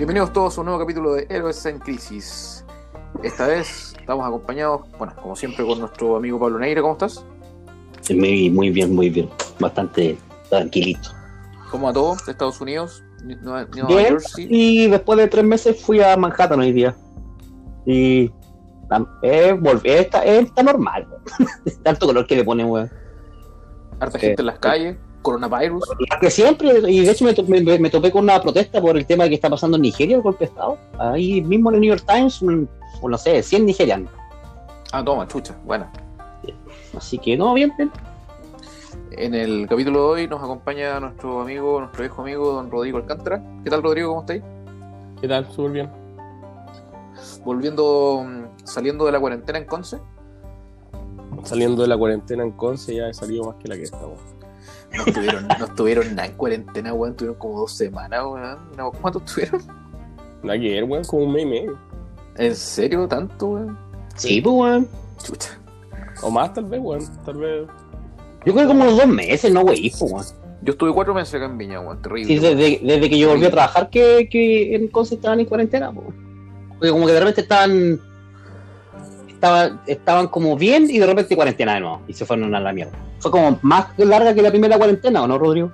Bienvenidos todos a un nuevo capítulo de Héroes en Crisis. Esta vez estamos acompañados, bueno, como siempre, con nuestro amigo Pablo Neira. ¿Cómo estás? Muy, muy bien, muy bien. Bastante tranquilito. ¿Cómo a todos de Estados Unidos? Nueva, Nueva Bien, Jersey. y después de tres meses fui a Manhattan hoy día. Y eh, volví, está, eh, está normal. Tanto color que le ponen, weón. Harta eh, gente en las calles. Coronavirus. Que siempre, y de hecho me, me- me topé con una protesta por el tema que está pasando en Nigeria, el golpe de Estado. Ahí mismo en el New York Times, un- o no sé, 100 nigerianos. Ah, toma, chucha. Bueno, Así que no, bien, bien. en el capítulo de hoy nos acompaña nuestro amigo, nuestro viejo amigo, don Rodrigo Alcántara. ¿Qué tal, Rodrigo? ¿Cómo estáis? ¿Qué tal? Súper bien. Volviendo, mm, saliendo de la cuarentena en Conce. Saliendo de la cuarentena en Conce ya he salido más que la que estamos. No estuvieron, no estuvieron nada en cuarentena, weón. Tuvieron como dos semanas, weón. No, ¿Cuánto estuvieron? Nada que ver, weón, como un mes y medio. ¿En serio? ¿Tanto, weón? Sí, pues, weón. Chucha. O más tal vez, weón. Tal vez. Yo creo que como unos dos meses, no, güey, pues, weón. Yo estuve cuatro meses acá en Viña, weón. Terrible. Sí, weón. desde, desde que yo volví a trabajar que, que en Conce estaban en cuarentena. po. Porque como que de repente estaban, estaban estaban como bien y de repente cuarentena de nuevo. Y se fueron a la mierda. Fue como más larga que la primera cuarentena, ¿o no, Rodrigo?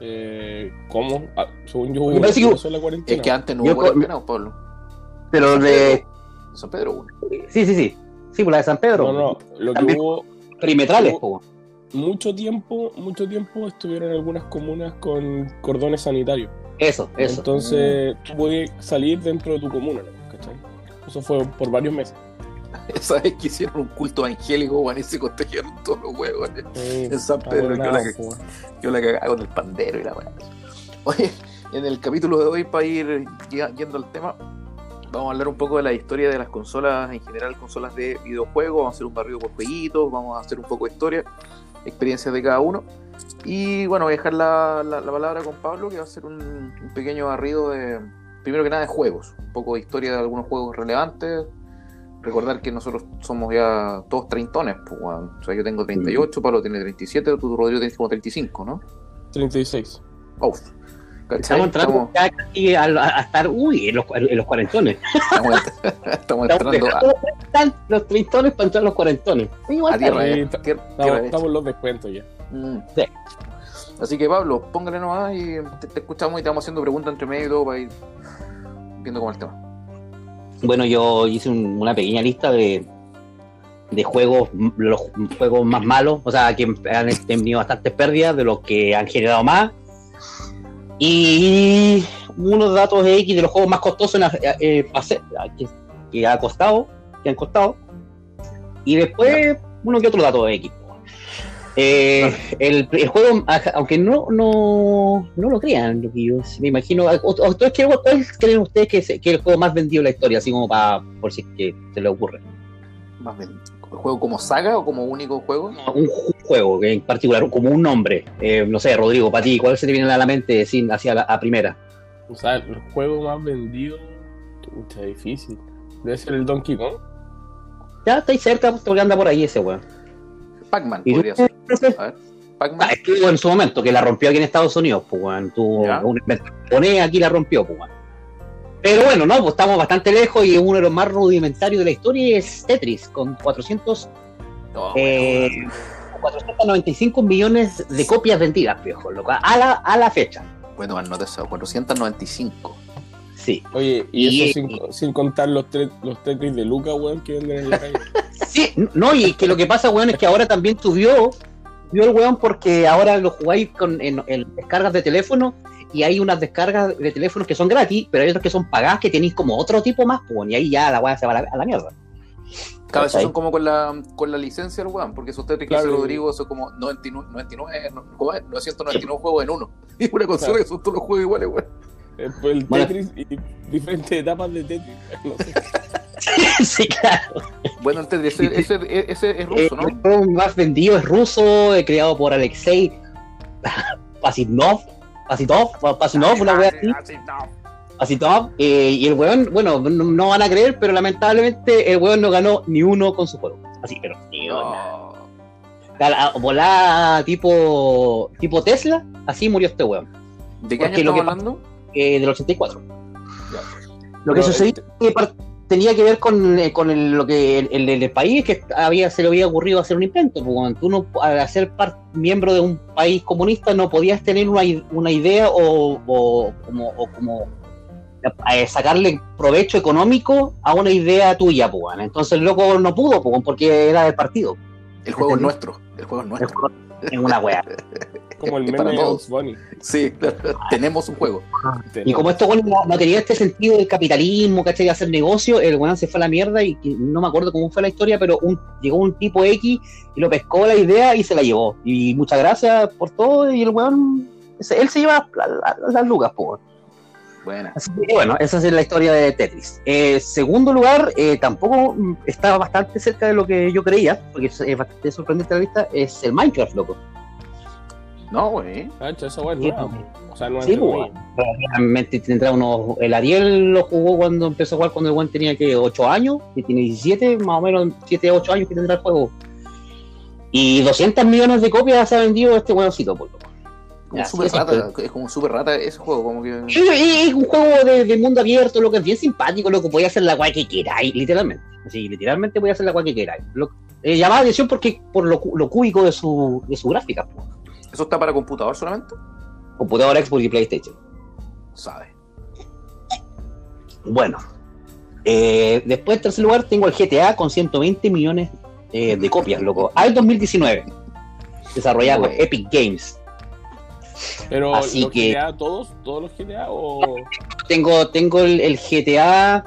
Eh, ¿Cómo? Ah, según yo, Me hubo parece que- sola cuarentena. Es que antes no hubo cuarentena, Pablo. Pero de... San Pedro. Sí, sí, sí. Sí, por la de San Pedro. No, no. Lo que hubo Perimetrales, hubo- po. mucho tiempo, mucho tiempo estuvieron algunas comunas con cordones sanitarios. Eso, eso. Entonces, tú podías salir dentro de tu comuna, ¿no? ¿cachai? Eso fue por varios meses. Esa vez que hicieron un culto evangélico, weón, y se contagiaron todos los huevos. Eh, En San Pedro, que la weón. Yo la cagaba con el pandero y la weá. Oye, en el capítulo de hoy, para ir yendo al tema, vamos a hablar un poco de la historia de las consolas, en general, consolas de videojuegos. Vamos a hacer un barrido por jueguitos, vamos a hacer un poco de historia, experiencias de cada uno. Y bueno, voy a dejar la, la- la palabra con Pablo, que va a hacer un, un pequeño barrido de, primero que nada, de juegos. Un poco de historia de algunos juegos relevantes. Recordar que nosotros somos ya todos treintones, pues, weón. O sea, yo tengo 38, Pablo tiene 37, tú, Rodrigo, tienes como 35, ¿no? 36. Uf. ¿Cachai? Estamos entrando ya casi a, estar, uy, en los, en los cuarentones. estamos, estamos Estamos entrando a, están los treintones para entrar a los cuarentones. Igual a tierra, Estamos, tierra estamos en los descuentos ya. Mm. Sí. Así que Pablo, póngale nomás y te, te escuchamos y te vamos haciendo preguntas entre medio y todo para ir viendo cómo es el tema. Bueno, yo hice un- una pequeña lista de, de juegos, los juegos más malos, o sea, que han tenido bastantes pérdidas, de los que han generado más. Y unos datos X de los juegos más costosos eh, que, que ha costado, que han costado. Y después uno que otro dato X. Eh, el, el juego, aunque no, no, no lo crean, lo que yo me imagino. o- o- ¿ustedes qué- ¿Cuál creen ustedes que es, que es el juego más vendido en la historia? Así como para, por si es que se le ocurre. Más bien, ¿el juego como saga o como único juego? Un ju- juego en particular, como un nombre. Eh, no sé, Rodrigo, para ti, ¿cuál se te viene a la mente sin, hacia la a primera? O sea, el juego más vendido. Pucha, difícil. Debe ser el Donkey Kong. Ya estáis cerca, porque anda por ahí ese weón. Pac-Man podría ser. A ver, Pac-Man. Ah, estuvo en su momento, que la rompió aquí en Estados Unidos, pues. Tuvo Ya. un invento japonés, aquí la rompió, pues. Pero bueno, no, pues estamos bastante lejos y uno de los más rudimentarios de la historia es Tetris, con 400, No, eh, 495 millones de copias vendidas, viejo, a la, a la fecha. bueno, bueno, anota eso, 495. Sí. Oye, y, Y- eso sin, sin contar los, tre- los Tetris de Luca, weón, que venden en la calle. Sí, no, y que lo que pasa, weón, es que ahora también subió, subió el weón porque ahora lo jugáis con, en, en descargas de teléfono y hay unas descargas de teléfonos que son gratis, pero hay otras que son pagadas que tenéis como otro tipo más, pues, y ahí ya la weá se va a la, a la mierda. Cada vez ¿Cachai? son como con la, con la licencia del weón, porque esos Tetris que Claro. dice Rodrigo son como 99, 99, no, ¿cómo es? 999 juegos en uno. Y una consola Claro. que son todos los juegos iguales, weón. Después el Bueno. Tetris y diferentes etapas de Tetris. No sé. sí, claro. Bueno, el Tetris, ese, ese, ese es Eh, ruso, ¿no? El juego más vendido es ruso, eh, creado por Alexei Pasinov, Pasinov, Pasinov, una wea así. Pasinov, eh, y el weón, bueno, no, no van a creer, pero lamentablemente el weón no ganó ni uno con su juego. Así, pero ni uno. No. Cala- Volá tipo, tipo Tesla, así murió este weón, ¿De qué año estamos que- hablando? Eh, del 84. Lo que sucedió este- es que tenía que ver con, eh, con el- lo que el, el- el país que había se le había ocurrido hacer un invento. Porque cuando tú no, al ser par- miembro de un país comunista no podías tener una, una idea o, o como, o como eh, sacarle provecho económico a una idea tuya, pues. Entonces el loco no pudo, pues, porque era del partido. El juego es nuestro. El juego es nuestro. En una wea. Como el Es para meme de todos. Bugs Bunny. Sí, tenemos un juego. Y como esto bueno, no, tenía este sentido del capitalismo, ¿cachai? De hacer negocio, el weón se fue a la mierda y, y no me acuerdo cómo fue la historia, pero un, llegó un tipo X y lo pescó la idea y se la llevó. Y muchas gracias por todo y el weón, ese- él se lleva la- la- las lucas, po. Buena. Así que bueno, esa es la historia de Tetris. Eh, segundo lugar, eh, tampoco mm, estaba bastante cerca de lo que yo creía, porque es, es bastante sorprendente la lista, es el Minecraft, loco. No, güey. Cacha, esa weá es Sí, nueva. O sea, no Sí, es pues, realmente tendrá unos. El Ariel lo jugó cuando empezó a jugar cuando el buen tenía que 8 años, y tiene 17, más o menos 7, 8 años que tendrá el juego. Y 200 millones de copias se ha vendido este huevocito, por loco. Como Ya, super sí, rata. Es como super rata ese juego. Como que. Y- Es un juego de, de mundo abierto, lo que es bien simpático, lo que podía hacer la guay que queráis, literalmente. Así, literalmente voy a hacer la guay que queráis. Lo, eh, llamaba la atención porque por lo, cu- lo cúbico de su, de su gráfica. po. ¿Eso está para computador solamente? Computadora, Xbox y PlayStation. Sabe. Bueno, eh, después en tercer lugar tengo el GTA con 120 millones eh, de copias, loco. Al 2019, desarrollado por. Epic Games. Pero Así los que- GTA, todos, todos los GTA o. Tengo, tengo el, el GTA,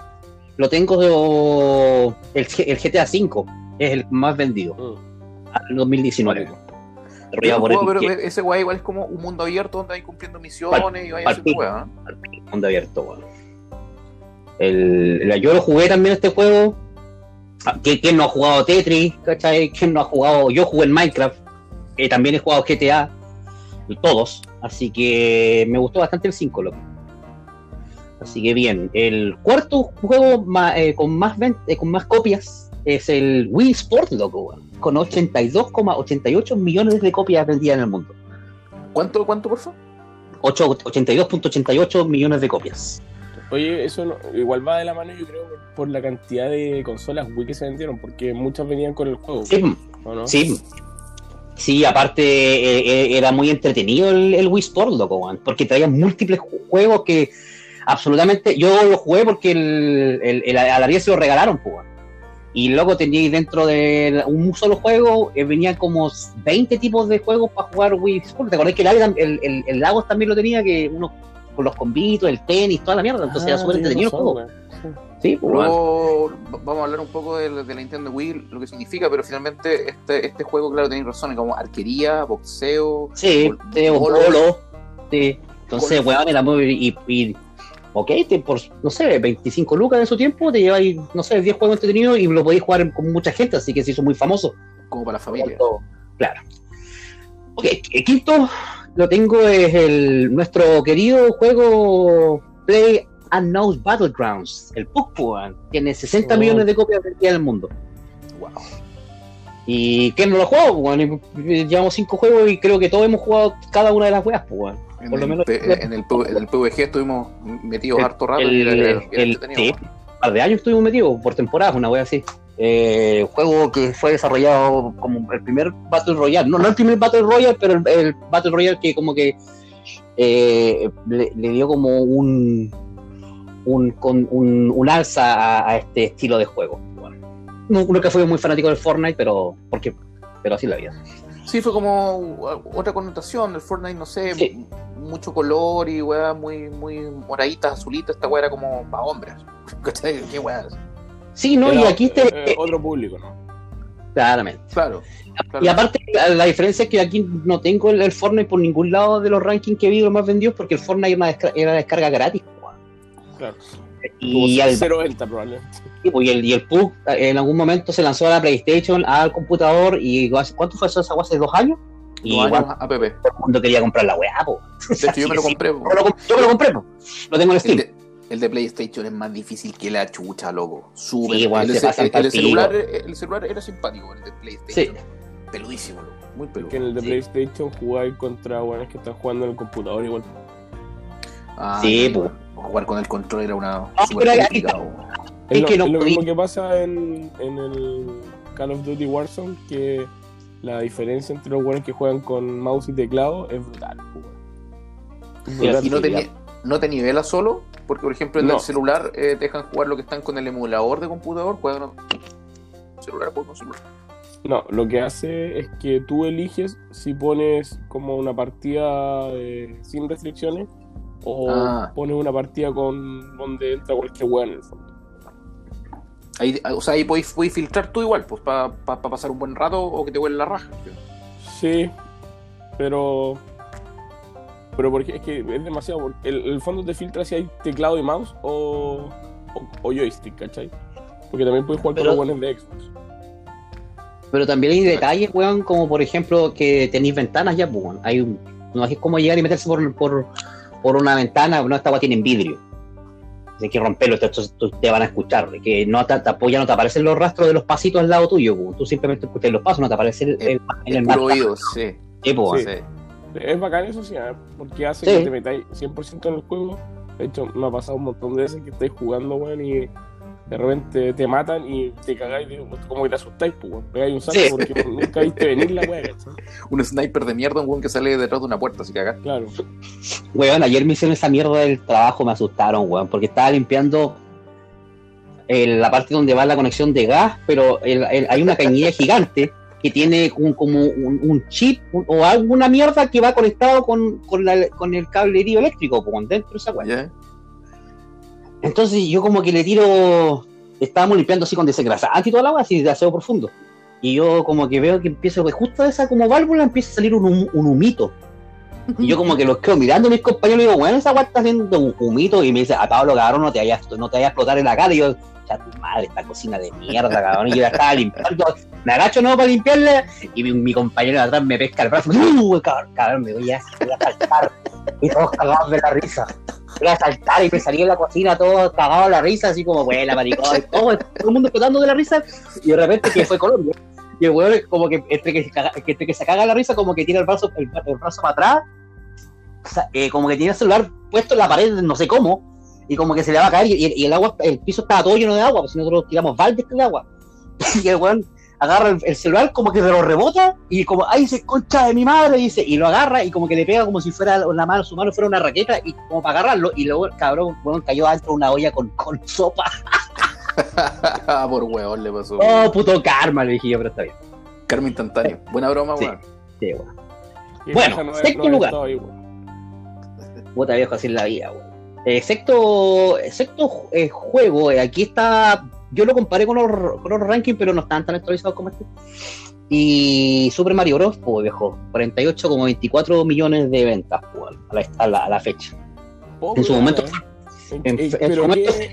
lo tengo de- el, el GTA 5, es el más vendido, Mm. al 2019. Yo Desarrollado no por juego, pero Games, ese guay igual es como un mundo abierto donde hay cumpliendo misiones y vaya haciendo weá. ¿eh? mundo abierto, weón. El, yo lo jugué también este juego. Ah, ¿Quién, no ha jugado Tetris? ¿Cachai? ¿Quién no ha jugado? Yo jugué en Minecraft. eh, también he jugado GTA. Todos. Así que me gustó bastante el 5, loco. Así que bien. El cuarto juego ma- eh, con, más ven- eh, con más copias es el Wii Sport, loco, weón, Con 82,88 millones de copias vendidas en el mundo. ¿Cuánto, cuánto, por favor? Ocho- 82.88 millones de copias. Oye, eso no- igual va de la mano, yo creo, por, la cantidad de consolas Wii que se vendieron, porque muchas venían con el juego. Sí, ¿o no? Sí. Sí, aparte eh, eh, era muy entretenido el, el Wii Sport, loco, porque traía múltiples ju- juegos que absolutamente. Yo lo jugué porque el, el, el- a la Ariel se lo regalaron, pues. Y luego teníais dentro de un solo juego, eh, venían como 20 tipos de juegos para jugar Wii Sport. ¿Te acordás que el, el, el, el Lagos también lo tenía? Que uno con los combitos, el tenis, toda la mierda. Entonces Ah, era súper entretenido el juego. Sí, pues. Luego va- vamos a hablar un poco de, la- de la Nintendo Wii, lo que significa, pero finalmente este, este juego, claro, tenéis razón, es como arquería, boxeo. Sí, Bol- polo. Sí. Entonces, weón, era muy. Y, y- ok, te, por, no sé, 25 lucas de su tiempo, te lleváis, no sé, 10 juegos entretenidos y lo podéis jugar con mucha gente, así que se hizo muy famoso. como para la familia. Claro. Ok, el quinto lo tengo es el nuestro querido juego Play Unknown Battlegrounds, el Pukpuan. Tiene 60 Oh. millones de copias vendidas en el mundo. Wow. ¿Y quién no lo ha jugado? Bueno, llevamos 5 juegos y creo que todos hemos jugado cada una de las weas, pues. En, Por lo menos- en, el, en el PVG estuvimos metidos El- harto rato el, y era, era- el- sí, un par de años estuvimos metidos por temporadas, una wea así. Eh, juego que fue desarrollado como el primer Battle Royale, no, no el primer Battle Royale, pero el, el Battle Royale que como que eh, le, le dio como un un, con, un, un alza a, a este estilo de juego. Bueno, no- nunca fui muy fanático del Fortnite, pero porque pero así la vida. Sí, fue como uh, otra connotación. El Fortnite, no sé, Sí. mucho color y weá muy, muy moraditas, azulitas. Esta weá era como para hombres. ¿Cachai? ¿Qué weá es? Sí, no, y aquí te, eh, otro público, ¿no? claramente. Claro. claro. Y aparte, la, la diferencia es que aquí no tengo el, el Fortnite por ningún lado de los rankings que vi los más vendidos, porque el Fortnite era una, desca- era una descarga gratis. weón. Claro. Y, Como al- 0.90 probablemente. y el, y el PUG en algún momento se lanzó a la PlayStation, al computador, y ¿cuánto fue eso? ¿Hace dos años? Y Dos igual años APP. De todo el mundo quería comprar la weá, po. hecho, yo me lo compré. Yo, lo, comp- yo me lo compré, po. Lo tengo en El Steam. de, el de PlayStation es más difícil que la chucha, loco. Súper. Sí, igual el, se de- pasan el- celular, el celular era simpático, el de PlayStation. Sí. Peludísimo, loco. Muy peludo. Que en el de Sí. PlayStation jugáis contra buenos que están jugando en el computador igual. Ah, Sí, pues. Jugar con el control era una Ah, super crítica. Es Es, lo, que no es lo mismo que pasa en, en el Call of Duty Warzone, que la diferencia entre los buenos que juegan con mouse y teclado es brutal. Es. Y no te, no te nivela solo, porque por ejemplo en No. el celular eh, te dejan jugar lo que están con el emulador de computador, juegan celular, con celular. No, lo que hace es que tú eliges si pones como una partida eh, sin restricciones o Ah. pones una partida con donde entra cualquier weón en el fondo. Ahí, o sea, ahí podéis, podéis filtrar tú igual, pues para pasar un buen rato o que te huele la raja. Sí, pero. Pero porque es que es demasiado. porque El, el fondo te filtra si hay teclado y mouse o, o, o joystick, ¿cachai? Porque también puedes jugar Pero- con los buenos de Xbox. Pero también hay detalles, weón, como por ejemplo que tenéis ventanas ya, pues, weón. Hay un, no es como llegar y meterse por, por, por una ventana, no, esta agua tiene vidrio. Hay que romperlo, estos te, van a escuchar. Que no te, te- ya no te aparecen los rastros de los pasitos al lado tuyo, pues. tú simplemente escuchas los pasos, no te aparece el, el, en el El puro oído, sí. Sí, pues, Sí. sí. Es bacán eso sí, ¿eh? porque hace Sí. que te metáis 100% en el juego. De hecho, me ha pasado un montón de veces que estáis jugando, weón, y de repente te matan y te cagáis, digo, como que te asustáis, pues, weón. Pegáis un salto Sí. porque nunca viste venir la weá. Un sniper de mierda, un weón que sale detrás de una puerta, así que acá. Claro. Weón, ayer me hicieron esa mierda del trabajo, me asustaron, weón, porque estaba limpiando el- la parte donde va la conexión de gas, pero el- el- hay una cañilla gigante que tiene un- como un, un chip un- o alguna mierda que va conectado con, con, la- con el cablerío eléctrico, por dentro de esa weá. Entonces yo como que le tiro, estábamos limpiando así con desengrasante y toda la agua, así de aseo profundo. Y yo como que veo que empieza, pues, justo de esa como válvula empieza a salir un, hum- un humito. Y yo como que los quedo mirando a mis compañeros y digo, bueno, esa agua está haciendo un humito. Y me dice, a Pablo, cabrón, no te vayas, no te a explotar en la cara. Y yo, ya tu madre, esta cocina de mierda, cabrón. Y yo la estaba limpiando. Me agacho no para limpiarla. Y mi, compañero de atrás me pesca el brazo. ¡Uh, cabrón, cabrón, me voy a, voy saltar. Y todos cagados de la risa. Voy a saltar y me salí en la cocina todo cagado de la risa, así como, buena, maricón. Todo, todo el mundo explotando de la risa. Y de repente que fue Colombia. Y el weón como que entre que, se caga, entre que se caga la risa, como que tira el brazo, el, el brazo para atrás, o sea, eh, como que tiene el celular puesto en la pared, no sé cómo, y como que se le va a caer, y, y el agua, el piso estaba todo lleno de agua, pues nosotros tiramos baldes de agua. y el weón agarra el, el celular, como que se lo rebota, y como, ay, se concha de mi madre, dice, y lo agarra, y como que le pega como si fuera la mano, su mano fuera una raqueta, y como para agarrarlo, y luego el cabrón, weón, cayó adentro de una olla con, con sopa. Por huevón le pasó. Oh, puto karma, le dije yo, pero está bien. Karma instantáneo. Buena broma, Sí. weón. Sí, weón. Bueno, sexto lugar. ahí. Puta viejo, así es la vida, weón. Eh, sexto, sexto eh, juego, eh, aquí está. Yo lo comparé con los, con los rankings, pero no están tan actualizados como este. Y Super Mario Bros. Pues viejo, 48,24 millones de ventas pues, a, la, a, la, a la fecha. En su momento- ¿eh? En- en- eh, en su momento- ¿qué,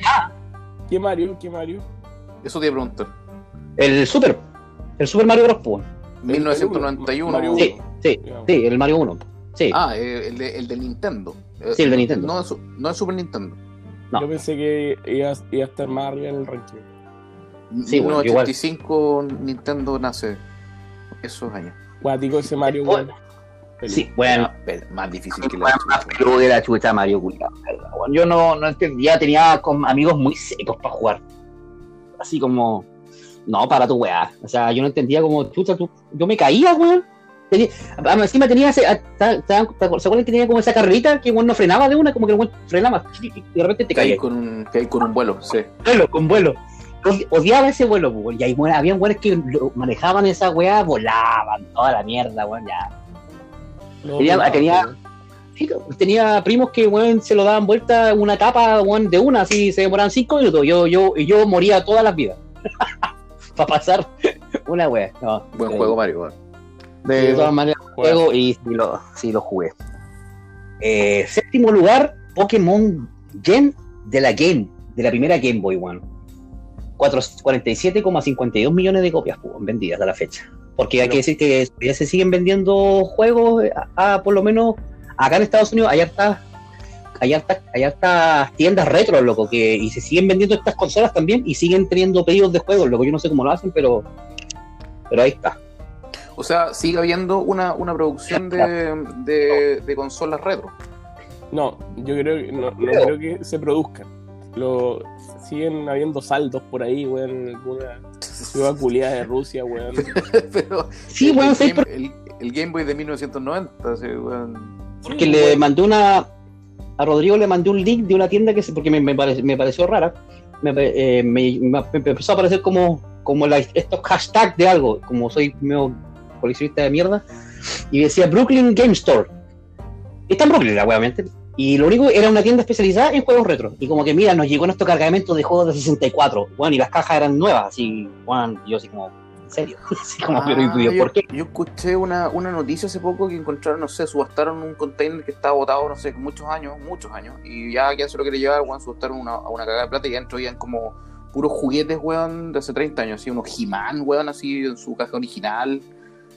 ¿qué Mario? ¿Qué Mario? Eso te iba a preguntar. El Super, el Super Mario Bros. Pues. 1991. Mario Sí, sí, sí, el Mario 1. Sí, Ah, eh, el de, el de Nintendo. Eh, Sí, el de Nintendo. No, no es Super Nintendo. No. Yo pensé que iba, iba a estar más arriba en el ranking. Sí, bueno, igual. 1985 Nintendo nace esos años. Guático ese Mario, Bueno, sí, bueno. Más, difícil que la chucha. de la chucha Mario weón. Yo no, no entendía, tenía con amigos muy secos para jugar. Así como, no, para tu weá. O sea, yo no entendía como, chucha, tú, yo me caía, weón. Tenía, además, encima tenía ese, ah, ta- ta- ta- ¿se acuerdan que tenía como esa carrerita que weón no frenaba de una? Como que el weón frenaba y de repente te caía. con un, hay con un vuelo, sí. Vuelo, con vuelo. Odi- Odiaba ese vuelo, pues. Y ahí, weón, habían weones que lo- manejaban esa weá, volaban, toda la mierda, weón, ya. No, Tenía- no, tenía- primos que weón, se lo daban vuelta una etapa weón, de una, así se demoraban cinco minutos. Yo, yo, y yo moría todas las vidas. Para pasar una wea. No, Buen eh, juego, Mario. weón. De todas maneras, juego y sí lo, sí lo jugué. Eh, séptimo lugar, Pokémon Gen de la Game, de la primera Game Boy One. Cuatro- 47,52 millones de copias pues, vendidas a la fecha. Porque hay que decir que ya se siguen vendiendo juegos, a, a, por lo menos acá en Estados Unidos, hay hartas, hay hartas, hay hartas tiendas retro, loco, que, y se siguen vendiendo estas consolas también y siguen teniendo pedidos de juegos, loco. Yo no sé cómo lo hacen, pero, pero ahí está. O sea, sigue habiendo una, una producción de, de, de consolas retro. No, yo creo que no, no creo que se produzcan. Lo, siguen habiendo saldos por ahí, weón, en alguna ciudad culiada de Rusia, weón. Pero Sí, el, weón, el ¿sabes Game, por- el- el Game Boy de 1990, sí, weón. Porque le mandé una. A Rodrigo le mandé un link de una tienda que se, porque me, me, pare- me pareció rara. Me, eh, me- me- me empezó a aparecer como, como la- estos hashtags de algo, como soy medio coleccionista de mierda. Y decía Brooklyn Game Store. Está en Brooklyn, obviamente. Y lo único era una tienda especializada en juegos retro. Y como que, mira, nos llegó nuestro cargamento de juegos de 64. Bueno, y las cajas eran nuevas, así, bueno, yo así como, ¿en serio? Así como, pero, ¿y- Ah, por yo, qué? yo escuché una, una noticia hace poco que encontraron, no sé, subastaron un container que estaba botado, no sé, muchos años, muchos años, y ya que se lo quiere llevar, weón, subastaron una, a una cagada de plata y adentro habían como puros juguetes, weón, de hace 30 años, así, unos He-Man, weón, así en su caja original,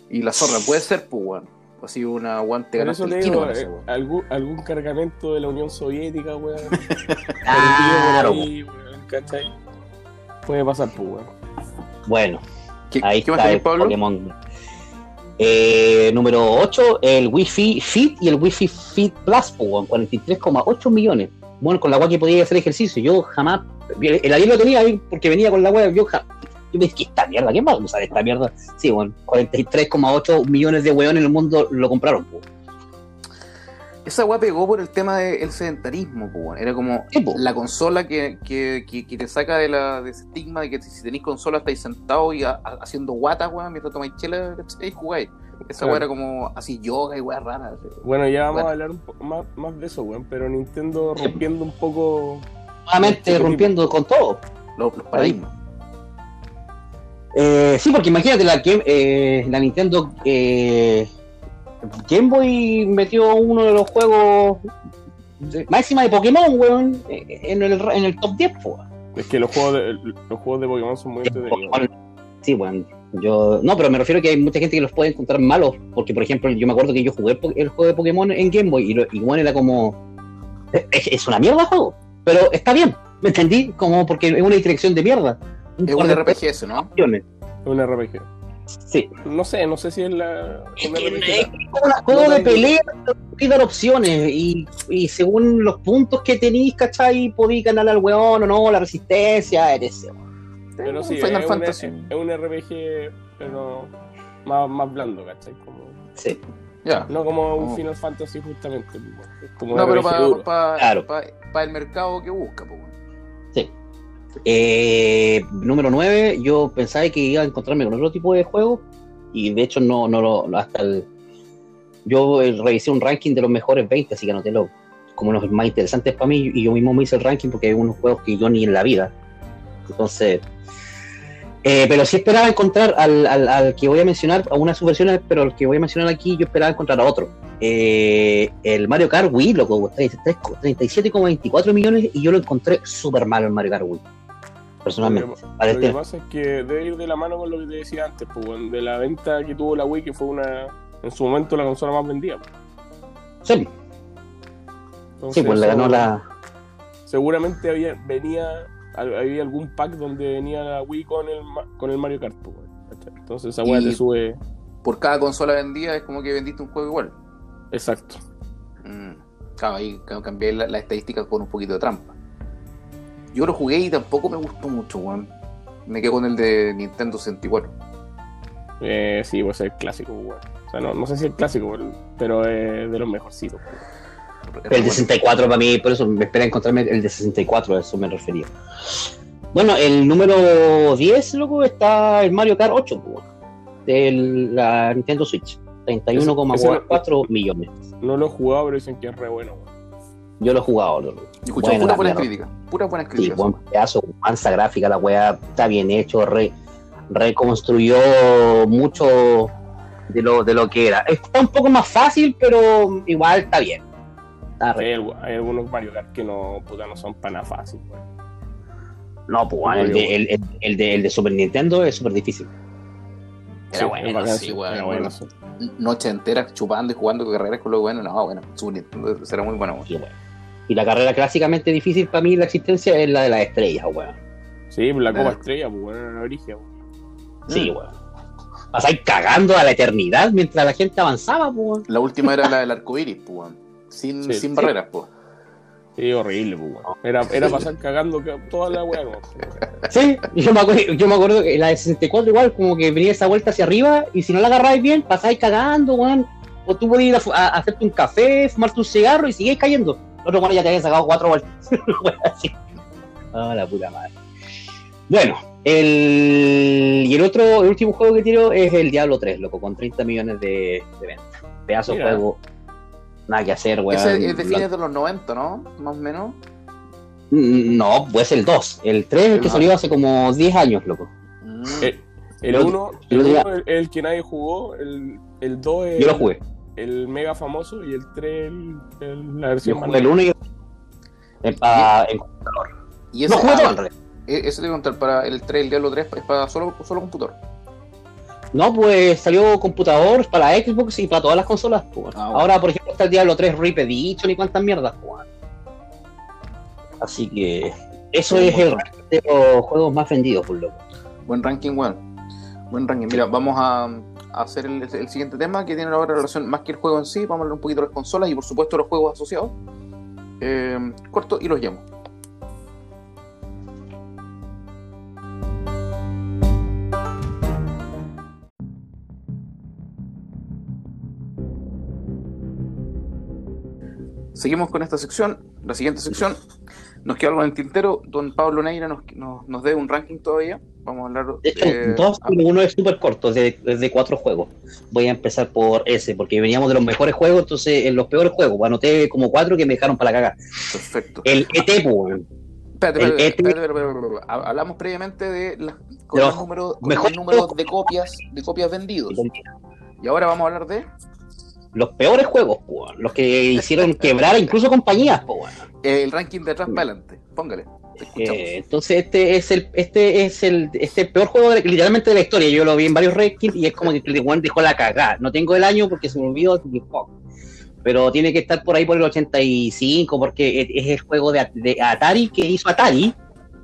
y la zorra, puede ser, pues, weón, así una guante ganaste el digo, con eh, algún, algún cargamento de la Unión Soviética, weón. Claro, ahí, weón, ¿cachai? Puede pasar, pues, weón. bueno. ¿Qué, Ahí qué más está tenés, el Pablo? Pokémon. Eh, número 8, el Wi-Fi Fit y el Wi-Fi Fit Plus, po, weón, 43,8 millones. Bueno, con la web que podía hacer ejercicio. Yo jamás. El ayer lo tenía ahí porque venía con la web. Yo, ja- yo me dije, ¿qué esta mierda? ¿Quién va a usar esta mierda? Sí, bueno, 43,8 millones de weones en el mundo lo compraron. po. Esa weá pegó por el tema del sedentarismo, pues, weón. Era como po. la consola que, que, que, que te saca de, la, de ese estigma de que si tenéis consola estáis sentados y a- a- haciendo guata, weón, mientras tomáis chela. Y jugáis. Esa Claro. weá era como así yoga y weá rara. Bueno, ya vamos Bueno. a hablar un poco más, más de eso, weón. Pero Nintendo rompiendo un poco. Nuevamente Sí, rompiendo con todo. Los, los paradigmas. Eh, sí, porque imagínate, la, eh, la Nintendo eh, Game Boy metió uno de los juegos de- máxima de Pokémon, weón, eh, en el, en el top 10, po. Es que los juegos de, los juegos de Pokémon son muy entretenidos. Sí, weón. Yo, no, pero me refiero a que hay mucha gente que los puede encontrar malos, porque por ejemplo, yo me acuerdo que yo jugué el, juego de Pokémon en Game Boy y, lo, y bueno, era como. Es, es una mierda el juego, pero está bien, ¿me entendí? Como porque es una dirección de mierda. Es un RPG eso, ¿no? opciones. Es un RPG. Sí. No sé, no sé si es la. Es como un juego No de pelea, y dar opciones, y, y según los puntos que tenéis, ¿cachai? Podéis ganar al weón o no, la resistencia, etc. Pero sí, Final es, Fantasy. Un, es un RPG, pero más, más blando, ¿cachai? Como, Sí. Ya. no como un Oh. Final Fantasy, justamente. Es como No, pero para duro. Claro. el mercado que busca, pues. Eh, número 9, yo pensaba que iba a encontrarme con otro tipo de juego, y de hecho no, no lo, hasta el... Yo eh, revisé un ranking de los mejores 20, así que anoté los, como los más interesantes para mí, y yo mismo me hice el ranking porque hay unos juegos que yo ni en la vida. Entonces... eh, pero sí esperaba encontrar al, al, al que voy a mencionar, a unas subversiones, pero el que voy a mencionar aquí yo esperaba encontrar a otro. Eh, el Mario Kart Wii, loco, 37,24 millones y yo lo encontré súper malo el Mario Kart Wii. Personalmente. Lo que- Vale, Lo que pasa es que debe ir de la mano con lo que te decía antes, pues, de la venta que tuvo la Wii, que fue una, en su momento la consola más vendida. pues. Sí, Entonces, sí, pues le ganó la. Seguramente había, venía, había algún pack donde venía la Wii con el, ma- con el Mario Kart, pues. Entonces esa weá te sube. Por cada consola vendida es como que vendiste un juego igual. Exacto. Mm, Claro, ahí ca- cambié la, la estadística con un poquito de trampa. Yo lo jugué y tampoco me gustó mucho, weón. Me quedo con el de Nintendo 64. Eh, sí, pues es el clásico, weón. O sea, no, no sé si es el clásico, pero es de los mejorcitos. El de 64 para mí, por eso me espera encontrarme el de 64, a eso me refería. Bueno, el número 10, loco, está el Mario Kart 8, pues, de la Nintendo Switch. 31,4 millones. No lo he jugado, pero dicen que es re bueno, weón. Yo lo he jugado, loco. Escuché Buena puras buenas críticas. Puras buenas Sí, críticas. buen pedazo, mansa gráfica, la weá está bien hecho, re, reconstruyó mucho de lo, de lo que era. Está un poco más fácil, pero igual está bien. Está re- Hay, hay algunos Mario Kart que no, puta, no son para nada fácil, weón. No, pues el de, el, el- el de, el de Super Nintendo es súper difícil. Era bueno, bacán, sí, weón, era bueno. bueno, sí. Noche entera chupando y jugando carreras con lo bueno. No, bueno, Super Nintendo será muy bueno, bueno. Y la carrera clásicamente difícil para mí, la existencia, es la de las estrellas, weón. Sí, la Copa Ah. Estrella, pues bueno, era la origen, weón. Sí, Mm. weón. Pasáis cagando a la eternidad mientras la gente avanzaba, pues, weón. La última era la del arco iris, pues, weón. Sin, Sí. sin Sí. barreras, pues. Sí, horrible, pues, weón. Era, era pasar cagando ca- toda la weá, weón. Sí, yo me, acuerdo, yo me acuerdo que la de 64 igual, como que venía esa vuelta hacia arriba y si no la agarráis bien, pasáis cagando, weón. O tú podías ir a, a- a hacerte un café, fumarte un cigarro y seguís cayendo. El otro bueno ya te había sacado cuatro vueltas. Así. Ah, la puta madre. Bueno, el, y el otro, el último juego que tiro es el Diablo 3, loco, con 30 millones de, de ventas. Pedazo de Mira. juego. Nada que hacer, weón. Ese es de fines de los 90, ¿no? Más o menos. Mm, No, pues el 2. El 3 es el que salió hace como 10 años, loco. Mm. Eh, El Lo- 1 lo el, uno es el que nadie jugó, el, el 2 es Yo lo jugué. El mega famoso y el 3 el, el- la Yo versión jugué el 1 y el en, pa- en computador. y ese, No ah, ese te voy a contar, para el 3, el Diablo 3, es para solo, solo computador. No, pues salió computador para Xbox y para todas las consolas. pues. Ah, bueno. Ahora, por ejemplo, está el Diablo 3 Rip Edition y cuántas mierdas. pues. Así que eso Sí, es el bueno. ranking de los juegos más vendidos, por loco. Buen ranking, weón. Buen ranking. Mira, vamos a hacer el, siguiente tema que tiene ahora relación más que el juego en sí. Vamos a hablar un poquito de las consolas y, por supuesto, los juegos asociados. Eh, corto y los llamo. Seguimos con esta sección, la siguiente sección. Nos queda algo en el tintero. Don Pablo Neira nos, nos, nos dé un ranking todavía. Vamos a hablar De hecho, eh, dos, ah, pero uno es súper corto, es de, de cuatro juegos. Voy a empezar por ese, porque veníamos de los mejores juegos, entonces en los peores juegos, anoté como cuatro que me dejaron para la caga. Perfecto. El ET, pues, weón. Espérate, espérate, espérate, espérate, espérate, espérate. Hab- Hablamos previamente de las, con los los números, con mejores el número juegos. de copias, de copias vendidos. Y ahora vamos a hablar de los peores juegos, po, los que hicieron quebrar incluso compañías, po, eh, el ranking de atrás para adelante. Póngale. Eh, entonces este es el este es el este peor juego de- literalmente de la historia. Yo lo vi en varios rankings y es como que el weón dejó la cagada. No tengo el año porque se me olvidó, pero tiene que estar por ahí por el 85 porque es, el juego de, de Atari que hizo Atari,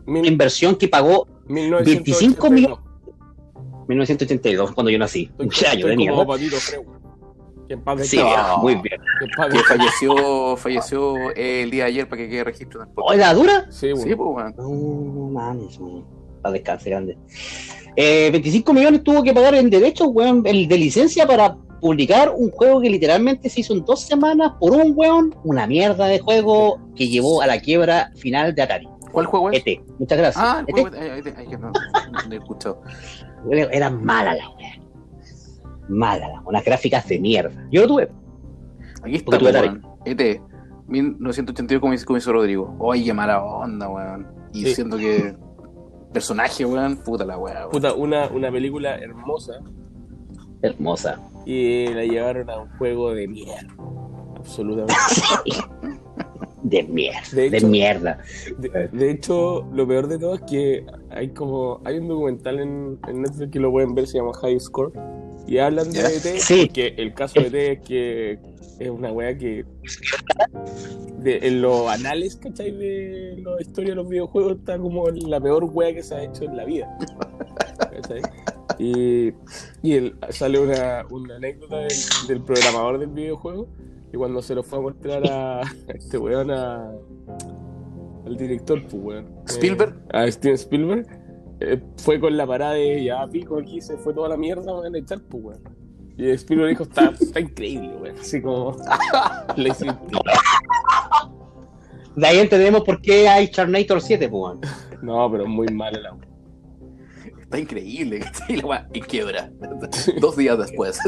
una Mil- inversión que pagó 25 millones. 1982 cuando yo nací. Estoy, Un año de mierda. Patito. Que Sí, muy bien. Que falleció, falleció el día de ayer para que quede registro. ¿Oh, la dura? Sí, weón. Sí, pues, weón. No mames, weón. Para descanse grande. Eh, 25 millones tuvo que pagar en derechos, weón, el de licencia para publicar un juego que literalmente se hizo en dos semanas por un weón, una mierda de juego que llevó a la quiebra final de Atari. ¿Cuál juego es? ET. Muchas gracias. Ah, el ET. juego. Ay, ay, ay, que no, no he escuchado. Era mala la weá. Mala, la- unas gráficas de mierda. Yo lo tuve. Aquí está, Porque tuve weón. ET. 1982 como hizo, como hizo Rodrigo. Oye, qué mala onda, weón. Y Sí. siento que personaje, weón, puta la weá, weón. Puta, una, una película hermosa Hermosa. y la llevaron a un juego de mierda. Absolutamente. De mierda. De mierda. De, de hecho, lo peor de todo es que hay como hay un documental en, en Netflix que lo pueden ver, se llama High Score, y hablan de. ET, Sí. porque el caso de ET es que es una wea que de, en los anales, ¿cachai? De la historia de los videojuegos está como la peor wea que se ha hecho en la vida. ¿cachai? Y, y el- sale una, una anécdota del, del programador del videojuego y cuando se lo fue a mostrar a, a este weón a, al director, pues weón. Spielberg. Eh, a Steven Spielberg. eh, fue con la parada de ya pico aquí, se fue toda la mierda, van a echar, pues weón. Y Spielberg dijo, está, está increíble, weón. Así como le hice De ahí entendemos por qué hay Charnator 7, pues, weón. No, pero muy mala la weón. Está increíble. Y la weá, y quiebra. Dos días después.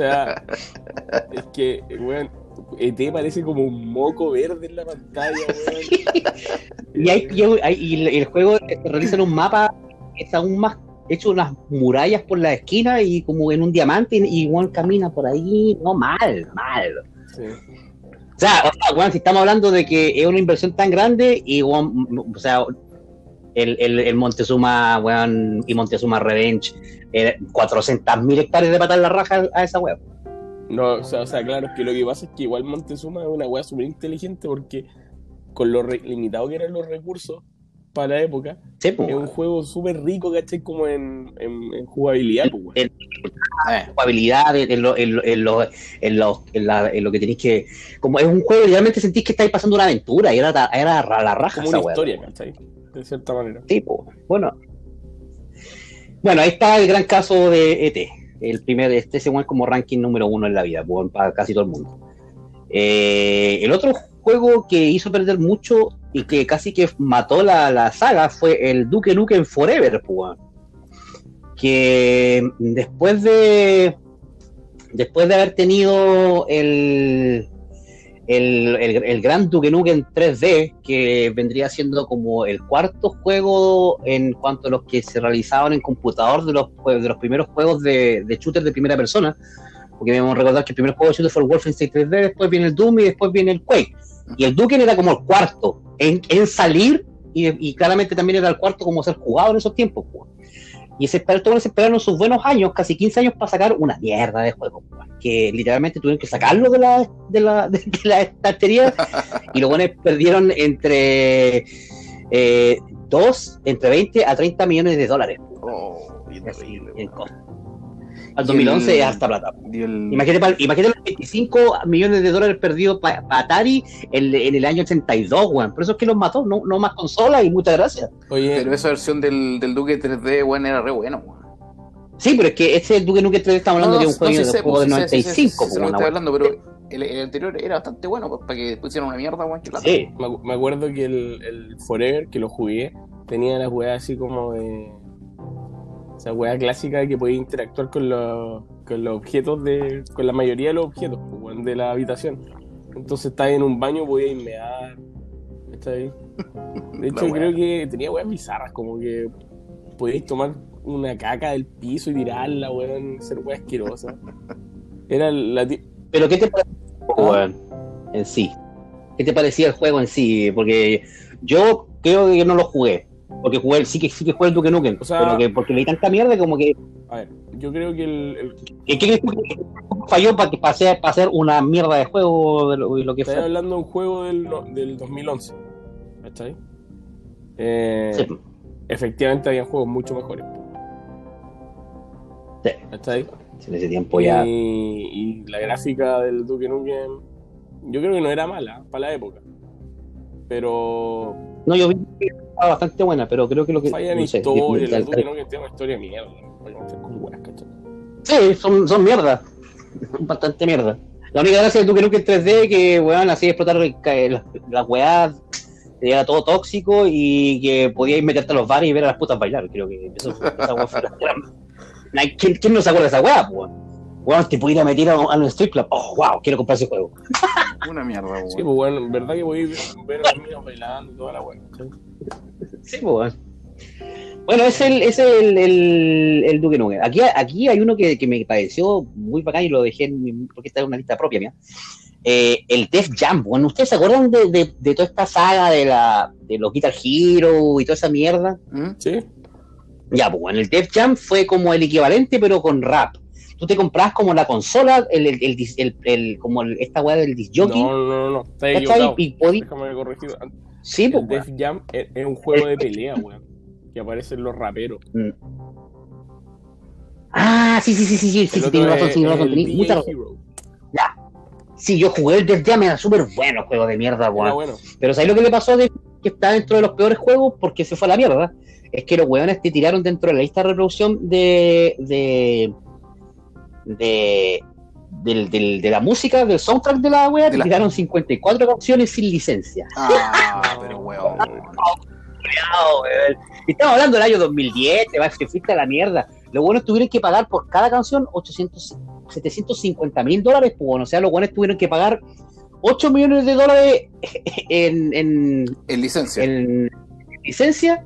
O sea, es que, weón, ET parece como un moco verde en la pantalla, weón. Y, hay, y, hay- y el, juego se realiza en un mapa que es aún más hecho unas murallas por la esquina y como en un diamante y, y Juan camina por ahí. No, mal, mal. Sí. O sea, o sea, weón, si estamos hablando de que es una inversión tan grande y, weón, o sea, el, el, el Montezuma, weón, y Montezuma Revenge, eh, 400.000 hectáreas de patar la raja a esa weón. No, o sea, o sea, claro, es que lo que pasa es que igual Montezuma es una weá súper inteligente porque con lo limitado que eran los recursos, para la época. Sí, pues, Es un juego súper rico, ¿cachai? Como en, en, en jugabilidad, pues. En- Eh, jugabilidad, en, en lo, en, lo, en, lo, en, lo, en la- en lo que tenéis que. Como es un juego, realmente sentís que estáis pasando una aventura y era, era ra- la raja Como esa una historia. ¿cachai? De cierta manera. Sí, bueno. Bueno, ahí está el gran caso de ET. El primer, este weón como ranking número uno en la vida, para casi todo el mundo. Eh, el otro juego que hizo perder mucho y que casi que mató la, la saga fue el Duke Nukem Forever. Que después de. Después de haber tenido el, el, el, el gran Duke Nukem 3D, que vendría siendo como el cuarto juego en cuanto a los que se realizaban en computador de los, de los primeros juegos de, de shooter de primera persona. Porque debemos recordar que el primer juego de shooter fue el Wolfenstein 3D, después viene el Doom y después viene el Quake. Y el Duke era como el cuarto en, en salir y, y claramente también era el cuarto como ser jugado en esos tiempos. pues. Y se esperaron, todos se esperaron sus buenos años, casi 15 años, para sacar una mierda de juego. Que literalmente tuvieron que sacarlo de la, de la, de la estantería y los buenos perdieron entre eh, 2, entre 20 a 30 millones de dólares. oh, en costo. Al Y 2011 el- es hasta plata. El- Imagínate, imagínate los 25 millones de dólares perdidos para Atari en, en el año 82, weón. Por eso es que los mató, no, no más consolas y muchas gracias. Oye, Pero esa versión del, del Duque 3D, weón, era re bueno, weón. Sí, pero es que ese Duke Nukem 3 estamos hablando No, de no, un juego, sí de sé, juego del sí sí sé, 95, sí sé, pues, sí sé lo que una estoy weá. hablando, pero el, el anterior era bastante bueno, pues, para que pusieran una mierda, weón. Sí, me acuerdo que el, el Forever, que lo jugué, tenía las weas así como de. Esa wea clásica que podía interactuar con los, con los objetos de. con la mayoría de los objetos pues, de la habitación. Entonces estás en un baño, podías mear. ¿Está ahí? De hecho, La wea. creo que tenía weas bizarras, como que podíais tomar una caca del piso y tirarla, weón, ser wea asquerosa. Era la pero ¿qué te pareció el juego, weón, en sí? ¿Qué te parecía el juego en sí? Porque yo creo que yo no lo jugué. Porque jugué, sí que sí que jugué el Duke Nukem, O sea- pero que porque leí tanta mierda como que A ver, yo creo que el, el- ¿Qué crees que falló para que para hacer, para hacer una mierda de juego de lo, de lo que fue? hablando de un juego del, del 2011. ¿Cachai? Eh, Sí, Efectivamente, había juegos mucho mejores. sí, ¿Cachai? en ese tiempo ya. Y, y la gráfica del Duke Nukem, yo creo que no era mala para la época. Pero No, yo vi que estaba bastante buena, pero creo que lo que. falla no sé, historia. El Duke tal- Nukem tiene una historia de mierda. Con ¿cachai? Sí, son, son mierda. Bastante mierda. La única gracia del Duke Nukem 3D que, weón, hacía explotar el- las las weas, era todo tóxico y que podíais meterte a los bares y ver a las putas bailar. Creo que eso fue, esa la- Ay, ¿Quién, ¿Quién no se acuerda de esa wea, po, weón? Weón, te pudiera meter a, a un strip club. Oh, wow, quiero comprar ese juego. Una mierda, weón. Sí, pues bueno, en verdad que voy a ver, ver a los niños bailando y toda la wea. ¿cachai? Sí, pues, weón. Bueno, es el, es el, el, el Duke Nukem. Aquí, aquí hay uno que, que me pareció muy bacán y lo dejé en mi- porque está en una lista propia mía. Eh, el Def Jam. Bueno, ¿ustedes se acuerdan de, de, de toda esta saga de, la, de los Guitar Hero y toda esa mierda? ¿Mm? Sí, Ya, pues bueno, el Def Jam fue como el equivalente, pero con rap. Tú te comprabas como la consola, el, el, el, el- el- como el- esta weá del disc jockey. no, no, no, no, está equivocado. Y podí- Déjame corregir. Sí, El pues, Def Jam es, es un juego de pelea, weón. Que aparecen los raperos. weón. Ah, sí, sí, sí, sí, sí, sí, El sí, tienes razón, es- tienes es razón, el tenés mucha DJ razón. Hero. Sí, yo jugué el Def Jam, era súper bueno, juego de mierda, weón. bueno. Pero ¿sabes lo que le pasó a Def que está dentro de los peores juegos? Porque se fue a la mierda. Es que los weones te tiraron dentro de la lista de reproducción de. de. De. del- del- de la música, del soundtrack de la wea, la- tiraron 54 canciones sin licencia. Ah, pero weón. No, weón. Y Estamos hablando del año 2010, te, vas, te fuiste a la mierda. Los buenos tuvieron que pagar por cada canción 800, 750 mil dólares, pues, bueno, o sea, los buenos tuvieron que pagar 8 millones de dólares en, en, En licencia. en licencia,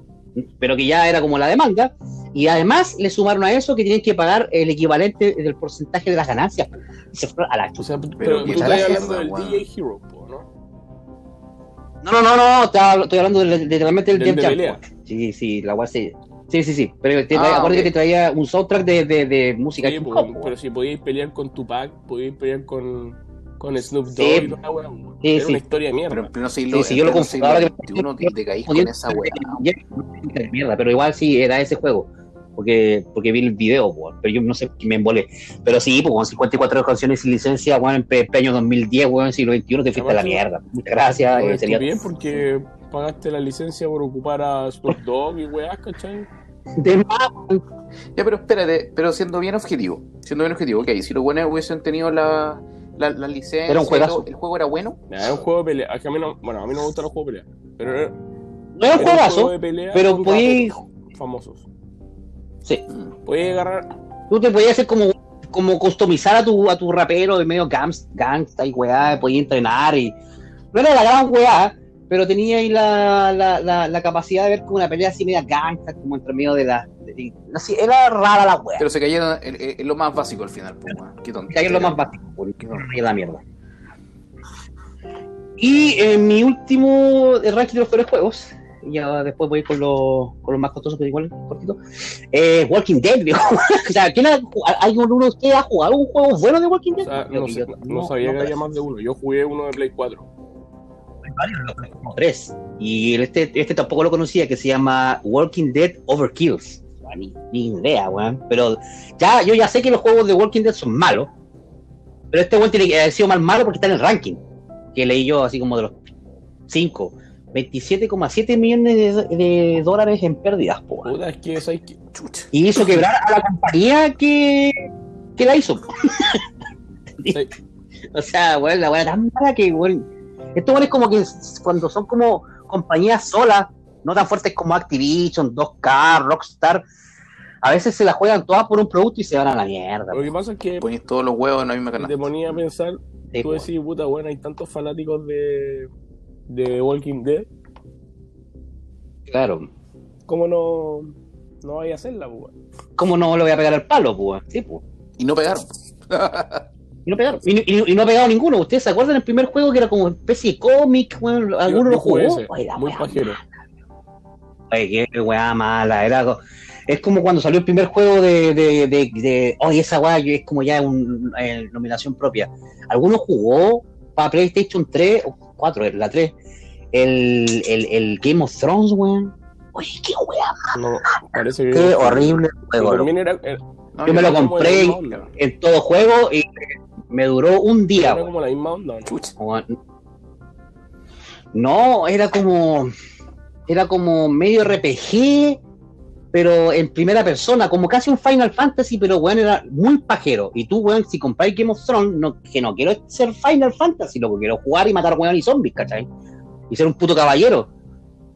pero que ya era como la demanda, y además le sumaron a eso que tienen que pagar el equivalente del porcentaje de las ganancias. Y se fueron a la O sea, pero, Pero tú estás hablando del weón. DJ Hero, ¿no? No, no, no, no, estaba- estoy hablando de, de- realmente del Del de pues. Sí, sí, la sí. Sí, sí, sí. Pero te Ah, traía, que te traía un soundtrack de, de, de música Sí, hip po, hop, pero si podíais pelear con Tupac, podíais pelear con, Con Snoop Dogg Sí. y toda la weá. Sí, Era sí. una historia de Pero mierda. en pleno siglo, Sí, sí, yo lo confundo, siglo ahora que- te, caís con esa de mierda, pero igual sí era ese juego. Porque, porque vi el video, weón, pero yo no sé qué me embolé. Pero sí, pues con 54 canciones sin licencia, weón, en pe- pe- año 2010, weón, siglo XXI, te fuiste a la mierda. Muchas gracias. Eh, sería estupidez porque pagaste la licencia por ocupar a Snoop Dogg y weá, ¿cachai? de más. Ya, pero espérate, pero siendo bien objetivo, siendo bien objetivo, ok, si los buenos hubiesen tenido la, la, la licencia, Era un juegazo. el juego era bueno, es un juego de pelea. A mí no, bueno, a mí no me gustan los juegos de pelea. Pero era, No era un era un juego juegazo, de pelea pero con podí- raperos famosos. sí. Podías agarrar. Tú te podías hacer como, como customizar a tu, a tu rapero de medio gangsta y weá, podías entrenar y. No era la gran weá, pero tenía ahí la, la, la, la capacidad de ver como una pelea así media gangsta, como entre medio de la. de- de- no sé, era rara la weá. pero se cayeron en, en- en lo más básico al final, pues. Qué tonto. que es lo más básico, porque la mierda. Y en mi último ranking de los peores juegos, ya después voy con los, con los más costosos, pero igual cortito, eh, Walking Dead, viejo. o sea, ¿quién ha, ¿hay uno de ustedes ha jugado un juego bueno de Walking O Dead? sea, Yo- no, yo- sé- no sabía que había más de uno. Yo jugué uno de Play 4. Como tres. Y este, este tampoco lo conocía, que se llama Walking Dead Overkills. Ni, ni idea, weón. Pero ya, yo ya sé que los juegos de Walking Dead son malos. Pero este weón tiene que haber sido más malo porque está en el ranking. Que leí yo así como de los 5. 27,7 millones de, de dólares en pérdidas, po, weón. Puta, es que ¿sabes qué? Chucha. Y hizo quebrar a la compañía que, que la hizo. Sí. O sea, weón, la weá tan mala que, weón. Esto, weón, es como que cuando son como compañías solas, no tan fuertes como Activision, 2K, Rockstar, a veces se la juegan todas por un producto y se van a la mierda. Lo que pasa es que Ponéis todos los huevos en la misma te canasta. ponía a pensar, Sí, tú po. decís, puta, bueno, hay tantos fanáticos de, de Walking Dead, Claro. ¿cómo no, no vaya a hacerla, pues? weón? ¿Cómo no le voy a pegar al palo, pues? Sí, pues. Y no pegaron. Y no pegaron. Y, y- y no ha pegado ninguno. ¿Ustedes se acuerdan del primer juego que era como especie de cómic? Weón, Yo- ¿Alguno lo jugó? ese, la muy pajero. Oye, qué weá mala. Era, es como cuando salió el primer juego de. de, de, de- oye, esa weá es como ya un, eh, nominación propia. ¿Alguno jugó para PlayStation 3 o 4, la 3? El, el, el Game of Thrones, weón. Oye, qué weá, No, parece que. qué horrible juego. también era, era, No, Yo me lo compré onda. En todo juego y me duró un día, Era como la misma onda. ¿no? Era como. Era como medio RPG, pero en primera persona, como casi un Final Fantasy, pero weón, era muy pajero. Y tú, weón, si compráis Game of Thrones, no, que no quiero ser Final Fantasy, lo que quiero jugar y matar weón y zombies, ¿cachai? Y ser un puto caballero.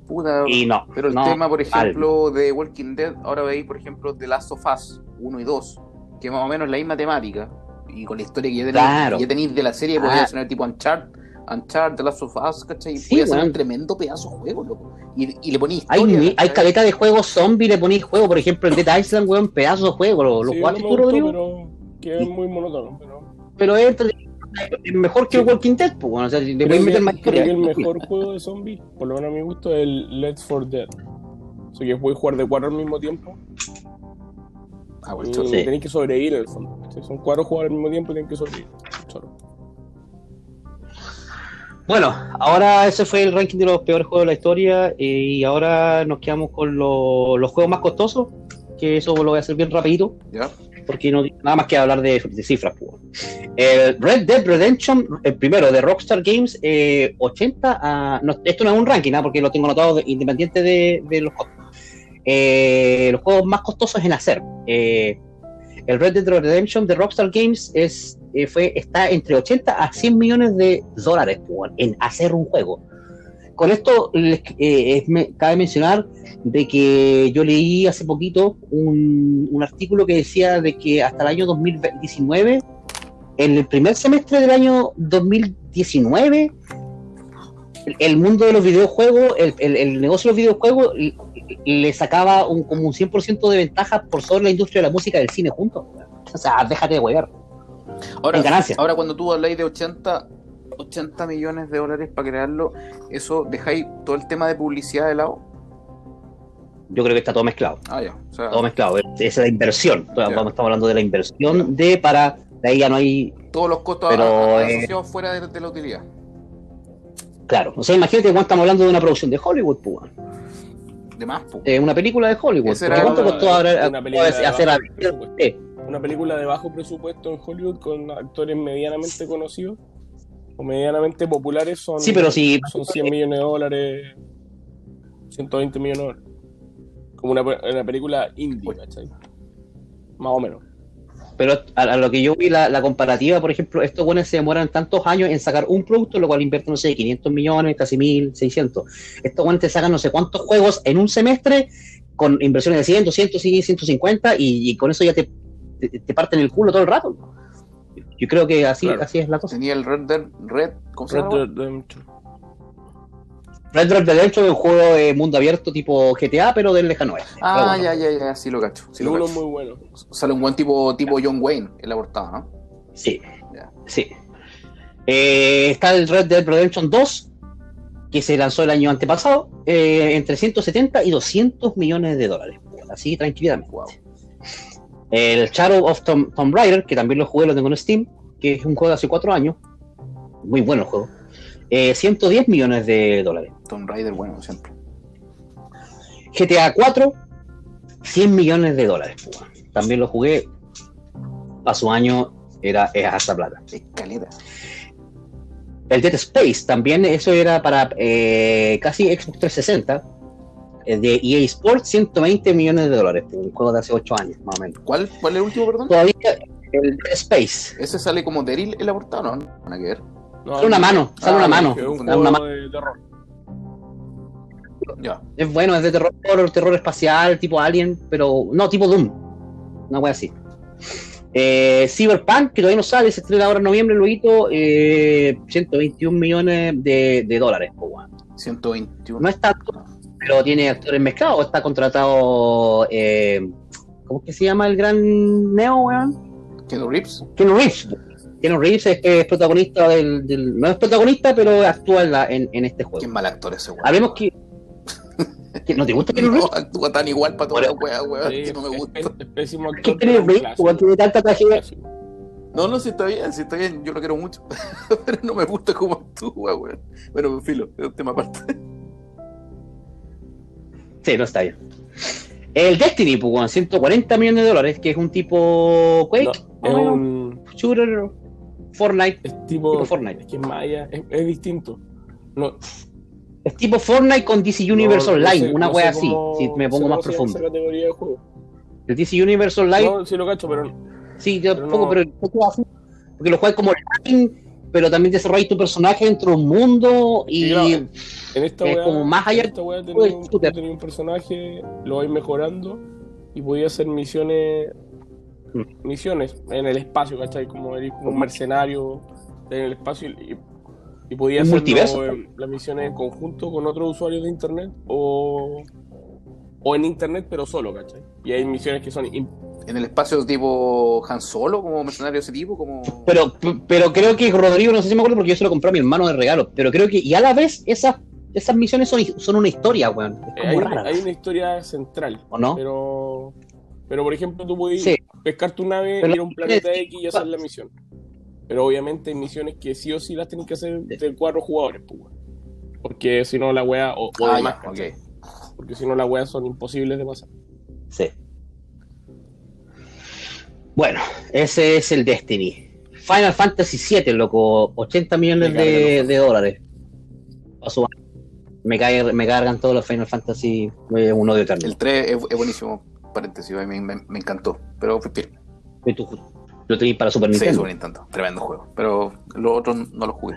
Puta. Y no. Pero el no, tema, por ejemplo, de Walking Dead, ahora veis, por ejemplo, The Last of Us 1 y 2, que más o menos es la misma temática, y con la historia que ya tenéis, Claro. ya tenéis de la serie, Ah. podría ser tipo Uncharted, Uncharted, The Last of Us, ¿cachai? Y Sí, podía ser un tremendo pedazo de juego, loco. Y, y le ponéis Hay, historia. hay caleta de juegos zombie, le ponéis juego, por ejemplo, el Dead Island, weón, pedazo de juego. ¿Lo, lo Sí, tú, Rodrigo? pero que es muy monótono. Pero Pero es, es mejor que Sí. el Walking Dead, pues, bueno, o sea, le creo, puedes meter más creo historia. que el mejor juego de zombies, por lo menos a mi gusto, es el Let's for Dead. O sea que puedes jugar de cuatro al mismo tiempo Ah, y bueno, chorro. Sí. tenés que sobrevivir en el fondo. Si son cuatro jugadores al mismo tiempo, tienen que sobrevivir. Choro. Bueno, ahora ese fue el ranking de los peores juegos de la historia eh, y ahora nos quedamos con lo- los juegos más costosos, que eso lo voy a hacer bien rapidito, ¿Ya? porque no nada más que hablar de, de cifras. pues. El Red Dead Redemption, el primero de Rockstar Games, eh, 80 a... no, esto no es un ranking, ¿ah? porque lo tengo anotado de- independiente de, de los costos. Eh, los juegos más costosos en hacer. Eh, el Red Dead Redemption de Rockstar Games es, eh, fue, está entre 80 a 100 millones de dólares pues, en hacer un juego. Con esto eh, cabe mencionar de que yo leí hace poquito un, un artículo que decía de que hasta el año 2019, en el primer semestre del año 2019, el, mundo de los videojuegos, el, el- negocio de los videojuegos le sacaba un, como un 100% de ventaja por sobre la industria de la música y del cine juntos. O sea, déjate de huear. Ahora, ahora cuando tú habláis de 80, 80 millones de dólares para crearlo, eso dejáis todo el tema de publicidad de lado. Yo creo que está todo mezclado. Ah, ya. O sea, todo mezclado. Esa es la inversión. Ya. Vamos, estamos hablando de la inversión de para De ahí ya no hay. Todos los costos Pero, eh, asociados fuera de, de la utilidad. Claro. O sea, imagínate cuando estamos hablando de una producción de Hollywood, pues. De más. Eh, una película de Hollywood. ¿Cuánto una- costó ahora una película de hacer bajo a presupuesto. eh, Una película de bajo presupuesto en Hollywood con actores medianamente conocidos o medianamente populares son, Sí, pero si. son 100 millones de dólares, 120 millones de dólares. Como una, una película indie, ¿cachai? Más o menos. Pero a, a lo que yo vi la, la comparativa, por ejemplo, estos buenos se demoran tantos años en sacar un producto, lo cual invierte, no sé, 500 millones, casi 1000, 600. Estos buenos te sacan no sé cuántos juegos en un semestre con inversiones de 100, 200, y 150 y, y con eso ya te, te, te parten el culo todo el rato. Yo creo que así, Claro. así es la cosa. Tenía el Red Dead Red, ¿cómo se Red Redemption. Red Dead Redemption es un juego de mundo abierto tipo GTA, pero del lejano oeste. Ah, ya, ya, ya, sí lo cacho. Sí lo uno cacho. muy bueno. Sale un buen tipo, tipo John Wayne en la portada, ¿no? Sí, sí. Eh, está el Red Dead Redemption 2, que se lanzó el año antepasado, eh, entre 170 y 200 millones de dólares. Así, tranquilamente. Wow. El Shadow of Tom- Tomb Raider, que también lo jugué, lo tengo en Steam, que es un juego de hace cuatro años. Muy bueno el juego. Eh, 110 millones de dólares. Tomb Raider, bueno, siempre. GTA 4, 100 millones de dólares. También lo jugué. A su año era es hasta plata. Escalera. El Dead Space también, eso era para eh, casi Xbox 360. eh, De EA Sports, 120 millones de dólares. Un juego de hace 8 años, más o menos. ¿Cuál, ¿Cuál es el último, perdón? Todavía el Dead Space. Ese sale como Daryl en la portada, ¿no? Nada que ver. No, Sale una mano, sale Ah, una ok, mano. Es un Sale juego una mano. de terror. Ya. Es bueno, es de terror, terror espacial, tipo Alien, pero no, tipo Doom. Una wea así. Eh, Cyberpunk, que todavía no sale, se estrena ahora en noviembre, luego, eh, 121 millones de, de dólares. po, weón. 121. No es tanto, pero tiene actores mezclados. Está contratado, eh, ¿cómo es que se llama el gran Neo, weón? Keanu Reeves. Keanu Reeves. Keanu Reeves es, es protagonista del, del- No es protagonista, pero actúa en, la- en, en este Qué juego. mal actor ese weón. Hablemos que... ¿No te gusta Keanu Reeves? No, actúa tan igual para todas las weas, weón, Sí, que no me gusta. Es, es pésimo ¿Qué actor. tiene pero un Reeves? Tiene tanta tragedia. No, no, sí está bien, sí está bien, yo lo quiero mucho. Pero no me gusta cómo actúa, weón. Bueno, filo, es un tema aparte. Sí, no está bien. El Destiny, pues, weón, 140 millones de dólares, que es un tipo Quake, No, es o menos, un shooter, Fortnite. es tipo, Tipo Fortnite. Es que Maya, es, es distinto. No, Es tipo Fortnite con DC Universe no- Online, sé- una wea así, cómo- si me pongo más profundo. categoría de juego. El DC Universe Online, No, sí lo cacho, pero sí, yo pero pero así, porque lo juegas como online, pero también desarrollas tu personaje dentro de un mundo y Sí, claro. en esta Es wea, como más allá en esta wea tenía un, tenía un personaje, lo vais mejorando y podía hacer misiones. Misiones en el espacio, ¿cachai? Como eres como un mercenario en el espacio y, y podía Un hacer multiverso. las misiones en conjunto con otros usuarios de internet o, o en internet pero solo, ¿cachai? Y hay misiones que son En el espacio tipo Han Solo, como mercenario de ese tipo, como. Pero, pero creo que Rodrigo, no sé si me acuerdo porque yo se lo compré a mi hermano de regalo, pero creo que, y a la vez, esas, esas misiones son, son una historia, weón. Es hay, como una, rara, hay una historia central, ¿o no? pero pero por ejemplo tú puedes Sí. pescar tu nave, Pero ir a un planeta X y hacer la misión. Pero obviamente hay misiones que sí o sí las tienen que hacer de cuatro jugadores, pues. Porque si no la wea, o, o Ah. Porque si no las weas son imposibles de pasar. Sí. Bueno, ese es el Destiny. Final Fantasy VII, loco, 80 millones de, cargan de dólares. Me, cae- me cargan todos los Final Fantasy, un odio eterno. El 3 es, es buenísimo, paréntesis, a mí me, me- me encantó. Pero fue bien. Y tú- Lo tenéis para Super Sí, Nintendo. Super Nintendo, tremendo juego. Pero los otros no los jugué.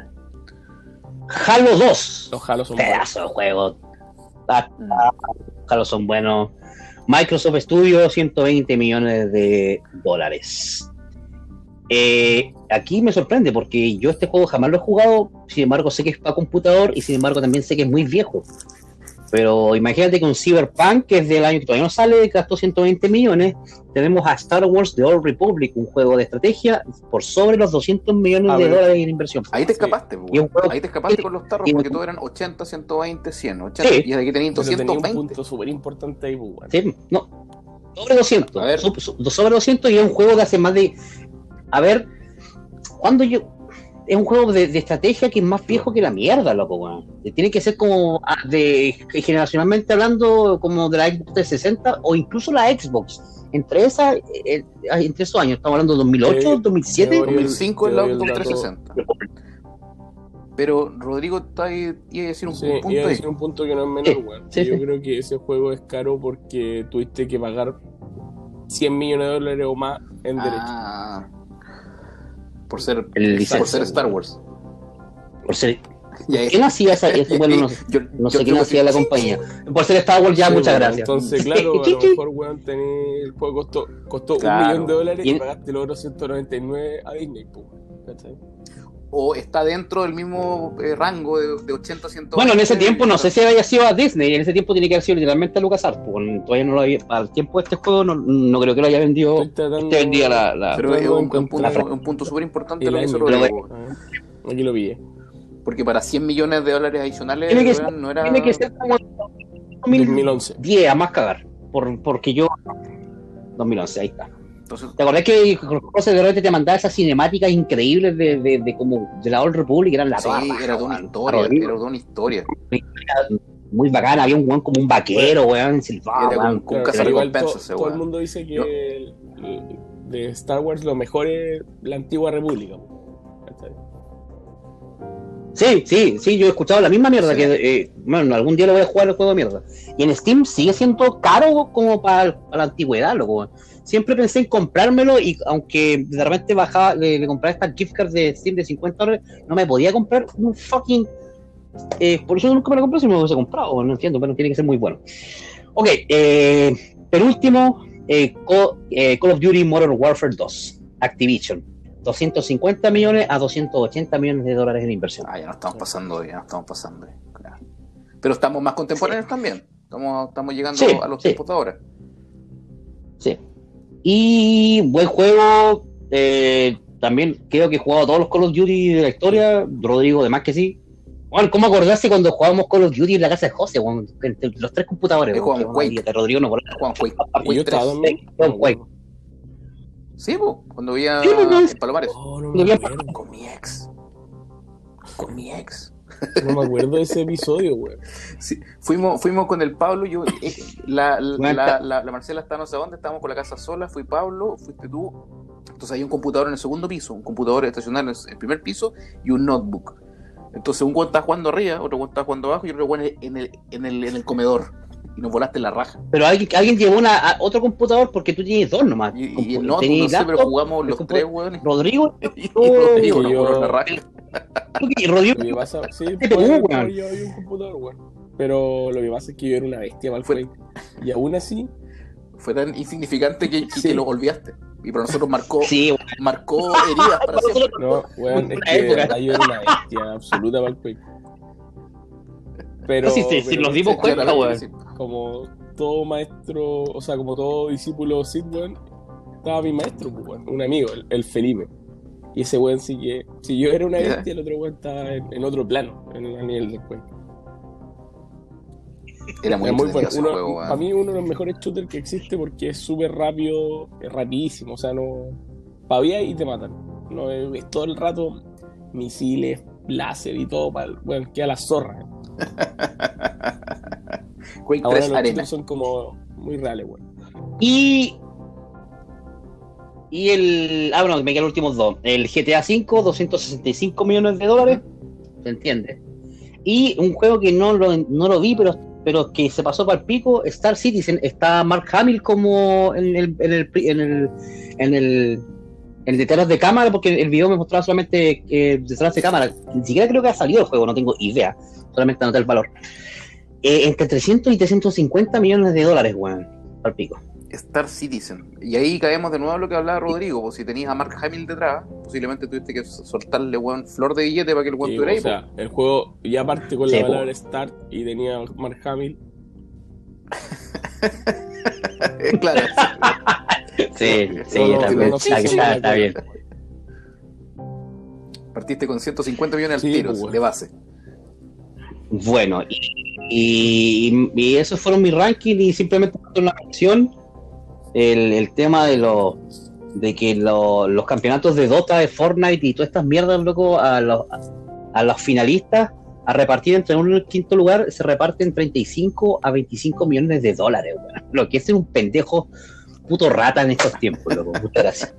Halo 2. Los Halo son buenos. Pedazo de juego. Ah, ah, Halo son buenos. Microsoft Studios, 120 millones de dólares. Eh, aquí me sorprende porque yo este juego jamás lo he jugado, sin embargo sé que es para computador y sin embargo también sé que es muy viejo. Pero imagínate que un Cyberpunk, que es del año que todavía no sale, gastó 120 millones. Tenemos a Star Wars The Old Republic, un juego de estrategia por sobre los 200 millones A de ver. dólares en inversión. Ahí te Sí. escapaste, un juego- ahí te escapaste con los tarros y- porque todos eran 80, 120, 100, 80, Sí. y de aquí tenían Pero tenía un 220. punto súper importante ahí, weón. Sí, no. Sobre 200. A ver. Sobre 200 y es un juego que hace más de a ver, cuando yo. Es un juego de, de estrategia que es más viejo que la mierda, loco, weón. Tiene que ser como ah, de generacionalmente hablando, como de la Xbox 360 o incluso la Xbox. Entre esas, eh, eh, entre esos años, estamos hablando de 2008, Eh, 2007. me voy 2005 es Te la Xbox dato. 360. Pero Rodrigo está ahí, iba a decir un Sí, punto iba a decir un punto que no es menor, Sí, weón. sí, Yo sí. creo que ese juego es caro porque tuviste que pagar 100 millones de dólares o más en derecho. Ah, por ser, El por ser Star Wars. Por ser, ¿Quién hacía esa? bueno, no, Yo- no yo sé quién creo hacía que- la compañía. Por ser Star Wars, ya, Sí, muchas weón, gracias. Entonces, claro, a lo mejor, weón, tenés- el juego costó, costó Claro. un millón de dólares Y y, pagaste los otros 199 a Disney, pues, ¿cachai? O está dentro del mismo eh, rango de, de 80 100 Bueno, en ese tiempo no sé si había sido a Disney, en ese tiempo tiene que haber sido literalmente a LucasArts, porque todavía no lo había, el tiempo de este juego no, no creo que lo haya vendido, este vendía la, la- Pero es un, punto, un punto súper importante lo que hizo. Rodrigo. Ah, Aquí lo vi. Porque para 100 millones de dólares adicionales Tiene que ser- no era. tiene que ser como 2011. 2010, a más cagar, por, porque yo... 2011, ahí está. Entonces, ¿Te acordás que José de repente te mandaba esas cinemáticas increíbles de, de, de como de la Old Republic? Eran la sí, raja, era toda una historia. Era toda una historia. Muy bacana, había un weón como un vaquero, weón, silbado, Era weón. Con Claro, igual to- ese todo el mundo dice que Yo- el- el- de Star Wars lo mejor es la antigua república. Sí, sí, sí, yo he escuchado la misma mierda Sí. que, eh, bueno, algún día lo voy a jugar el juego de mierda. Y en Steam sigue siendo caro como para, para la antigüedad, loco. Siempre pensé en comprármelo y aunque de repente bajaba, le, le compraba estas gift cards de Steam de 50 dólares, no me podía comprar un fucking... eh, por eso nunca me lo compré si me lo hubiese comprado, no entiendo, pero tiene que ser muy bueno. Ok, eh, penúltimo, eh, eh, Call of Duty Modern Warfare 2, Activision. 250 millones a 280 millones de dólares en inversión. Ah, ya no estamos pasando, ya no estamos pasando. claro. Pero estamos más contemporáneos también. Estamos, estamos llegando Sí, a los sí. tiempos de ahora. Sí. Y buen juego. eh, también creo que he jugado todos los Call of Duty de la historia. Rodrigo, de más que sí. Bueno, ¿cómo acordarse cuando jugábamos Call of Duty en la casa de José? Entre los tres computadores. Que Quake. Rodrigo no acordaba. Juan Quake. Y Quake yo estaba 3. también. Sí, no me Quake. acuerdo. Sí, cuando pues, en Palomares. Oh, no, vi-. Con mi ex. Con mi ex. No me acuerdo de ese episodio, güey. Sí, fuimos, fuimos con el Pablo, yo, eh, la, la, la, la- la Marcela está no sé dónde, estábamos con la casa sola, fui Pablo, fuiste tú. Entonces hay un computador en el segundo piso, un computador estacionario en el primer piso y un notebook. Entonces un güey está jugando arriba, otro güey está jugando abajo y otro güey en el, en el, en el comedor. Y nos volaste la raja. Pero alguien, alguien llevó una, a otro computador porque tú tienes dos nomás. Y, y el notebook, tenías no sé, pero jugamos el los tres, güey. Rodrigo Y, y Rodrigo nos yo- voló la raja. y Rodrigo. Lo que pasa, sí, weón. yo había un computador, güey. Pero lo que pasa es que yo era una bestia mal Fue- Y aún así, Fue tan insignificante que, que, Sí. que lo olvidaste. Y para nosotros marcó, Sí, marcó heridas para siempre. no, weón, es Una que de verdad yo era una bestia absoluta mal Pero, Sí, sí, sí, pero nos dimos cuenta, weón. Como todo maestro, o sea, como todo discípulo Sid, weón, estaba mi maestro, pues, un amigo, el, el Felipe. Y ese weón sí que, si yo era una bestia, el otro weón estaba en, en otro plano, en el nivel del juego. Era muy, bueno. Uno- juego, para mí uno de los mejores shooters que existe porque es súper rápido, es rapidísimo, o sea, no... Pavía y te matan. No, es, es todo el rato misiles, láser y todo, para, bueno, queda la zorra. Quake Ahora 3 los Arena. shooters son como muy reales. Y. Y el. Ah, bueno, me quedan los últimos dos. El GTA V, 265 millones de dólares. ¿Se entiende? Y un juego que no lo, no lo vi, pero, pero que se pasó para el pico: Star Citizen. Está Mark Hamill como en el. En el, en el, en el en el detrás de cámara, porque el video me mostraba solamente eh, detrás de cámara. Ni siquiera creo que ha salido el juego, no tengo idea. Solamente anoté el valor. Eh, entre 300 y 350 millones de dólares, weón. Al pico. Star Citizen. Y ahí caemos de nuevo a lo que hablaba Rodrigo. Pues si tenías a Mark Hamill detrás, posiblemente tuviste que soltarle weón, flor de billete para que el weón Sí, tuviera ahí. o sea, el juego ya parte con Sí, la po. palabra start y tenía Mark Hamill. pues. claro. Sí, sí, No, no, está, no, Está- sí, sí, está- sí, está bien. Partiste con 150 millones al Sí, tiro, pues, de base. Bueno, y, y, y esos fueron mis rankings y simplemente una mención el, el tema de los de que lo- los campeonatos de Dota, de Fortnite y todas estas mierdas, loco, a los, a los finalistas, a repartir entre uno y el quinto lugar, se reparten 35 a 25 millones de dólares, weón. Lo que es ser un pendejo puto rata en estos tiempos, loco. Muchas gracias.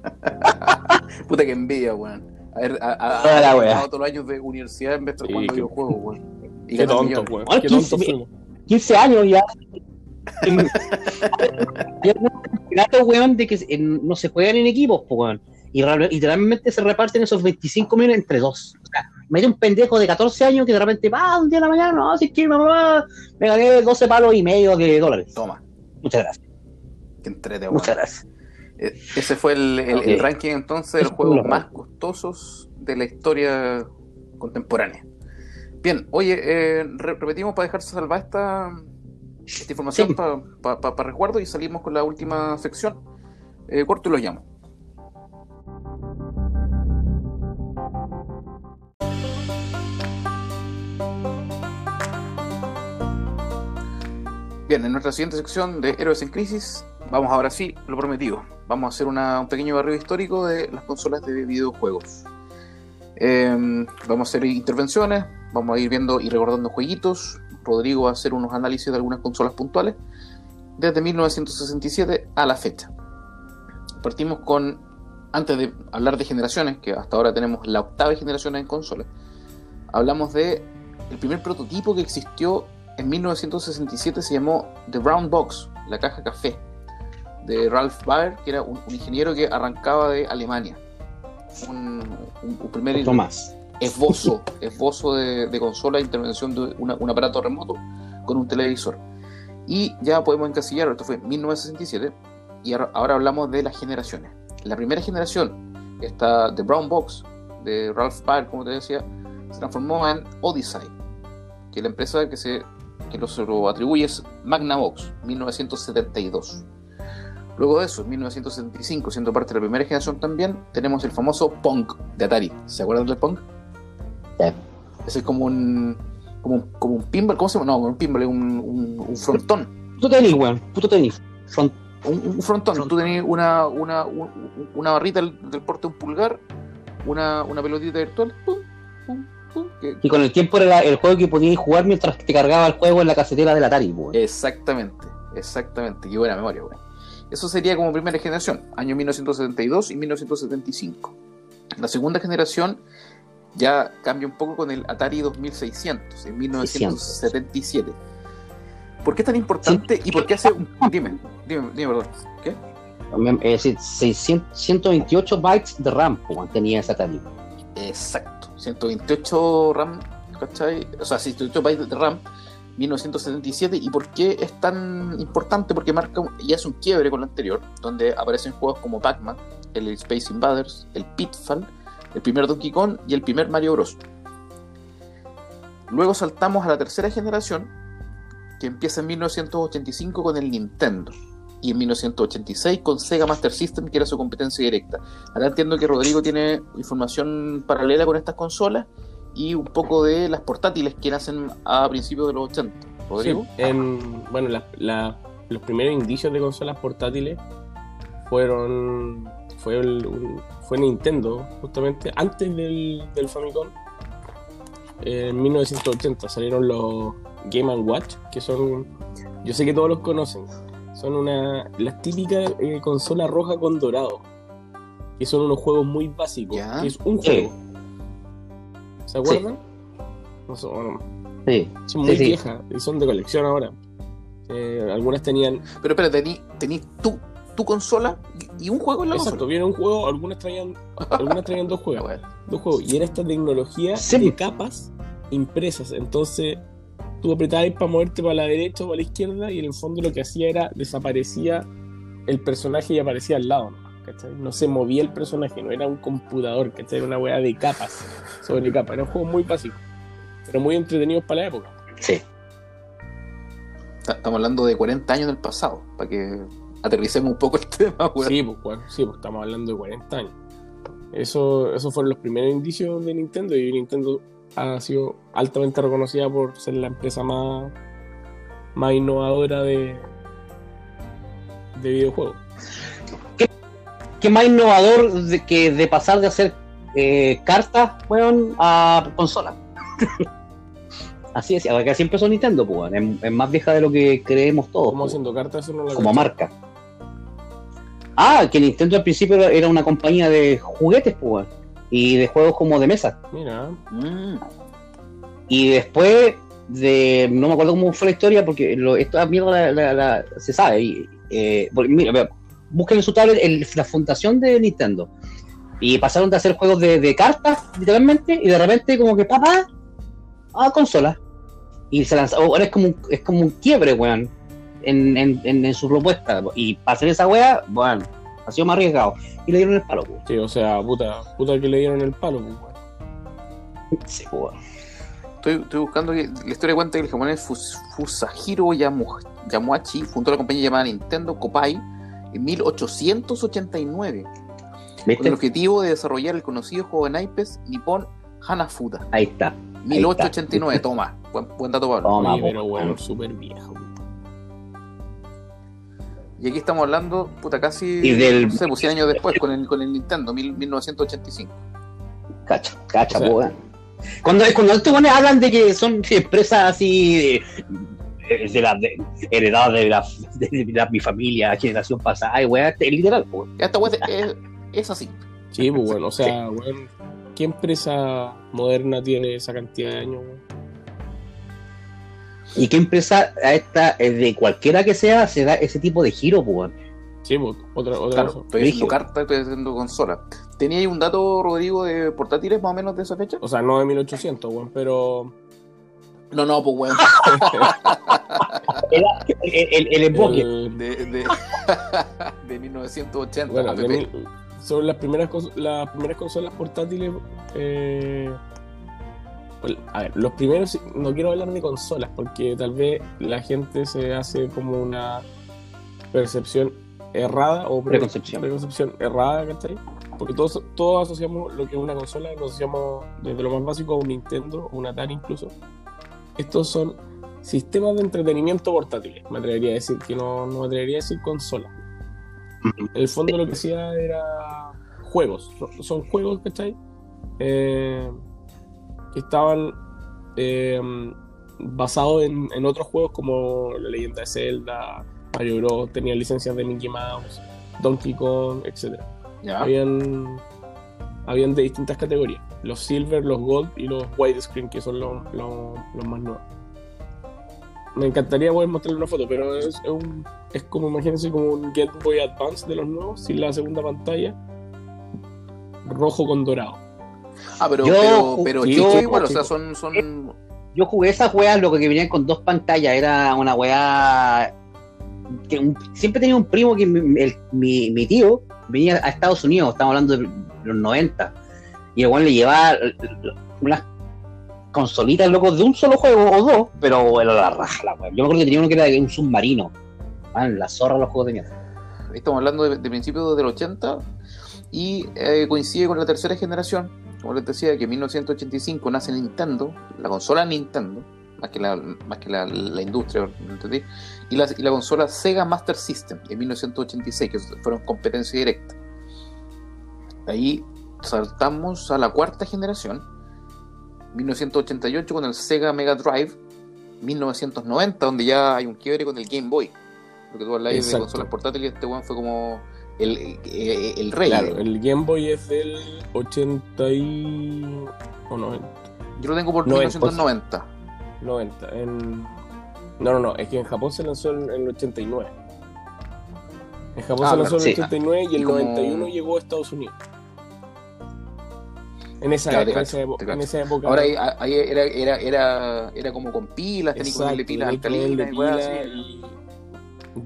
Puta que envidia, weón. A ver, a, a, a- wea. a todos los años de universidad en vez de jugando videojuegos, weón. Y Qué tonto, weón. Ay, Qué qué tonto fe- fuimos. 15 años ya. ya un campeonato, weón, de que en- no se juegan en equipos, po, weón. Y literalmente se reparten esos 25 millones entre dos. O sea, me hay un pendejo de 14 años que de repente va un día de la mañana, no, si es que mamá, me gané 12 palos y medio de dólares. Toma, Muchas gracias, que entrete, weón. muchas gracias. Eh, Ese fue el, el- el Ok. ranking entonces de los juegos más costosos de la historia contemporánea. Bien, oye, eh, re- repetimos para dejarse salvar esta, esta información Sí. para resguardo y salimos con la última sección. Eh, corto y lo llamo. Bien, en nuestra siguiente sección de Héroes en Crisis, vamos ahora sí, lo prometido. Vamos a hacer una- un pequeño barrio histórico de las consolas de videojuegos. Eh, vamos a hacer intervenciones, vamos a ir viendo y recordando jueguitos. Rodrigo va a hacer unos análisis de algunas consolas puntuales desde 1967 a la fecha. Partimos con, antes de hablar de generaciones, que hasta ahora tenemos la octava generación en consolas, hablamos de el primer prototipo que existió en 1967 se llamó The Brown Box, la caja café, de Ralph Baer, que era un, un ingeniero que arrancaba de Alemania. Un, un- un primer Tomás. Esbozo, esbozo de, de consola, intervención de un aparato remoto con un televisor. Y ya podemos encasillar, esto fue en 1967, y ahora, hablamos de las generaciones. La primera generación, esta The Brown Box, de Ralph Baer, como te decía, se transformó en Odyssey, que la empresa que se, que lo atribuye es Magnavox, 1972. Luego de eso, en 1975, siendo parte de la primera generación también, tenemos el famoso Pong de Atari. ¿Se acuerdan del Pong? Sí. Ese es como un, como un, como un pinball, ¿cómo se llama? No, un pinball, es un, un, un frontón. Puto tenis, weón. Puto tenis. Un, un frontón. Tú tenías una, una, un- una barrita del, del porte de un pulgar, una, una pelotita virtual, pum, pum, pum, que- Y con el tiempo era el juego que podías jugar mientras te cargaba el juego en la casetera del Atari, weón. Exactamente, exactamente. Qué buena memoria, güey. Eso sería como primera generación, año 1972 y 1975. La segunda generación ya cambia un poco con el Atari 2600 en 1977. ¿Por qué es tan importante y por qué hace un... Dime, dime, dime, perdón. ¿Qué? Es decir, 600 128 bytes de RAM, weón, tenía esa Atari. Exacto, 128 RAM, ¿cachai? O sea, 128 bytes de RAM, 1977. ¿Y por qué es tan importante? Porque marca y hace un quiebre con lo anterior, donde aparecen juegos como Pac-Man, el Space Invaders, el Pitfall, el primer Donkey Kong y el primer Mario Bros. Luego saltamos a la tercera generación, que empieza en 1985 con el Nintendo. Y en 1986 con Sega Master System, que era su competencia directa. Ahora entiendo que Rodrigo tiene información paralela con estas consolas y un poco de las portátiles que nacen a principios de los 80. Rodrigo. Sí, en- bueno, los primeros indicios de consolas portátiles fueron. Fue, el- fue Nintendo, justamente, antes del, del Famicom. En 1980 salieron los Game Watch, que son. Yo sé que todos los conocen. Son una. Las típicas eh, consolas roja con dorado. Que son unos juegos muy básicos. Ya. Que es un Sí. juego. ¿Se acuerdan? No sé, bueno, Sí. son muy Sí, sí. viejas y son de colección ahora. Eh, algunas tenían. Pero espera, tení, tení tu, tu consola y, un juego en la Exacto, consola. viene un juego, algunas traían, algunas traían dos juegos. bueno. Dos juegos. Y era esta tecnología Sí. de capas impresas. Entonces, tú apretabas para moverte para la derecha o para la izquierda, y en el fondo lo que hacía era desaparecía el personaje y aparecía al lado. ¿no? ¿cachai? No se movía el personaje, no era un computador, ¿cachai? Era una weá de capas sobre capas. Era un juego muy básico, pero muy entretenidos para la época. Sí. Ta- Estamos hablando de 40 años del pasado, para que aterricemos un poco el tema, weón. Sí, pues, weón, sí, pues estamos hablando de 40 años. Eso, esos fueron los primeros indicios de Nintendo y Nintendo ha sido altamente reconocida por ser la empresa más, más innovadora de, de videojuegos. qué más innovador de, que de pasar de hacer eh, cartas, weón, a consola. Así es, acá siempre son Nintendo, pues, weón. es, es más vieja de lo que creemos todos. ¿Cómo pues, haciendo cartas? Eso no lo como marca. Ah, que Nintendo al principio era- era una compañía de juguetes, pues, weón, y de juegos como de mesa. Mira, Mm. Y después de. No me acuerdo cómo fue la historia, porque lo, esta mierda la- la- la- se sabe. Y, eh, porque, mira, vea, busquen en su tablet el- la fundación de Nintendo. Y pasaron de hacer juegos de, de cartas, literalmente, y de repente, como que papá, a consola. Y se lanzó. Ahora es como un, es como un quiebre, weón, en, en, en, en su propuesta. Y para hacer esa wea, bueno, ha sido más arriesgado. Y le dieron el palo, weón. sí, o sea, puta, puta que le dieron el palo, pues, weón. Sí, weón. Estoy, estoy buscando que la historia cuenta que el japonés Fus- Yamu- Yamuachi fundó la compañía llamada Nintendo Kopai en 1889 con el objetivo de desarrollar el conocido juego de naipes Nippon Hanafuda. Ahí está. 1889, toma. Buen, buen dato, Pablo. Toma, Oye, pero weón. weón, súper viejo. Y aquí estamos hablando, puta, casi Y del- no sé, pues, 100 años después con el, con el Nintendo, mil- 1985. Cacha, cacha, O sea- po. Cuando, cuando estos weones hablan de que son empresas así de, de la de, heredadas de la, de, la- mi familia, generación pasada, ay, weón, es literal, po, weón. Esta weá es, es así. Sí, pues bueno, o sea, weón, ¿qué empresa moderna tiene esa cantidad de años, weón? ¿Y qué empresa a esta, eh, de cualquiera que sea, se da ese tipo de giro, weón? Sí, pues, otra, otra Claro, cosa. estoy haciendo carta, estoy haciendo consola. ¿Tenía ahí un dato, Rodrigo, de portátiles más o menos de esa fecha? O sea, no de 1800, weón, pero No, no, pues weón. El, el, el emboque. el- De, de, de 1980. bueno, de mil- sobre las primeras, cons- las primeras consolas portátiles, eh, pues, a ver, los primeros, no quiero hablar de consolas porque tal vez la gente se hace como una percepción errada o pre- Preconcepción. preconcepción errada, ¿cachai? Porque todos, todos asociamos lo que es una consola, lo asociamos desde lo más básico a un Nintendo, un Atari incluso. Estos son sistemas de entretenimiento portátiles, me atrevería a decir, que no, no me atrevería a decir consola. En el fondo lo que hacía era juegos, son juegos, ¿cachai? Eh, que estaban eh, basados en, en otros juegos como La Leyenda de Zelda, Mario Bros, tenían licencias de Mickey Mouse, Donkey Kong, etc. Ya. Habían, habían de distintas categorías, los Silver, los Gold y los Widescreen, que son los, los- los más nuevos. Me encantaría poder mostrarle una foto, pero es, es un- es como, imagínense, como un Game Boy Advance de los nuevos, sin la segunda pantalla, rojo con dorado. Ah, pero, Yo- pero, yo- igual, o sea, son, son Yo jugué esas weas, lo que venían con dos pantallas, era una wea que un- siempre tenía un primo que mi, el- mi- mi tío venía a Estados Unidos, estamos hablando de los 90, y el weón le llevaba eh, unas consolitas locos de un solo juego o dos, pero era la raja la wea. Yo me acuerdo que tenía uno que era de un submarino. Man, la zorra los juegos de mierda. estamos hablando de, de principios del 80 y eh, coincide con la tercera generación. Como les decía, que en 1985 nace Nintendo, la consola Nintendo, más que la, más que la, la industria, ¿me entendí? Y la, y la consola Sega Master System en 1986, que fueron competencia directa. Ahí saltamos a la cuarta generación, 1988 con el Sega Mega Drive, 1990 donde ya hay un quiebre con el Game Boy. Porque tú hablas de consolas portátiles, este weón fue como el, el, el rey. Claro, el Game Boy es del 80 y... o 90. Yo lo tengo por 90. 1990. 90. En... No, no, no, es que en Japón se lanzó en el 89. En Japón Ah, se lanzó en el 89 y el Y como- 91 llegó a Estados Unidos. En esa, Claro, en cacho, en esa época. Ahora ahí, ahí era, era, era, era como con pilas, tenía que ponerle pilas y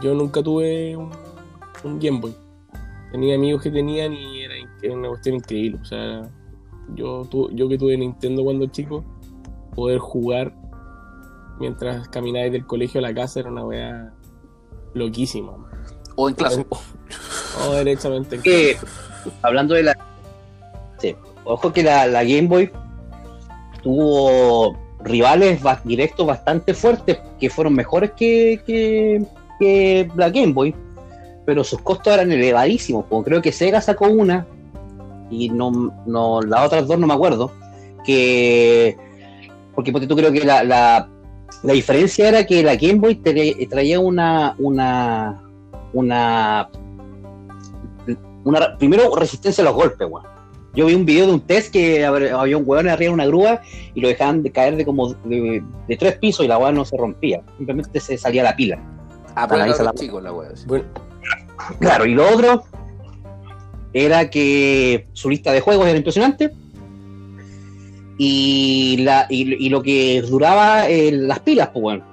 Yo nunca tuve un, un Game Boy. Tenía amigos que tenían y era, una cuestión increíble. O sea, yo, tu- yo que tuve Nintendo cuando chico, poder jugar mientras caminabas del colegio a la casa era una wea loquísima. O en clase. O derechamente. Que, hablando de la. Sí, ojo que la, la Game Boy tuvo rivales directos bastante fuertes que fueron mejores que, que, que la Game Boy. Pero sus costos eran elevadísimos. Como creo que Sega sacó una, y no, no las otras dos no me acuerdo, que. Porque ponte tú creo que la, la, la diferencia era que la Game Boy tra- traía una. una. una. una primero resistencia a los golpes, weón. Yo vi un video de un test que hab- había un weón arriba de una grúa y lo dejaban de caer de como de, de tres pisos y la weá no se rompía. Simplemente se salía la pila. Ah, los la- la wea. sí. Bueno, Claro, y lo otro era que su lista de juegos era impresionante. Y, la, y, lo que duraba eh, las pilas, pues bueno.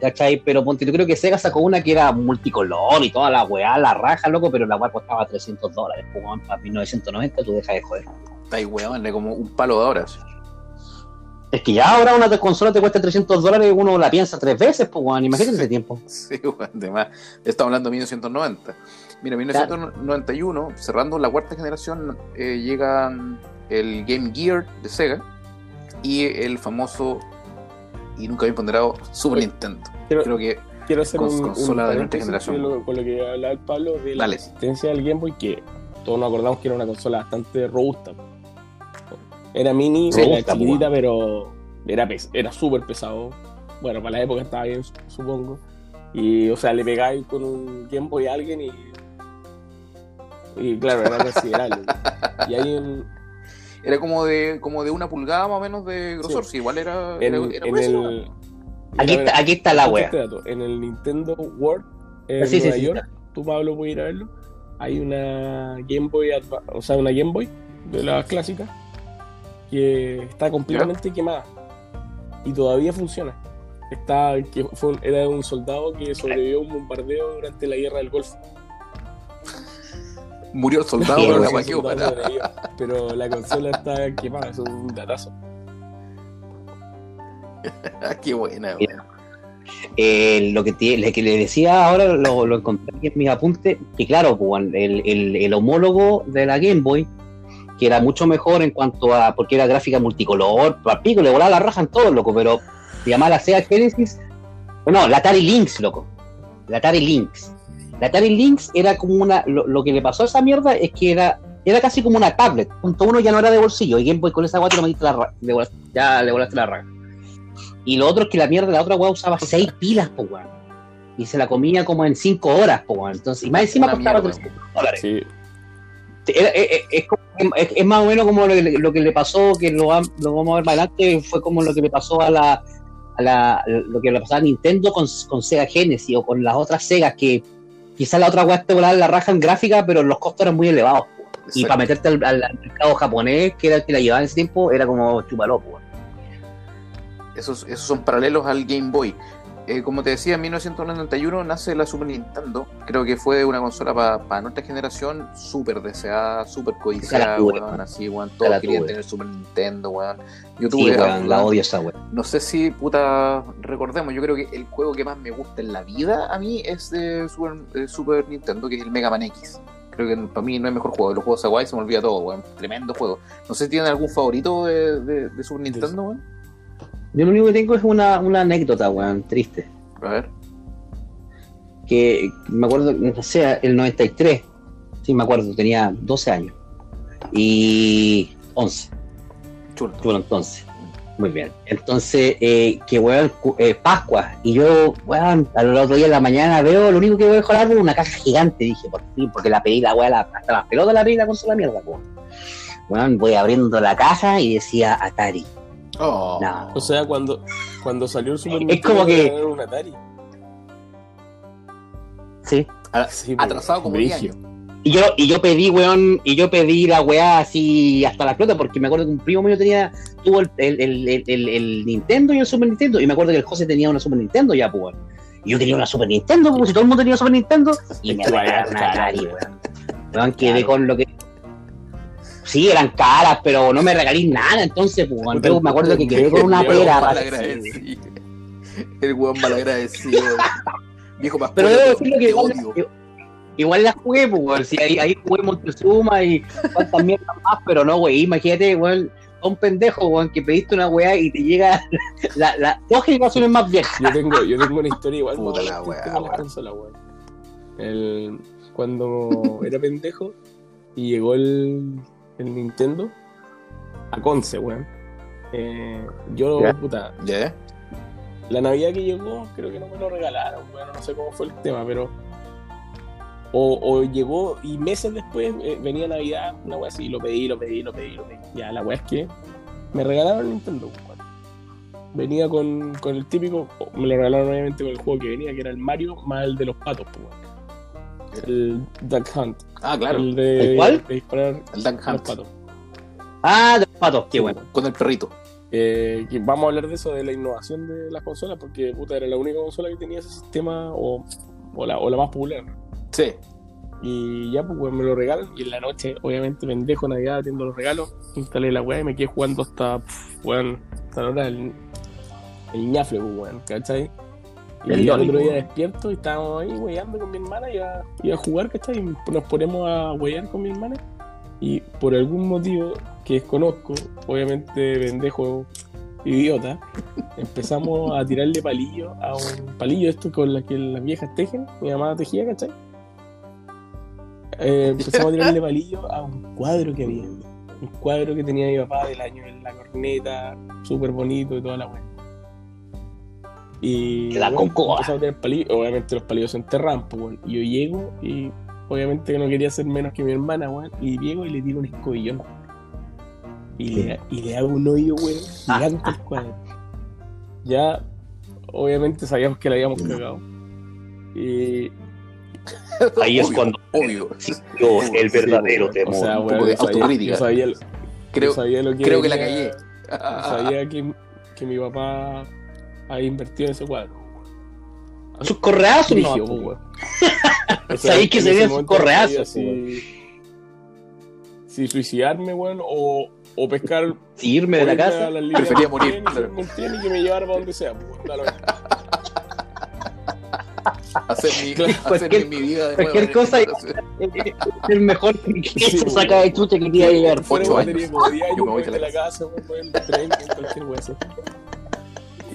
¿Cachai? Pero ponte, yo creo que Sega sacó una que era multicolor y toda la weá, la raja, loco, pero la weá costaba 300 dólares, pues bueno, para 1990 tú dejas de joder. Está ahí, weón, como un palo de horas. Es que ya ahora una consola te cuesta 300 dólares, uno la piensa tres veces, pues bueno, imagínate ese tiempo. Sí, además, estamos hablando de 1990. Mira, 1991, cerrando la cuarta generación, eh, llegan el Game Gear de Sega y el famoso y nunca bien ponderado Super Nintendo. quiero, Creo que quiero hacer cons- un, un consola de nuestra paréntesis generación. lo- con lo que hablaba el Pablo de la Dale. resistencia del Game Boy, que todos nos acordamos que era una consola bastante robusta. Era mini, Sí, era chiquitita, pero era, pes- era súper pesado. Bueno, para la época estaba bien, supongo. Y, o sea, le pegáis con un Game Boy a alguien y. Y claro, era considerable. y hay un, era como de como de una pulgada más o menos de grosor. Sí, igual era, en, era, era en el. Aquí está, aquí está la wea. este dato. En el Nintendo World en Sí, Nueva sí, York, tú Pablo puedes ir a verlo. Hay una Game Boy, Adva- o sea, una Game Boy de las clásicas que está completamente quemada y todavía funciona. Está, que fue, un- era un soldado que sobrevivió a un bombardeo durante la guerra del Golfo. Murió el soldado, pero la soldado sobrevivió, pero la consola está quemada, es un datazo. Qué buena. Eh, lo que, te- lo que le decía ahora lo, lo encontré aquí en mis apuntes, que claro, pues, el, el- el homólogo de la Game Boy, que era mucho mejor en cuanto a, porque era gráfica multicolor, pico, le volaba la raja en todo, loco, pero se llamaba la Sega Genesis, no, la Atari Lynx, loco, la Atari Lynx. La Atari Lynx era como una, lo, lo que le pasó a esa mierda es que era, era casi como una tablet, punto uno ya no era de bolsillo, y Game Boy con esa guata no la le volaste- ya le volaste la raja. Y lo otro es que la mierda, la otra weá usaba seis pilas, po weón. Y se la comía como en cinco horas, po weón. Entonces, y más encima Una costaba mierda. 300 dólares. Sí, es, es- es como- es- es más o menos como lo, que le- lo que le pasó, que lo, lo vamos a ver más adelante, fue como lo que le pasó a la, a la lo que le pasó a Nintendo con, con Sega Genesis o con las otras Segas, que quizás la otra weá te volaba la raja en gráfica, pero los costos eran muy elevados. Y para meterte al, al- al mercado japonés, que era el que la llevaba en ese tiempo, era como chupaló, po, weón. Esos, esos son paralelos al Game Boy. Eh, como te decía, en 1991 nace la Super Nintendo. Creo que fue una consola para nuestra generación súper deseada, súper codiciada, tuve, weón. Así, weón. la Todos querían tuve. tener Super Nintendo, weón. Yo Sí, tuve, weón, la odio esa weá. no sé si, puta, recordemos, yo creo que el juego que más me gusta en la vida a mí es de Super, de Super Nintendo, que es el Mega Man X. Creo que para mí no es mejor juego. De los juegos Hawaii se me olvida todo, weón. Tremendo juego. No sé si tienen algún favorito de, de- de Super Nintendo, weón. Yo lo único que tengo es una, una anécdota, weón, triste. A ver. Que me acuerdo, no sé, el 93, sí me acuerdo, tenía 12 años. Y 11, Chulo. bueno, entonces. Muy bien. Entonces, eh, que weón, eh, Pascua. Y yo, weón, al otro día de la mañana veo, lo único que voy a jolar es una caja gigante. Dije, por fin, porque la pedí, la la- hasta las pelotas la pedí la consola mierda, weón. Weón, voy abriendo la caja y decía Atari. Oh. No. O sea, cuando, cuando salió el Super Es Nintendo como que- un Atari. Sí. A- Sí, pues, atrasado como 10 brígido. años. Y yo, y yo pedí, weón, y yo pedí la weá así hasta la flota, porque me acuerdo que un primo mío tenía, tuvo el, el, el, el- el Nintendo y el Super Nintendo, y me acuerdo que el José tenía una Super Nintendo ya, pues, weón. Y yo quería una Super Nintendo, como si todo el mundo tenía Super Nintendo, y me Es era una Atari, weón. weón. Weón, quedé Claro. con lo que... Sí, eran caras, pero no me regalé nada, entonces, pues, Yo me acuerdo que quedé con una pera. weón para- malagradecido. El weón malagradecido. Viejo más Pero debo decirlo que igual, igual la jugué, pues, weón. Sí, ahí, ahí jugué Montezuma y cuantas mierdas más, pero no, güey. Imagínate, weón, a un pendejo, weón, que pediste una weá y te llega la, la dos generaciones más viejas. Yo tengo, yo tengo una historia igual. Puta la weá, weón. El- cuando era pendejo y llegó el, el Nintendo a Conce, weón. Eh, yo, Ya. puta, ¿Ya? la Navidad que llegó, creo que no me lo regalaron, bueno, no sé cómo fue el tema, pero. O, o llegó y meses después eh, venía Navidad, una wea así, lo pedí, lo pedí, lo pedí, lo pedí. Ya, la wea es que me regalaron el Nintendo, weón. Venía con, con el típico, me lo regalaron obviamente con el juego que venía, que era el Mario más el de los patos, pues, weón. El Duck Hunt. Ah, claro. El de, ¿El cuál? de disparar El Duck los Hunt. patos. Ah, de los patos, qué bueno. Con el perrito. Eh, que vamos a hablar de eso, de la innovación de las consolas, porque puta, era la única consola que tenía ese sistema o, o, la, o la más popular. Sí. Y ya, pues, me lo regalan. Y en la noche, obviamente, pendejo, Navidad, atiendo los regalos. Instalé la weá y me quedé jugando hasta, pff, weón, hasta la hora del el ñafle, pues, weón, ¿cachai? Y El otro día despierto y estábamos ahí weyando con mi hermana, iba, iba a jugar, ¿cachai? Y nos ponemos a weyar con mi hermana. Y por algún motivo que desconozco, obviamente pendejo, idiota, empezamos a tirarle palillo a un palillo esto con la que las viejas tejen, mi mamá tejía, ¿cachai? Eh, empezamos a tirarle palillo a un cuadro que había. Un cuadro que tenía mi papá del año en la corneta, súper bonito y toda la weá. Y Que la bueno, a tirar palillos. Obviamente los palillos se enterran, pues, weón. Y yo llego y obviamente que no quería ser menos que mi hermana, weón. Y llego y le tiro un escobillón. Y le, y le hago un hoyo, weón, gigante al cuadro. Ya, obviamente sabíamos que la habíamos cagado. Y Ahí es Obvio, cuando Obvio. Dios, el Sí, verdadero weón. temor. O sea, un weón, poco de yo sabía-. Yo sabía, yo sabía lo que creo que la callé. yo sabía que, que mi papá había invertido en ese cuadro. sus correazos, no. Weón. O sea, Sabéis que en se veían sus correazos, Si, si suicidarme, weón, o, o pescar. Si irme de la casa. Prefería morir, y que me llevara para donde sea, pues, weón. Hacer mi, Claro, hacer cualquier- mi vida de cualquier nuevo. cosa- el mejor que Sí, se saca de chucha que quería llegar. Ocho años. batería, como 10 años, Yo me voy weón, de de la la casa, weón, voy en el tren, en cualquier weón.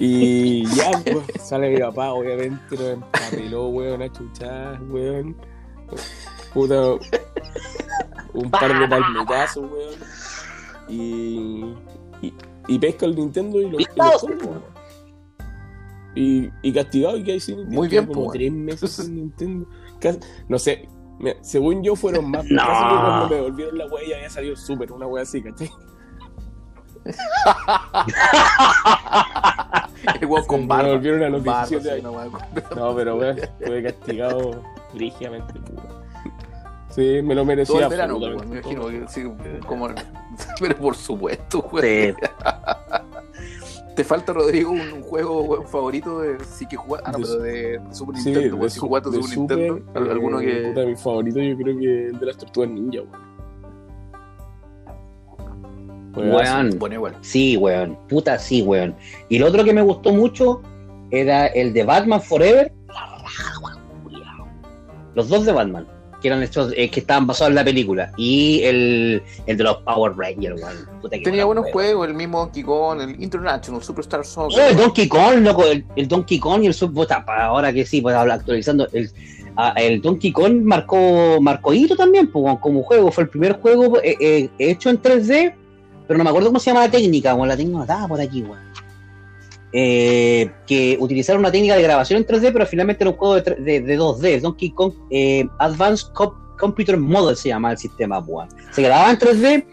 Y ya, pues, sale mi papá, obviamente, nos empapeló, weón, a chuchar, weón. Puta, un par de palmetazos, weón. Y, y, y pesca el Nintendo y lo, y lo weón. Y, y castigado y que ahí sin Nintendo. Muy bien, como pues, tres meses sin Nintendo. Casi- no sé, según yo fueron más. No. Casi que cuando me devolvieron la wea ya había salido súper, una wea así, ¿cachai? El weón con Me barba. devolvieron a los Barba, 17 sí, años. una weá con- No, pero weón, estuve castigado rígidamente. Sí, me lo Todo merecía. el verano, weón, absolutamente me imagino. todo. que sí, como... Pero por supuesto, weón. Sí. ¿Te falta, Rodrigo, un, un juego weón, favorito de sí que jugar? Ah, no, De pero de Super Sí, Nintendo. de, si su- jugaste de Super Nintendo, ¿al- ¿alguno eh, que...? puta, mi favorito yo creo que el de las tortugas ninja, weón. Weón. Bueno, igual. Sí, weón. Puta, sí, weón. Y el otro que me gustó mucho era el de Batman Forever. La raja, weón, culiao. Los dos de Batman, que eran estos eh, que estaban basados en la película. Y el, el de los Power Rangers, weón. Puta, Tenía buenos juegos, el mismo Donkey Kong, el International Superstar Soccer. Oh, el. Donkey Kong, loco, el, el Donkey Kong y el Sub, ahora que sí, pues actualizando, el, ah, el Donkey Kong marcó, marcó hito también, pues, como juego, fue el primer juego eh, eh, hecho en 3D, pero no me acuerdo cómo se llama la técnica, weón, la tengo anotada por aquí, weón. Eh, que utilizaron una técnica de grabación en 3D, pero finalmente era un juego de, de- de 2D, el Donkey Kong eh, Advanced Co- Computer Model se llama el sistema, weón. Se grababa en 3D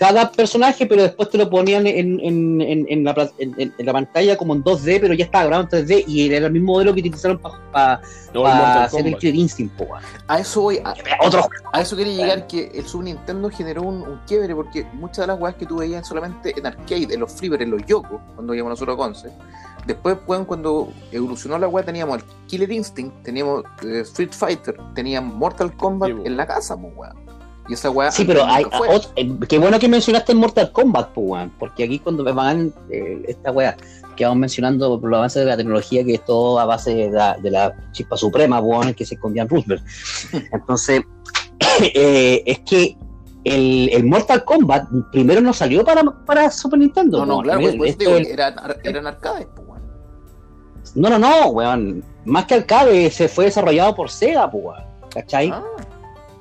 cada personaje, pero después te lo ponían en, en, en, en la, pla- en- en- en la pantalla como en 2D, pero ya estaba grabado en 3D y era el mismo modelo que utilizaron para No, hacer el. Killer Instinct, po. A eso voy. A, Otro a eso quería llegar que el Super Nintendo generó un, un quiebre porque muchas de las weas que tú veías solamente en arcade, en los flippers, en los yokos, cuando íbamos nosotros a Conce. Después, weón, cuando evolucionó la wea, teníamos el Killer Instinct, teníamos eh, Street Fighter, teníamos Mortal Kombat Sí, en la casa, pues, weón. Y esa wea. Sí, pero hay, fue. ot- eh, qué bueno que mencionaste el Mortal Kombat, po, weón, porque aquí cuando me van eh, esta weá que vamos mencionando los avances de la tecnología, que es todo a base de la, de la chispa suprema, weón, que se escondía en Roosevelt. Entonces, eh, es que el, el Mortal Kombat primero no salió para, para Super Nintendo. No, no, claro, pues, Esto digo, es- eran, eran arcades, pues, weón. No, no, no, weón. Más que arcade, se fue desarrollado por Sega, pues, weón. ¿cachai? Ah,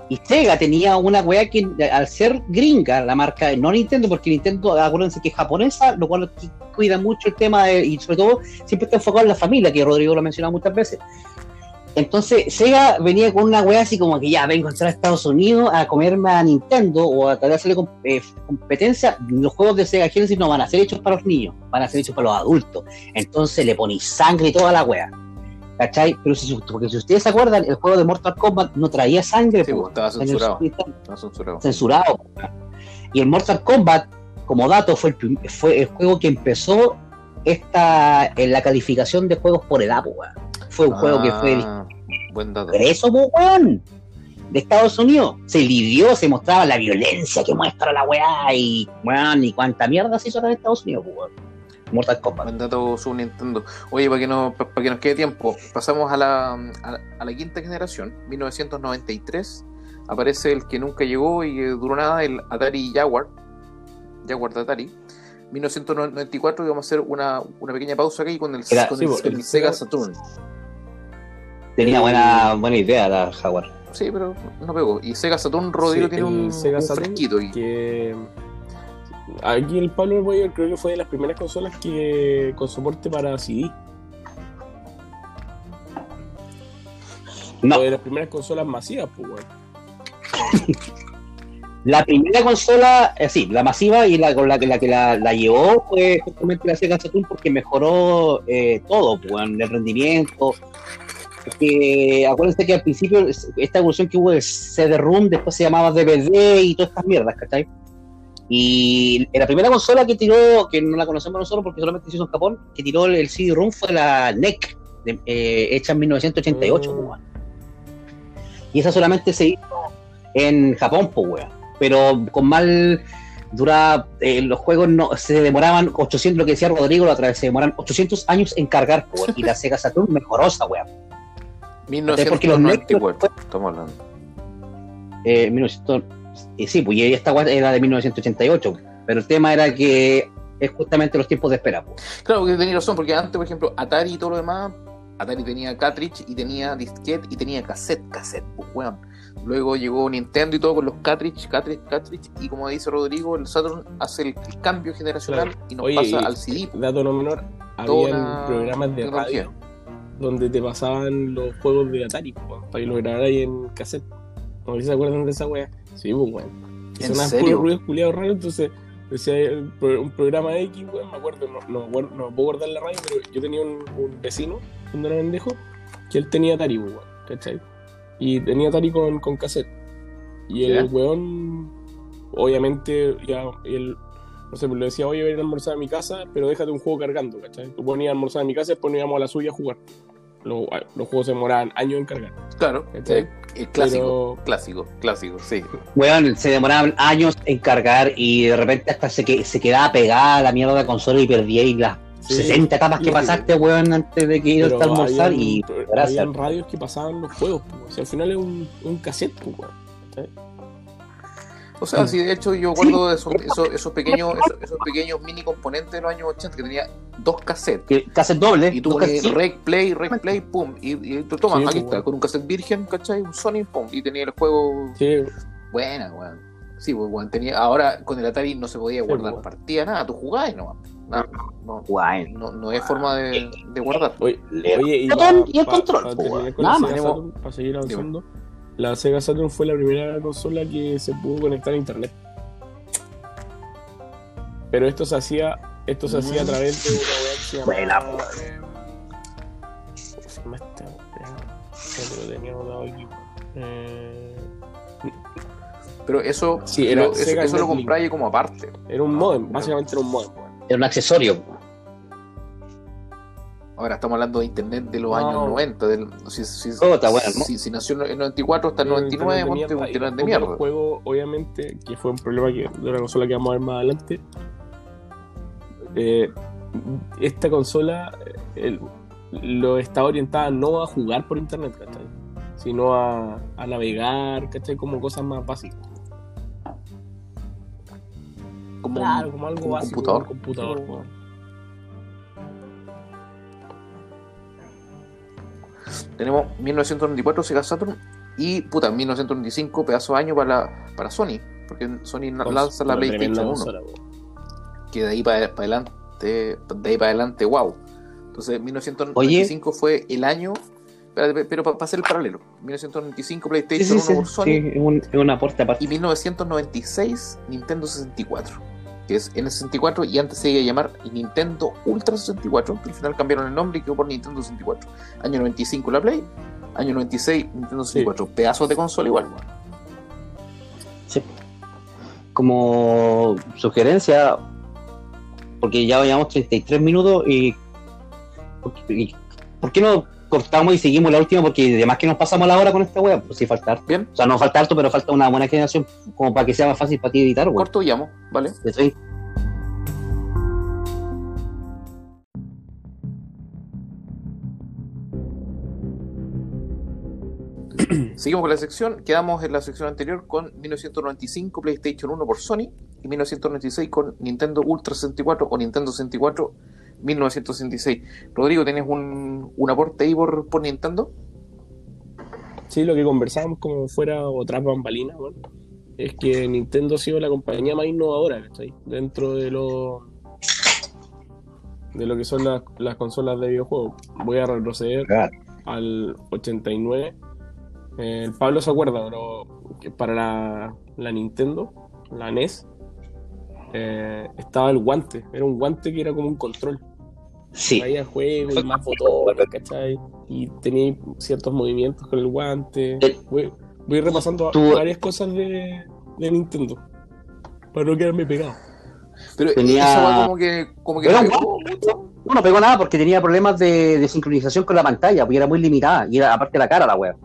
Y Sega tenía una weá que al ser gringa, la marca, no Nintendo, porque Nintendo, acuérdense que es japonesa, lo cual cuida mucho el tema de- y sobre todo siempre está enfocado en la familia, que Rodrigo lo ha mencionado muchas veces. Entonces Sega venía con una weá así como que ya vengo a entrar a Estados Unidos a comerme a Nintendo o a tratar de hacerle eh, competencia. Los juegos de Sega Genesis no van a ser hechos para los niños, van a ser hechos para los adultos. Entonces le ponéis sangre y toda la weá. ¿Cachai? Pero si, porque si ustedes se acuerdan, el juego de Mortal Kombat no traía sangre. Sí, pues, estaba censurado. Censurado. censurado. Y el Mortal Kombat, como dato, fue el, fue el juego que empezó esta en la calificación de juegos por edad, weón. Fue un juego que fue Ah, Buen dato. eso, po, weón, de Estados Unidos. Se lidió, se mostraba la violencia que muestra la weá y, weón, y cuánta mierda se hizo acá en Estados Unidos, weón. Mortal Kombat. Buen dato Super Nintendo. Oye, para que, no, para que nos quede tiempo, pasamos a la, a, la- a la quinta generación, 1993. Aparece el que nunca llegó y que duró nada, el Atari Jaguar. Jaguar de Atari. 1994 y vamos a hacer una, una pequeña pausa aquí con el, Era- con sí, el, el el Sega Saturn. Tenía buena, buena idea la Jaguar. Sí, pero no pegó. Y Sega Saturn, Rodrigo, Sí, tiene un, Sega un Saturn fresquito. Y, que aquí el Pablo Boyer creo que fue de las primeras consolas que con soporte para CD. No, O de las primeras consolas masivas, pues, weón. La primera consola, eh, sí, la masiva y la con la que la, que la, la llevó fue justamente la Sega Saturn porque mejoró eh, todo, pues, el rendimiento. Porque acuérdense que al principio es- esta evolución que hubo de CD-ROOM, después se llamaba DVD y todas estas mierdas, ¿cachai? Y la primera consola que tiró, que no la conocemos nosotros porque solamente se hizo en Japón, que tiró el CD-ROOM fue la NEC, de- eh, hecha en 1988, Mm. pues, weón. Y esa solamente se hizo en Japón, pues, weón. Pero con mal dura eh, los juegos no se demoraban 800 lo que decía Rodrigo la otra vez se demoran 800 años en cargar po, y la Sega Saturn mejoró esa wea 1994, estamos hablando. eh, 1900 eh, sí pues y esta era de 1988 pero el tema era que es justamente los tiempos de espera po. Claro, que tenía razón, porque antes, por ejemplo, Atari y todo lo demás, Atari tenía cartridge y tenía disquete y tenía cassette, cassette, pues weón. Luego llegó Nintendo y todo con los cartridge, cartridge, cartridge, y como dice Rodrigo, el Saturn hace el, el cambio generacional y nos Oye, pasa y- al CD. pues. Dato no menor, había programas de tecnología. radio donde te pasaban los juegos de Atari, pues, para que lo grabaras ahí en cassette. No sé si se acuerdan de esa wea. Sí, pues, weón. Que ¿En sonaban puros ruidos culiados raros, entonces decía eh, un programa X, weón, me acuerdo, no, no, no puedo guardar la radio, pero yo tenía un, un vecino, cuando era pendejo, que él tenía Atari, pues, weón, ¿cachai? Y tenía Atari con, con cassette. Y el Ya. weón, obviamente, ya, él, no sé, pues le decía, oye, voy a ir a almorzar a mi casa, pero déjate un juego cargando, ¿cachai? Tú ponías a almorzar a mi casa y después nos íbamos a la suya a jugar. Los, los juegos se demoraban años en cargar. Claro, el clásico, Pero- clásico, clásico, sí. Weón, se demoraban años en cargar y de repente hasta se, que, se quedaba pegada la mierda de consola y perdía y las Sí. 60 etapas que Sí. pasaste, weón, antes de que ibas a almorzar habían- y gracias. habían radios que pasaban los juegos, pues, o sea, al final es un, un cassette, pues, weón. O sea, sí, de hecho yo guardo esos, esos, esos pequeños esos, esos pequeños mini componentes de los años 80 que tenía dos cassettes. Que- Cassette doble. Y tú ponías cassettes- rec play, rec play, pum. Y, y tú tomas, Sí, aquí pues, está, bueno. con un cassette virgen, ¿cachai? Un Sony, pum. Y tenía el juego Sí, buena, weón. Sí, pues, weón. Tenía, ahora con el Atari no se podía Sí, guardar pues. partida, nada, tú jugabas y no, no, no, no, no es forma de, de guardar. Oye, oye, y, pa- y el pa- control, pa Saturn, para seguir avanzando, la Sega Saturn fue la primera consola que se pudo conectar a internet. Pero esto se hacía, esto se hacía a través de una web que llamaba. eh, ¿Cómo se llama esta? Que lo tenía anotado aquí. Eh, Pero eso, Sí, era lo, eso, Sega eso lo compráis como aparte. era un modem, básicamente era un modem. Era un accesorio. Ahora estamos hablando de internet de los No. años 90. Del, si, si, Oh, está bueno, ¿no? si, si nació en el 94 hasta el Era un 99, internet ponte un y internet de mierda. Los juegos, obviamente, que fue un problema que, de una consola que vamos a ver más adelante. eh, esta consola eh, el- lo está orientada no a jugar por internet, ¿cachai? Sino a, a navegar, ¿cachai? Como cosas más básicas. Como Claro, como algo como básico. computador. un computador. Tenemos 1994 Sega Saturn Y puta, en 1995, pedazo de año para, para Sony, porque Sony lanza la PlayStation 1, consola, po. que de ahí para, adelante, de ahí para adelante, wow. Entonces, 1995 fue el año, pero para hacer el paralelo, 1995 Sí, PlayStation sí, 1 sí, por Sony sí, es un, un aporte aparte. y 1996 Nintendo 64, que es N64 y antes se iba a llamar Nintendo Ultra 64, que al final cambiaron el nombre y quedó por Nintendo 64. Año 95 la Play, año 96 Nintendo 64, pedazos de consola igual. weón. Sí. Como sugerencia, porque ya llevamos 33 minutos y, y- ¿por qué no cortamos y seguimos la última? Porque además que nos pasamos la hora con esta wea, pues sí falta harto. Bien, O sea, no falta harto, pero falta una buena generación como para que sea más fácil para ti editar, wea. corto llamo, ¿vale? ¿Cachai? Seguimos con la sección, quedamos en la sección anterior con 1995 PlayStation 1 por Sony y 1996 con Nintendo Ultra 64 o Nintendo 64 1966. Rodrigo, ¿tienes un, un aporte ahí por, por Nintendo? Sí, lo que conversábamos como fuera otras bambalinas, weón, es que Nintendo ha sido la compañía más innovadora, ¿cachai? Dentro de lo de lo que son las, las consolas de videojuegos. Voy a retroceder al 89. Eh, el Pablo se acuerda, pero que para la, la Nintendo, la NES, eh, estaba el guante. Era un guante que era como un control. Sí. Traía juegos y más botones, ¿cachai? Y tenía ciertos movimientos con el guante. Eh, Voy, voy repasando tú- varias cosas de, de Nintendo. Para no quedarme pegado. Pero Tenía- como que, como que un pegó mucho. No, no pegó nada porque tenía problemas de, de sincronización con la pantalla, porque era muy limitada, y era aparte la cara la wea. Eso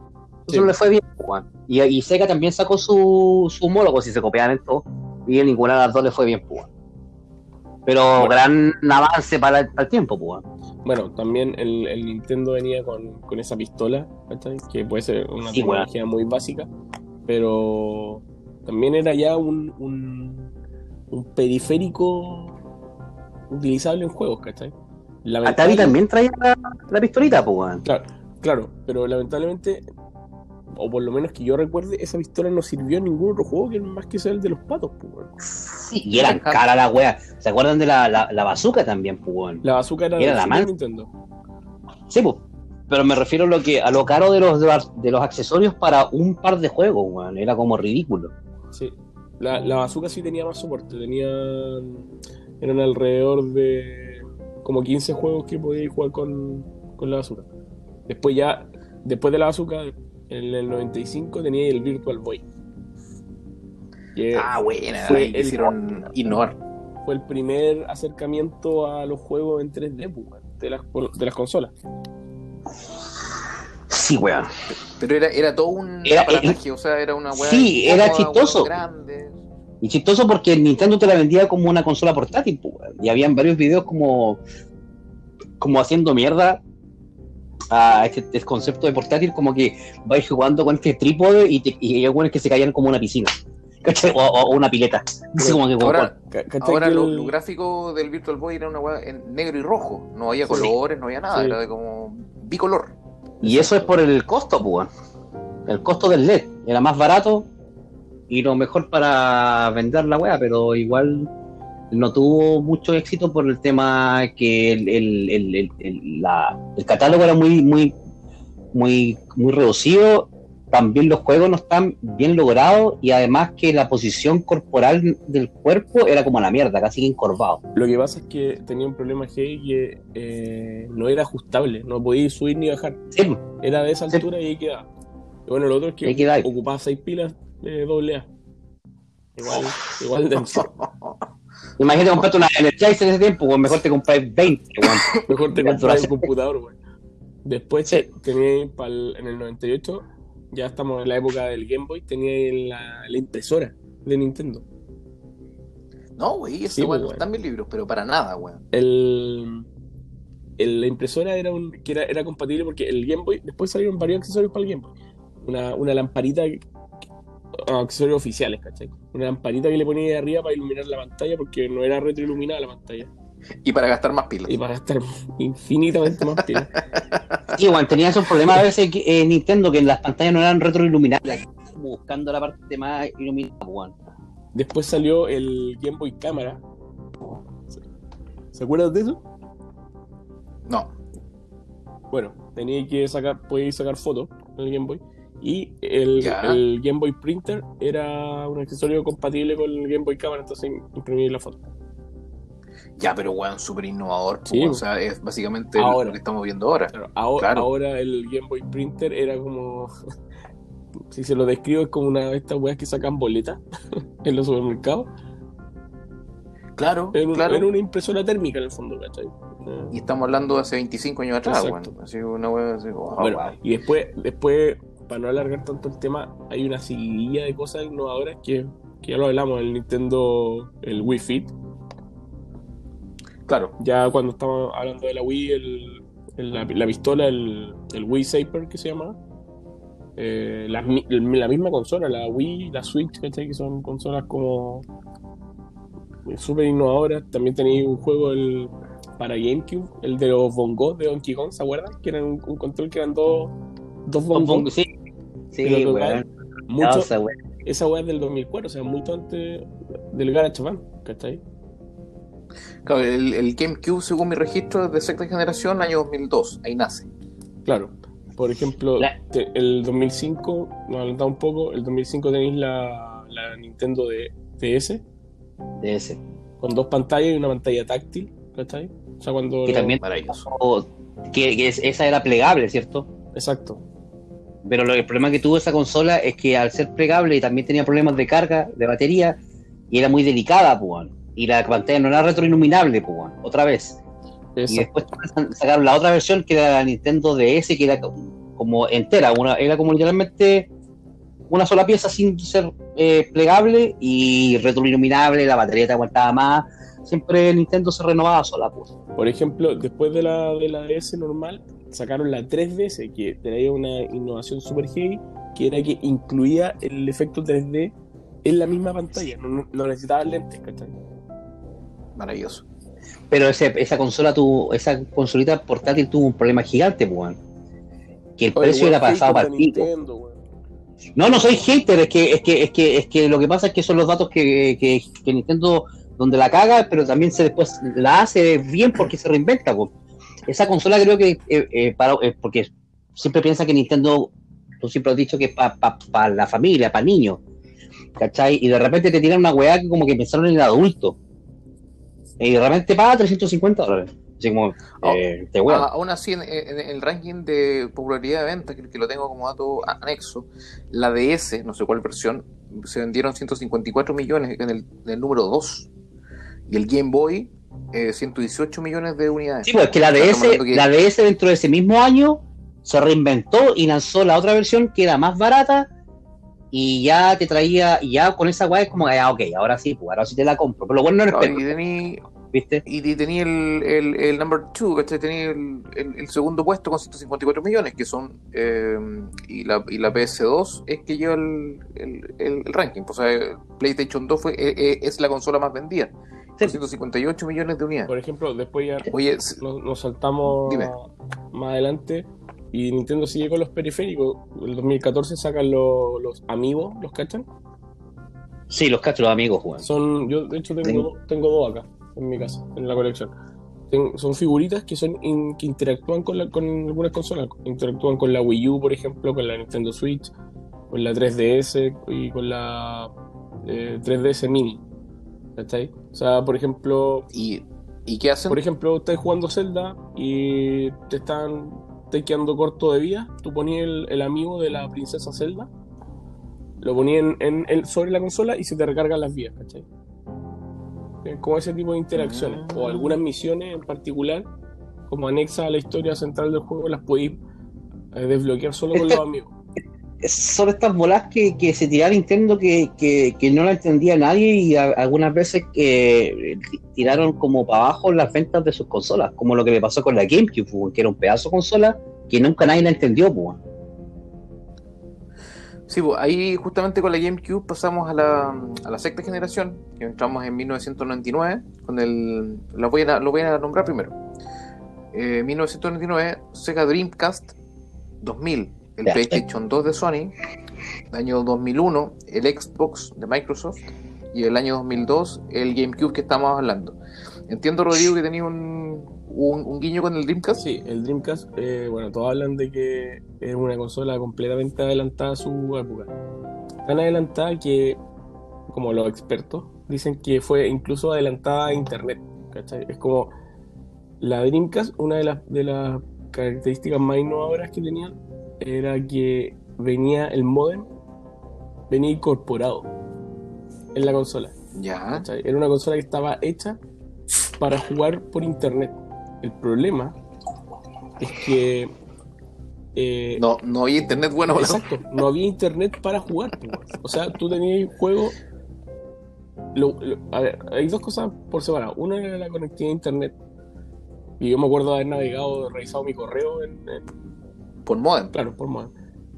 Sí. no le fue bien, weón. Y, y Sega también sacó su, su homólogo, si se copiaban en todo, y a ninguna de las dos le fue bien, pues, weón. Pero Bueno. gran avance para el, para el tiempo, pues. Bueno, también el, el Nintendo venía con, con esa pistola, ¿cachai? Que puede ser una Sí, tecnología muy básica, pero también era ya un, un, un periférico utilizable en juegos, ¿cachai? Atari también traía la, la pistolita, pues. Claro, claro, pero lamentablemente, o por lo menos que yo recuerde, esa pistola no sirvió en ningún otro juego que más que sea el de los patos, pues. Sí, y eran caras las weas. ¿Se acuerdan de la, la, la bazooka también, pues? La bazooka era, Era de la Super man- Nintendo. Sí, pues. Pero me refiero a lo que a lo caro de los de los accesorios para un par de juegos, weón. Era como ridículo. Sí. La, la bazooka sí tenía más soporte, tenían. Eran alrededor de como 15 juegos que podíais jugar con, con la bazooka. Después ya, después de la bazooka, en el 95 tenía el Virtual Boy. Ah, buena, Fue el- quisieron innovar. fue el primer acercamiento a los juegos en 3D pues, de, las, de las consolas. Sí, weón. Pero era, era todo un Era- aparataje, o sea, era una weá. Sí, era chistoso. grande. Y chistoso porque Nintendo te la vendía como una consola portátil, pues, weón. Y habían varios videos como, como haciendo mierda a este, este concepto de portátil, como que vais jugando con este trípode y, te, y hay algunos que se caían como una piscina. O, una pileta. Así como que, Ahora, Ca- ¿cachai ahora que lo, el- lo gráfico del Virtual Boy era una weá en negro y rojo. No había Sí. colores, no había nada, Sí. era de como bicolor. Y eso es por el costo, pues. El costo del LED. Era más barato y lo mejor para vender la wea, pero igual no tuvo mucho éxito por el tema que el, el, el, el- el- la- el catálogo era muy, muy, muy, muy reducido. También los juegos no están bien logrados y además que la posición corporal del cuerpo era como la mierda, casi que encorvado. Lo que pasa es que tenía un problema G que eh, no era ajustable, no podía subir ni bajar. Sí, Era de esa Sí. altura y ahí quedaba. Y bueno, lo otro es que ocupaba seis pilas de doble A. Igual, igual denso. Imagínate comprarte una Energizer en ese tiempo, pues mejor te compras 20, weón. Mejor te duración. el computador, güey. Después Sí. tenía pa'l- en el 98, ya estamos en la época del Game Boy, tenía la, la impresora de Nintendo. No, güey, esa Sí, pues, no weón. está en mis libros, pero para nada, weón. El, el- la impresora era un, que era, era compatible porque el Game Boy, después salieron varios accesorios para el Game Boy. Una, una lamparita, accesorios oficiales, ¿cachai? Una lamparita que le ponía ahí arriba para iluminar la pantalla porque no era retroiluminada la pantalla. Y para gastar más pilas. Y para gastar infinitamente más pilas. Sí, bueno, tenía esos problemas a veces que, eh, Nintendo que en las pantallas no eran retroiluminadas, buscando la parte más iluminada, weón. Después salió el Game Boy Cámara. ¿Se- ¿Se acuerdan de eso? No. Bueno, tenía que sacar, podéis sacar fotos con el Game Boy. Y el, Game Boy Printer era un accesorio compatible con el Game Boy Cámara, entonces imprimir la foto. Ya, pero weón, súper innovador. pues, Sí, weón. pues. o sea, es básicamente Ahora. lo que estamos viendo ahora. Claro, ahora, Claro. ahora el Game Boy Printer era como. si se lo describo, es como una de estas weas que sacan boletas en los supermercados. Claro, Era, un- claro. era una impresora térmica en el fondo, ¿cachai? Y estamos hablando de hace 25 años atrás, weón. Así una weón así, wow, bueno, wow. y después, después, para no alargar tanto el tema, hay una seguidilla de cosas innovadoras que, que ya lo hablamos, el Nintendo, el Wii Fit. Claro, Ya cuando estamos hablando de la Wii, el, el- la, la pistola, el, el Wii Saper que se llama. Eh, la, mi- la misma consola, la Wii, la Switch, ¿cachai? Que son consolas como súper innovadoras. También tenéis un juego el, para GameCube, el de los bongos de Donkey Kong, ¿se acuerdan? Que era un, un control que eran dos, dos bongos. Sí, sí, Pero weón. total, Mucho, Esa, weá es del 2004, o sea, mucho antes del Garage Band, ¿cachai? claro el, el GameCube, según mi registro, es de sexta generación, año 2002. Ahí nace. Claro. Por ejemplo, La- te- el 2005, nos adelantamos un poco, el 2005 tenéis la, la Nintendo de DS ese. con dos pantallas y una pantalla táctil, ¿cachai? O sea, cuando... Que lo- también Maravilloso. o- que, que es- esa era plegable, ¿cierto? Exacto. Pero lo, el problema que tuvo esa consola es que al ser plegable también tenía problemas de carga, de batería, y era muy delicada, pues. Y la pantalla no era retroiluminable, pues. Otra vez. Y después sacaron la otra versión que era la Nintendo DS, que era co- como entera, una, era como literalmente una sola pieza sin ser eh, plegable y retroiluminable, la batería te aguantaba más. Siempre Nintendo se renovaba sola, pues. Por ejemplo, después de la, de la DS normal, sacaron la 3DS, que traía una innovación super heavy, que era que incluía el efecto 3D en la misma pantalla. No, no necesitabas lentes, ¿cachai? Maravilloso. Pero ese, esa consola tuvo, esa consolita portátil tuvo un problema gigante, pues. weón. Que el Oye, precio weón, era pasado para. Nintendo, weón. No, no soy hater, es que, es que, es que, es que lo que pasa es que son los datos que, que, que Nintendo donde la caga, pero también se después la hace bien porque se reinventa. po. Esa consola creo que eh, eh, para, eh, porque siempre piensa que Nintendo, tú siempre has dicho que es para la familia, para niños, ¿cachai? Y de repente te tiran una weá que como que pensaron en el adulto. Y de repente paga 350 dólares. Así como, eh, te. Ah, aún así, en, en- en el ranking de popularidad de venta, que, que lo tengo como dato anexo, la DS, no sé cuál versión, se vendieron 154 millones en el, en el número 2. Y el Game Boy, eh, 118 millones de unidades. Sí, pues que la DS, que- la DS dentro de ese mismo año se reinventó y lanzó la otra versión que era más barata y ya te traía, y ya con esa weá es como, ah, ok, ahora sí, pues ahora sí te la compro. Pero lo bueno no es y ¿viste? y y tenía el, el, el number 2, ¿cachai? Tenía el, el- el segundo puesto con 154 millones, que son. eh, y, la, y la PS2 es que lleva el, el, el- ranking. O sea, PlayStation 2 fue, eh, eh, es la consola más vendida. Sí. 158 millones de unidades. Por ejemplo, después ya Oye, nos, nos saltamos Dime. más adelante y Nintendo sigue con los periféricos. El 2014 sacan los, los amigos, ¿los cachan? Sí, los cachos, los amigos, weón. Son, yo de hecho tengo, Tengo. do- tengo dos acá en mi casa, en la colección. Ten- son figuritas que son in- que interactúan con, la- con algunas consolas. Interactúan con la Wii U, por ejemplo, con la Nintendo Switch, con la 3DS y con la eh, 3DS Mini. ¿Cachai? O sea, por ejemplo, ¿y, ¿y qué hacen? por ejemplo, estás jugando Zelda y te están te quedando corto de vida. Tú ponías el, el amigo de la princesa Zelda, lo ponías en, en- sobre la consola y se te recargan las vías, ¿cachai? Como ese tipo de interacciones. Ah. O algunas misiones en particular, como anexas a la historia central del juego, las podéis eh, desbloquear solo con los amigos. Son estas bolas que, que se tiraba Nintendo que, que, que no la entendía nadie y algunas veces que tiraron como para abajo las ventas de sus consolas, como lo que le pasó con la GameCube, que era un pedazo de consola que nunca nadie la entendió, pues. Sí, ahí justamente con la GameCube pasamos a la, a la sexta generación, que entramos en 1999, con el, lo voy a, lo voy a nombrar primero. Eh, 1999, Sega Dreamcast 2000, el Ya. PlayStation 2 de Sony, el año 2001, el Xbox de Microsoft y el año 2002, el GameCube que estamos hablando. Entiendo, Rodrigo, que tenía un, un, un guiño con el Dreamcast. Sí, el Dreamcast, eh, bueno, todos hablan de que es una consola completamente adelantada a su época. Tan adelantada que, como los expertos, dicen que fue incluso adelantada a Internet. ¿cachai? Es como la Dreamcast, una de las, de las características más innovadoras que tenía era que venía el modem, venía incorporado en la consola. Ya. ¿cachai? Era una consola que estaba hecha para jugar por internet. El problema es que. eh, No, no había internet bueno. exacto, no había internet para jugar. O sea, tú tenías juego. lo- lo- a ver, hay dos cosas por separado. Una era la conectividad a internet. Y yo me acuerdo de haber navegado, revisado mi correo en, en- Por modem. claro, por modem.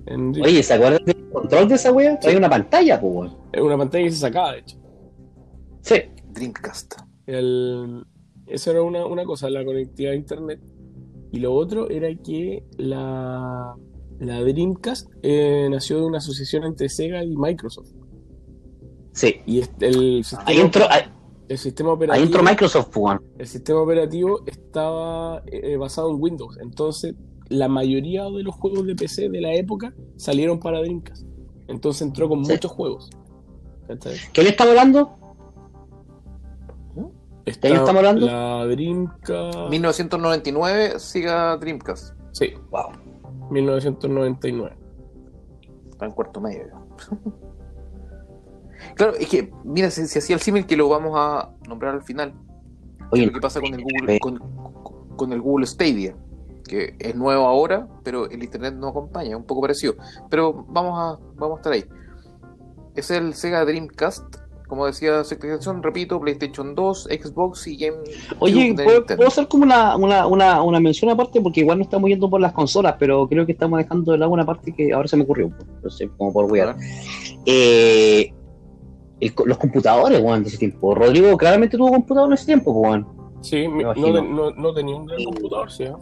En Oye, ¿se acuerdan del control de esa wea? Hay una pantalla, pues, en una pantalla que se sacaba, de hecho. Sí. Dreamcast. El, eso era una, una cosa, la conectividad a internet. Y lo otro era que la, la Dreamcast eh, nació de una asociación entre Sega y Microsoft. Sí. Y este- el sistema, Ahí entró, ahí, el sistema ahí operativo, entró Microsoft, pues, weón. el sistema operativo estaba eh, basado en Windows. Entonces, la mayoría de los juegos de PC de la época salieron para Dreamcast. Entonces entró con Sí. muchos juegos. ¿Qué le estamos hablando? Está año estamos hablando? La Dreamcast. 1999, siga Dreamcast. Sí, Wow. 1999. Está en cuarto medio. claro, es que, mira, si, si hacía el símil que lo vamos a nombrar al final. Oye, lo que pasa con el Google, con, con el Google Stadia, que es nuevo ahora, pero el internet no acompaña, es un poco parecido. Pero vamos a, vamos a estar ahí. Es el Sega Dreamcast, como decía sectorización, repito, PlayStation 2, Xbox y Game. Oye, ¿puedo, hacer como una, una, una, una mención aparte? Porque igual no estamos yendo por las consolas, pero creo que estamos dejando de lado una parte que ahora se me ocurrió. No sé, como por wear. Eh, el los computadores, weón, de ese tiempo. Rodrigo claramente tuvo computador en ese tiempo, weón. Sí, no, no, no tenía un gran computador, sí. ¿eh?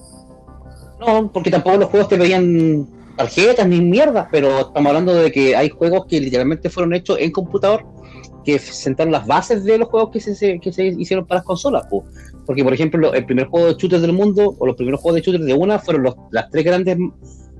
No, porque tampoco los juegos te pedían tarjetas ni mierdas, pero estamos hablando de que hay juegos que literalmente fueron hechos en computador que sentaron las bases de los juegos que se, que se hicieron para las consolas. po. Porque, por ejemplo, lo- el primer juego de shooters del mundo, o los primeros juegos de shooters de una, fueron los, las tres grandes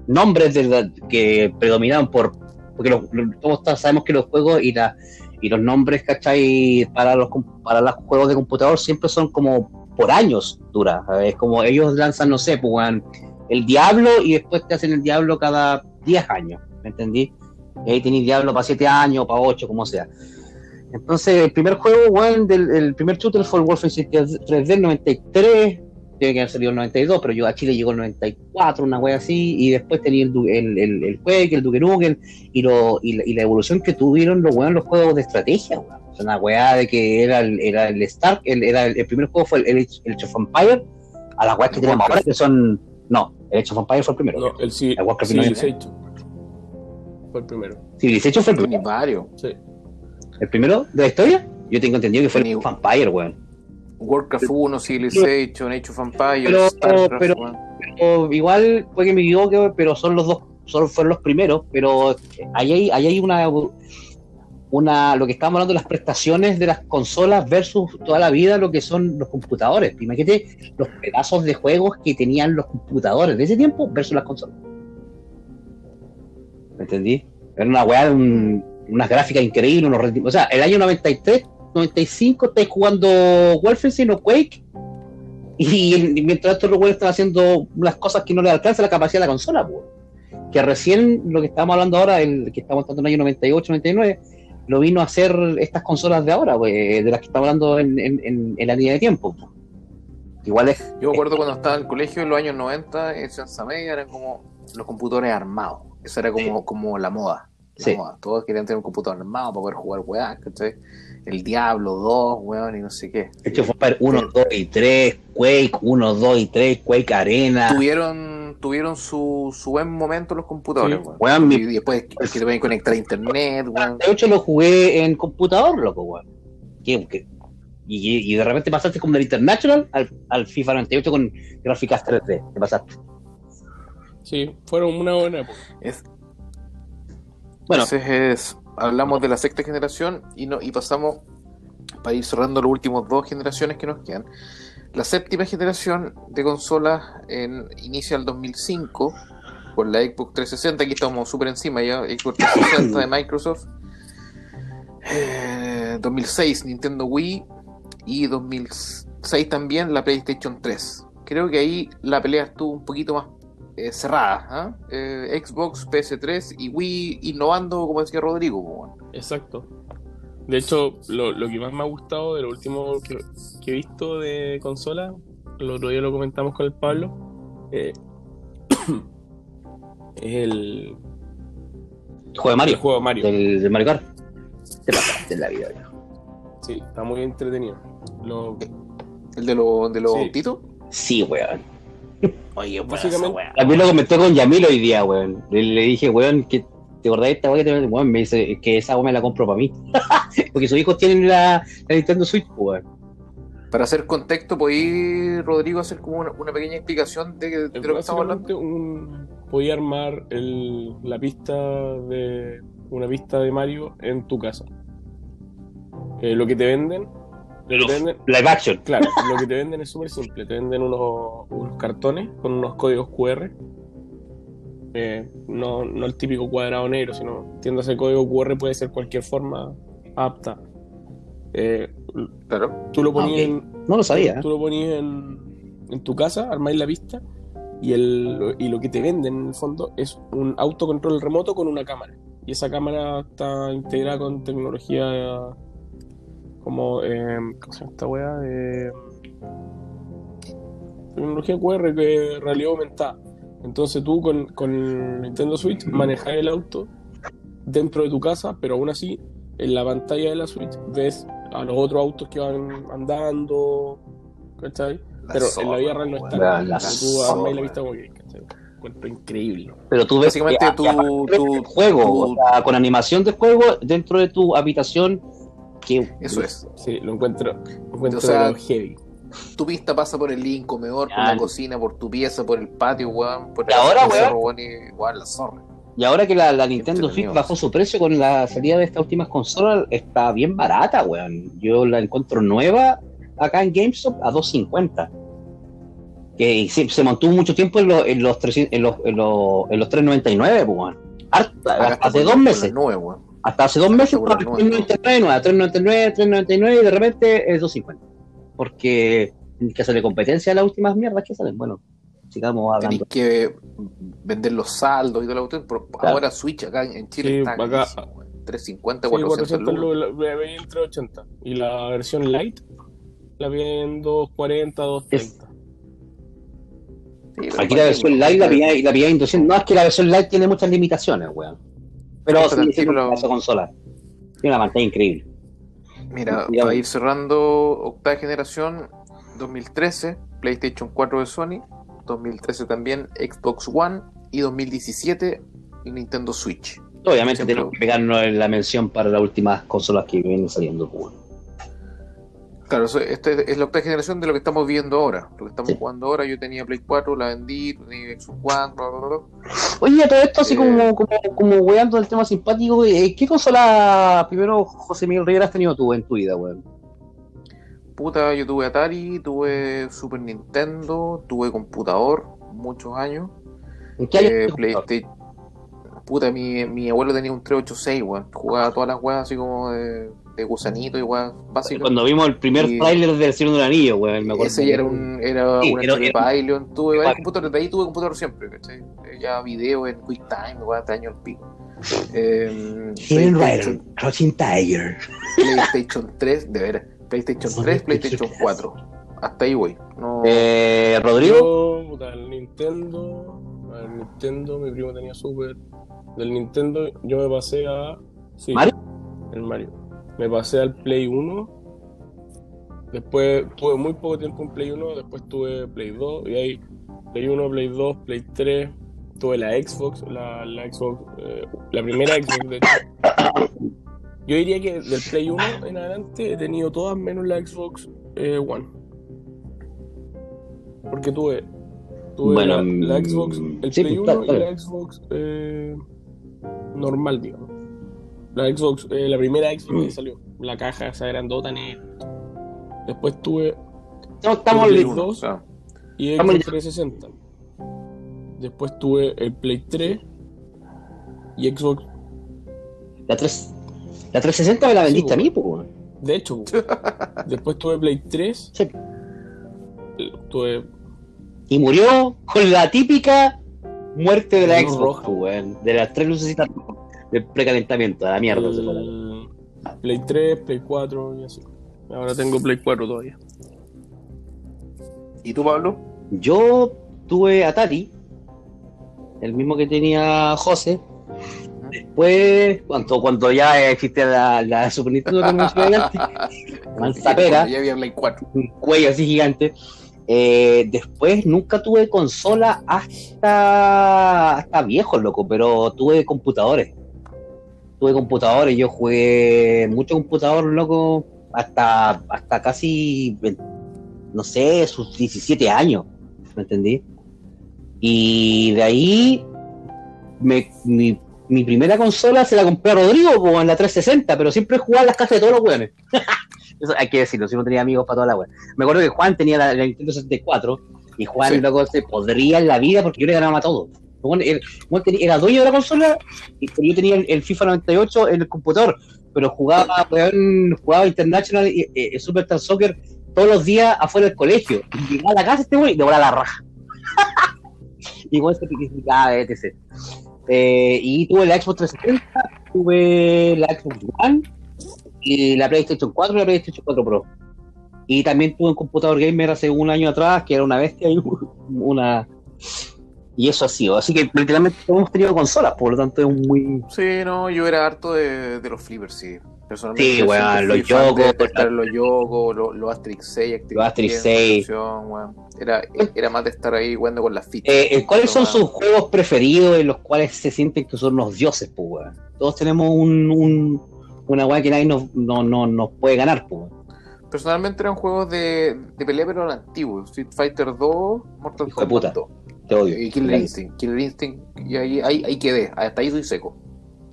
nombres de la- que predominaban por. Porque los- todos sabemos que los juegos y, la, y los nombres, ¿cachai? Para los, para los juegos de computador siempre son como por años dura. Es como ellos lanzan, no sé, pues, el Diablo y después te hacen el Diablo cada 10 años, ¿me entendí? Y ahí tenéis Diablo para 7 años, para 8, como sea. Entonces, el primer juego, weón, del el primer shooter fue el Wolfenstein 3D el 93, tiene que haber salido el 92, pero yo a Chile llegó el 94, una wea así, y después tenía el, el, el, el Quake, el Duke Nukem, y, lo, y, la, y la evolución que tuvieron los weón, los juegos de estrategia, weón. O sea, una weá de que era el, era el Stark, el, era el, el primer juego fue el, el, Age- el Age of Empire, a las weas que tenemos ahora, que son. No, el Age of Empire fue el primero. No, el Ci- El Warcraft no es- Civilization. Fue el primero. Civilization fue el primero. varios. Sí. ¿El primero de la historia? Yo tengo entendido que fue el Age of Empire, weón. Warcraft 1, Civilization, Age of Empires, Pero- Starcraft, pero- igual puede que me equivoque, pero son los dos, son, fueron los primeros, pero ahí hay, ahí hay una, una, lo que estábamos hablando de las prestaciones de las consolas versus toda la vida lo que son los computadores. Imagínate los pedazos de juegos que tenían los computadores de ese tiempo versus las consolas. ¿Me entendí? Era una weá, un- unas gráficas increíbles, unos o sea, el año 93, 95 estáis jugando Wolfenstein o Quake y, y mientras estos güeyes están haciendo unas cosas que no les alcanza la capacidad de la consola, pues. Que recién lo que estamos hablando ahora, el que estamos hablando en el año 98, 99, lo vino a hacer estas consolas de ahora, pues, de las que estamos hablando en, en- en- la línea de tiempo. pues. Igual es. Yo me acuerdo cuando estaba en el colegio en los años 90, en Ciencia Media eran como los computadores armados. Eso era como, como la moda. la Sí. moda. Todos querían tener un computador armado para poder jugar weá, ¿cachai? El Diablo 2, weón, y no sé qué. De hecho, fue 1, 2 y 3, Quake 1, 2 y 3, Quake Arena. Tuvieron, tuvieron su, su buen momento los computadores, Sí. weón. Weón, mi Y después que te pueden conectar a internet, weón. de hecho lo jugué en computador, loco, weón. Que- Y, y de repente pasaste como del International al, al FIFA 98 con gráficas 3D. Te pasaste. Sí, fueron una buena época. Es- Bueno, Entonces es- hablamos de la sexta generación y, no, y pasamos para ir cerrando las últimas dos generaciones que nos quedan. La séptima generación de consolas inicia el 2005 con la Xbox 360. Aquí estamos súper encima ya. Xbox 360 de Microsoft. Eh, 2006 Nintendo Wii y 2006 también la PlayStation 3. Creo que ahí la pelea estuvo un poquito más eh, cerrada. ¿ah? Eh, Xbox, PS3 y Wii innovando, como decía Rodrigo. Exacto. De hecho, lo, lo que más me ha gustado de lo último que, que he visto de consola, el otro día lo comentamos con el Pablo, eh, es el, el juego de el Mario. juego de Mario. Del, del Mario Kart. Te pasaste en la vida. Sí, está muy entretenido. Lo, El de, los de los Sí. autitos. Sí, weón. Oye, Básicamente- También lo comenté con Yamil hoy día, weón. Le, le dije, weón, que te acordás de esta weón que te weón, me dice que esa weón me la compro para mí. Porque sus hijos tienen la, la Nintendo Switch, weón. Para hacer contexto, ¿podéis, Rodrigo, hacer como una, una pequeña explicación de, lo que estamos hablando? un, podía armar el, la pista de una pista de Mario en tu casa. Eh, lo que te venden, lo que te venden Live action. Claro, lo que te venden es súper simple. Te venden unos, unos cartones con unos códigos QR. Eh, no, no el típico cuadrado negro, sino entiéndase código QR puede ser cualquier forma apta. Eh, Claro. tú lo Ah, ponías, en, No lo sabía. tú lo ponías en, en tu casa, armáis la pista y, el, y lo que te venden en el fondo es un autocontrol remoto con una cámara. Y esa cámara está integrada con tecnología como, eh, ¿cómo se llama esta weá? Eh, tecnología QR que realidad aumentada. Entonces tú con, con Nintendo Switch manejas el auto dentro de tu casa, pero aún así en la pantalla de la Switch ves a los otros autos que van andando, ¿cachai? Pero en la vida real no está. la tú armas la vista como que, ¿cachai? Encuentro increíble. Pero tú ves Básicamente tu- tu- juego, tu- o sea, con animación de juego dentro de tu habitación, que Eso es. Sí, lo encuentro, lo encuentro O sea, heavy. Tu pista pasa por el living, comedor, por la cocina, por tu pieza, por el patio, weón. Por Y ahora, weón. weón, y, weón, la zorra. Y ahora que la, la Nintendo. Switch bajó su precio con la salida de estas últimas consolas, está bien barata, weón. Yo la encuentro nueva acá en GameStop a 2.50. Que se, se mantuvo mucho tiempo en, los en, los 300 en, los, en, los, en los 3.99, pues, weón. Harta- está hace dos meses. las nubes, weón. Hasta hace dos meses por las estaba nubes, 3.99, nueva, 3.99, 3.99 y de repente es 2.50. Porque que hacerle competencia a las últimas mierdas que salen. Bueno, sigamos Tenéis hablando. que vender los saldos y la cuestión. pero Claro. Ahora Switch acá en Chile Sí, está acá- carísimo, weón. 350, Sí, 400 400 lucas. lo, la veía entre 80. Y la versión light la vi en 240, 230. Sí, pero Aquí la versión light la pillé, la pillé en 200. No, es que la versión light tiene muchas limitaciones, weón. Pero sí, sí, consola. Tiene una pantalla increíble. Mira, Digamos. para ir cerrando octava generación, 2013, PlayStation 4 de Sony, 2013 también Xbox One y 2017 Nintendo Switch. Obviamente tenemos que pegarnos la mención para las últimas consolas que vienen saliendo, pues. Claro, esta es la octava generación de lo que estamos viendo ahora. Lo que estamos Sí. jugando ahora, yo tenía Play 4, la vendí, tenía Xbox One, bla, bla, bla. Oye, todo esto así Eh. como, como, como weando el tema simpático, eh, ¿qué consola primero, José Miguel Rivera, has tenido tú en tu vida, weón? Puta, yo tuve Atari, tuve Super Nintendo, tuve computador, muchos años. ¿En qué año? Eh? PlayStation. Puta, mi, mi abuelo tenía un 386, weón. Jugaba todas las weas así como de, de gusanito y weas básicas. Cuando vimos el primer Y- tráiler del Señor del Anillo, weón, me acuerdo. Ese ya era un, era Sí, era- era- Pavilion. Tuve varios computadores, de ahí tuve computador siempre, ¿cachai? Eh, Ya video en QuickTime, weón, año al pico. Eh, Hidden PlayStation, Rider, Crouching Tiger. PlayStation 3, de veras. PlayStation 3, PlayStation 4. Hasta ahí voy. No, Eh, Rodrigo, Yo, puta, el Nintendo. Ver, Nintendo, mi primo tenía Super. Del Nintendo, yo me pasé a. Sí, ¿Mario? El Mario. Me pasé al Play 1. Después tuve muy poco tiempo en Play 1. Después tuve Play 2. Y ahí, Play 1, Play 2, Play 3. Tuve la Xbox, la, la Xbox, eh, la primera Xbox de hecho. Yo diría que del Play 1 en adelante he tenido todas menos la Xbox eh, One. Porque tuve, tuve Bueno, la, la mm, Xbox, el sí, Play pues, 1 está- y la Xbox eh, normal, digamos. La Xbox, eh, la primera Xbox que salió, la caja esa grandota negra. Después tuve No, estamos Play listos. Claro. y Estamos Xbox ya. 360. Después tuve el Play 3 y Xbox. La, 3, la 360 me la Sí, vendiste a mí, pues. De hecho, después tuve Play 3. Sí. Tuve Y murió con la típica muerte de la Xbox, roja. pues. De las tres lucecitas del precalentamiento, a la mierda. se fue la- el Play 3, Play 4 y así. Ahora tengo Play 4 todavía. ¿Y tú, Pablo? Yo tuve Atari, el mismo que tenía José. Después, cuando, cuando ya existía la, la Super Nintendo Manzapera. Cuando Ya había Play 4. un cuello así gigante. Eh, después nunca tuve consola hasta, hasta viejo, loco, pero tuve computadores. Tuve computadores, yo jugué mucho computador, loco, hasta, hasta casi, no sé, sus 17 años, ¿me entendí? Y de ahí, me- mi, mi primera consola se la compré a Rodrigo como en la 360, pero siempre jugaba en las casas de todos los weones. Eso hay que decirlo, si no tenía amigos para toda la wea. Me acuerdo que Juan tenía la, la Nintendo 64 y Juan Sí. loco se podría en la vida porque yo le ganaba a todo. Juan era, dueño de la consola y yo tenía el, FIFA 98 en el computador, pero jugaba, jugaba International y eh, Superstar Soccer todos los días afuera del colegio. Y llegaba a la casa este güey y le volaba la raja. y Juan se criticaba, etc. Eh, y tuve la Xbox 360, tuve la Xbox One y la PlayStation 4 y la PlayStation 4 Pro. Y también tuve un computador gamer hace un año atrás, que era una bestia y una... Y eso ha sido. Así que literalmente hemos tenido consolas, por lo tanto es un muy... Sí, no, yo era harto de, de los flippers, sí. Personalmente, Sí, weón, los fan Yogo, de estar en los Yogo, los, los Asterix 6, Activision, Los Asterix 6. Concepción, weón. Era, era más de estar ahí jugando con las fichas. Eh, eh, ¿Cuáles son sus juegos preferidos en los cuales se sienten que son los dioses, pues, weón? Todos tenemos un, un- una weá que nadie nos, no, no, nos puede ganar, pues. Personalmente eran juegos de, de pelea, pero antiguos. Street Fighter 2, Mortal Kombat puta. 2. Te odio. Y Killer Instinct. Killer Instinct, y ahí, ahí, ahí quedé. Hasta ahí soy seco.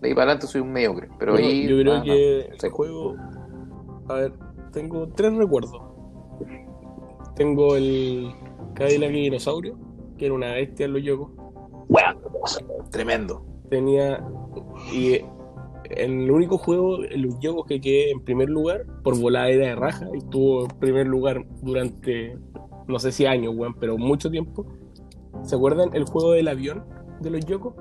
De ahí para adelante soy un mediocre. Pero ahí. yo creo ah, que el Sí. juego. A ver, tengo tres recuerdos. Tengo el Cadillac y Dinosaurio, que era una bestia en los yogos. Weón, no, tremendo. Tenía. Y en el único juego en los yogos que quedé en primer lugar, por volada era de raja, y estuvo en primer lugar durante. No sé si años, weón, pero mucho tiempo. ¿Se acuerdan el juego del avión de los yogos?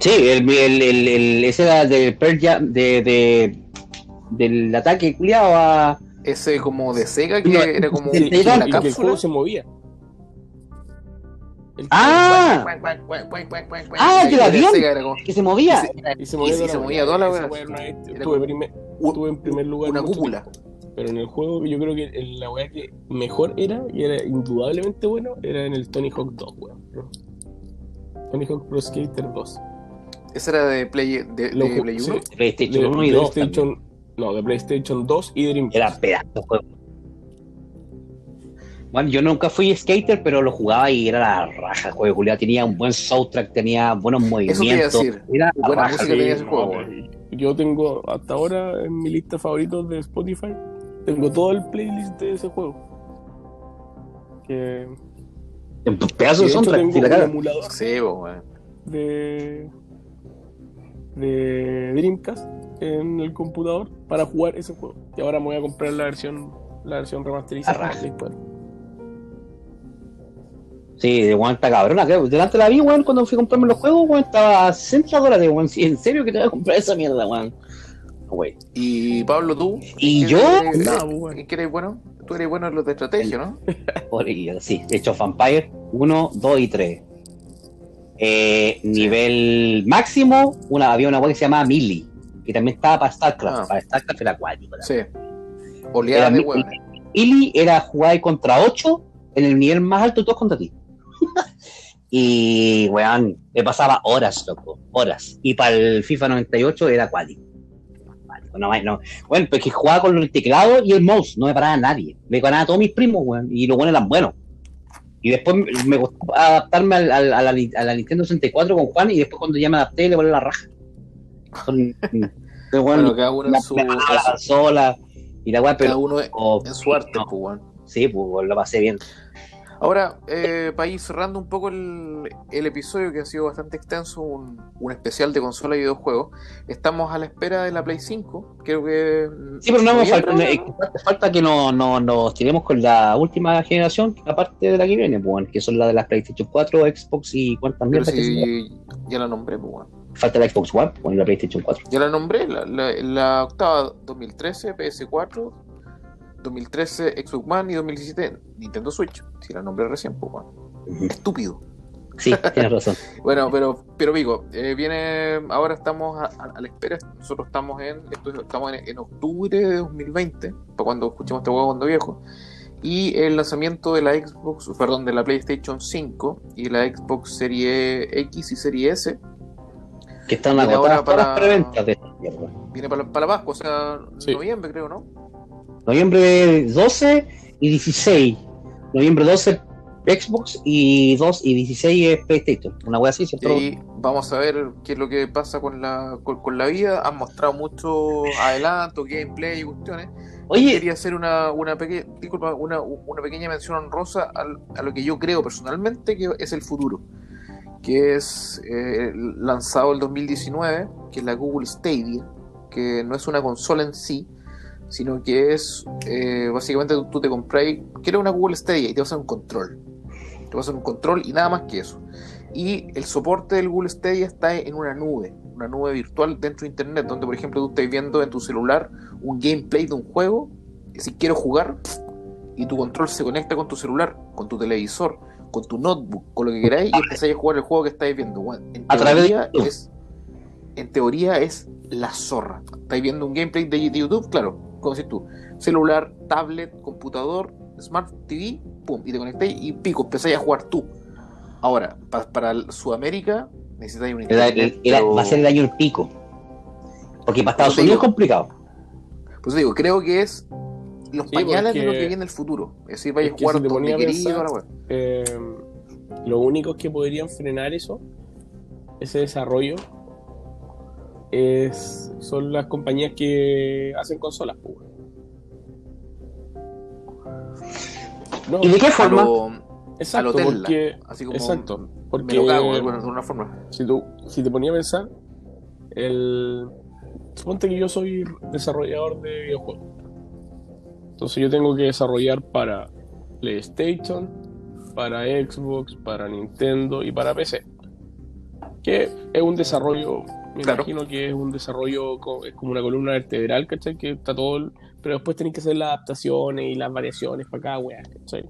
Sí, el, el, el, el- ese era de Pearl Jam, de, de, del ataque culiado a. Ese como de Sega que No, era como y, sí, una y que el juego cápsula. se movía. El- ¡Ah! Ah, el del de avión. Como- que se movía. Y se movía, y se la movía toda la estuve en primer lugar. una cúpula. tiempo. Pero en el juego yo creo que la weá que mejor era, y era indudablemente bueno, era en el Tony Hawk 2, weón. Tony Hawk Pro Skater 2. Ese era de Play, de, Lo de ju- Play sí, 1. PlayStation de 1 y 2. PlayStation, no, de PlayStation 2 y Dreamcast. Era pedazo de juego. Bueno, yo nunca fui skater, pero lo jugaba y era la raja el juego. culiao. Tenía un buen soundtrack, tenía buenos Eso te iba a movimientos. decir. Era la Buena raja. música Sí, tenía ese juego, Yo tengo hasta ahora en mi lista favoritos de Spotify, tengo todo el playlist de ese juego. Que Un pedazo de de hecho soundtrack. tengo si la un caga. emulador Sí, de, de Dreamcast en el computador para jugar ese juego. Y ahora me voy a comprar la versión la versión remasterizada de Play 4. Sí, de weón está cabrona. Delante la vi, weón, cuando fui a comprarme los juegos, weón, estaba a 60 dólares, weón. Sí, ¿En serio que te voy a comprar esa mierda, weón? Güey. Y Pablo, tú. ¿Y ¿en qué yo? eres- Nada, pues, bueno. ¿En qué eres bueno? Tú eres bueno en los de estrategia, ¿no? Sí, de hecho, Vampire 1, 2 y 3. Eh, nivel máximo, una, había una web que se llamaba Mili, que también estaba para StarCraft. Ah. Para StarCraft era acuático. Sí. Oleada Era de mi- hueones. Mili era jugar contra 8 en el nivel más alto, todos contra ti. Y, weón, me pasaba horas, loco, horas. Y para el FIFA 98 era cuático. No, no. Bueno, pues que jugaba con el teclado y el mouse, no me paraba nadie. Me ganaba a todos mis primos, weón, y los buenos eran buenos. Y después me gustó adaptarme al, al, a, la, a, la, Nintendo 64 con Juan, y después cuando ya me adapté le volé la raja. Con, bueno, cada uno en su, la consola y la weá, pero cada uno oh, en su arte, pues, weón. Sí, pues lo pasé bien. Ahora, eh, para ir cerrando un poco el, el, episodio que ha sido bastante extenso, un, un, especial de consola y videojuegos, estamos a la espera de la Play 5. Creo que. Sí, pero no, falta, no, falta, que nos no, no, tiremos con la última generación, aparte de la que viene, pues, que son las de las PlayStation 4, Xbox y cuántas mierdas. Si ya la nombré, pues, bueno. Falta la Xbox One o la PlayStation 4. Ya la nombré, la, la, la octava 2013, PS4, 2013 Xbox One y 2017 Nintendo Switch. Si la nombré recién, pues bueno. Estúpido. Sí, tienes razón. bueno, pero, pero Vigo, eh, viene, ahora estamos a, a, a, la espera, nosotros estamos en, estamos en, en, octubre de 2020, para cuando escuchemos este juego cuando viejo, y el lanzamiento de la Xbox, perdón, de la PlayStation 5 y la Xbox Serie X y Serie S. Que están agotadas para las preventas de esta mierda. Viene para, para la Pascua, o sea, sí. noviembre creo, ¿no? Noviembre 12 y 16. Noviembre 12 Xbox y 2 y 16 es PlayStation. Una wea así, ¿cierto? Y vamos a ver qué es lo que pasa con la, con, con la vida. Han mostrado mucho adelanto, gameplay y cuestiones. Oye, quería hacer una, una, peque disculpa, una, una pequeña mención honrosa al, a lo que yo creo personalmente que es el futuro. Que es eh, lanzado el 2019, que es la Google Stadia, que no es una consola en sí, sino que es eh, básicamente tú, tú te compras, quieres una Google Stadia y te vas a hacer un control. Te vas a hacer un control y nada más que eso. Y el soporte del Google Stadia está en una nube, una nube virtual dentro de Internet, donde por ejemplo tú estás viendo en tu celular un gameplay de un juego, y si quiero jugar, y tu control se conecta con tu celular, con tu televisor, con tu notebook, con lo que queráis, y empezáis a jugar el juego que estáis viendo. Bueno, en, a teoría es, en teoría es la zorra. Estáis viendo un gameplay de YouTube, claro, como decís tú, celular, tablet, computador, smart TV, pum, y te conectáis y pico, empezáis a jugar tú. Ahora, pa para Sudamérica necesitáis un internet. El, el, pero... Va a ser el año el pico. Porque para Estados Unidos es complicado. Pues digo, creo que es los sí, pañales de lo que viene el futuro. Es decir, vais a jugar si donde queréis. Eh, lo único que podrían frenar eso, ese desarrollo, es, son las compañías que hacen consolas. Pues. No, ¿Y de qué forma? Exacto, porque, así como exacto, porque me lo cago, bueno, de una forma. Si, tú, si te ponía a pensar, el, suponte que yo soy desarrollador de videojuegos. Entonces yo tengo que desarrollar para PlayStation, para Xbox, para Nintendo y para PC. Que es un desarrollo, me claro. imagino que es un desarrollo, es como una columna vertebral, ¿cachai? Que está todo, pero después tenéis que hacer las adaptaciones y las variaciones para cada wea, ¿cachai?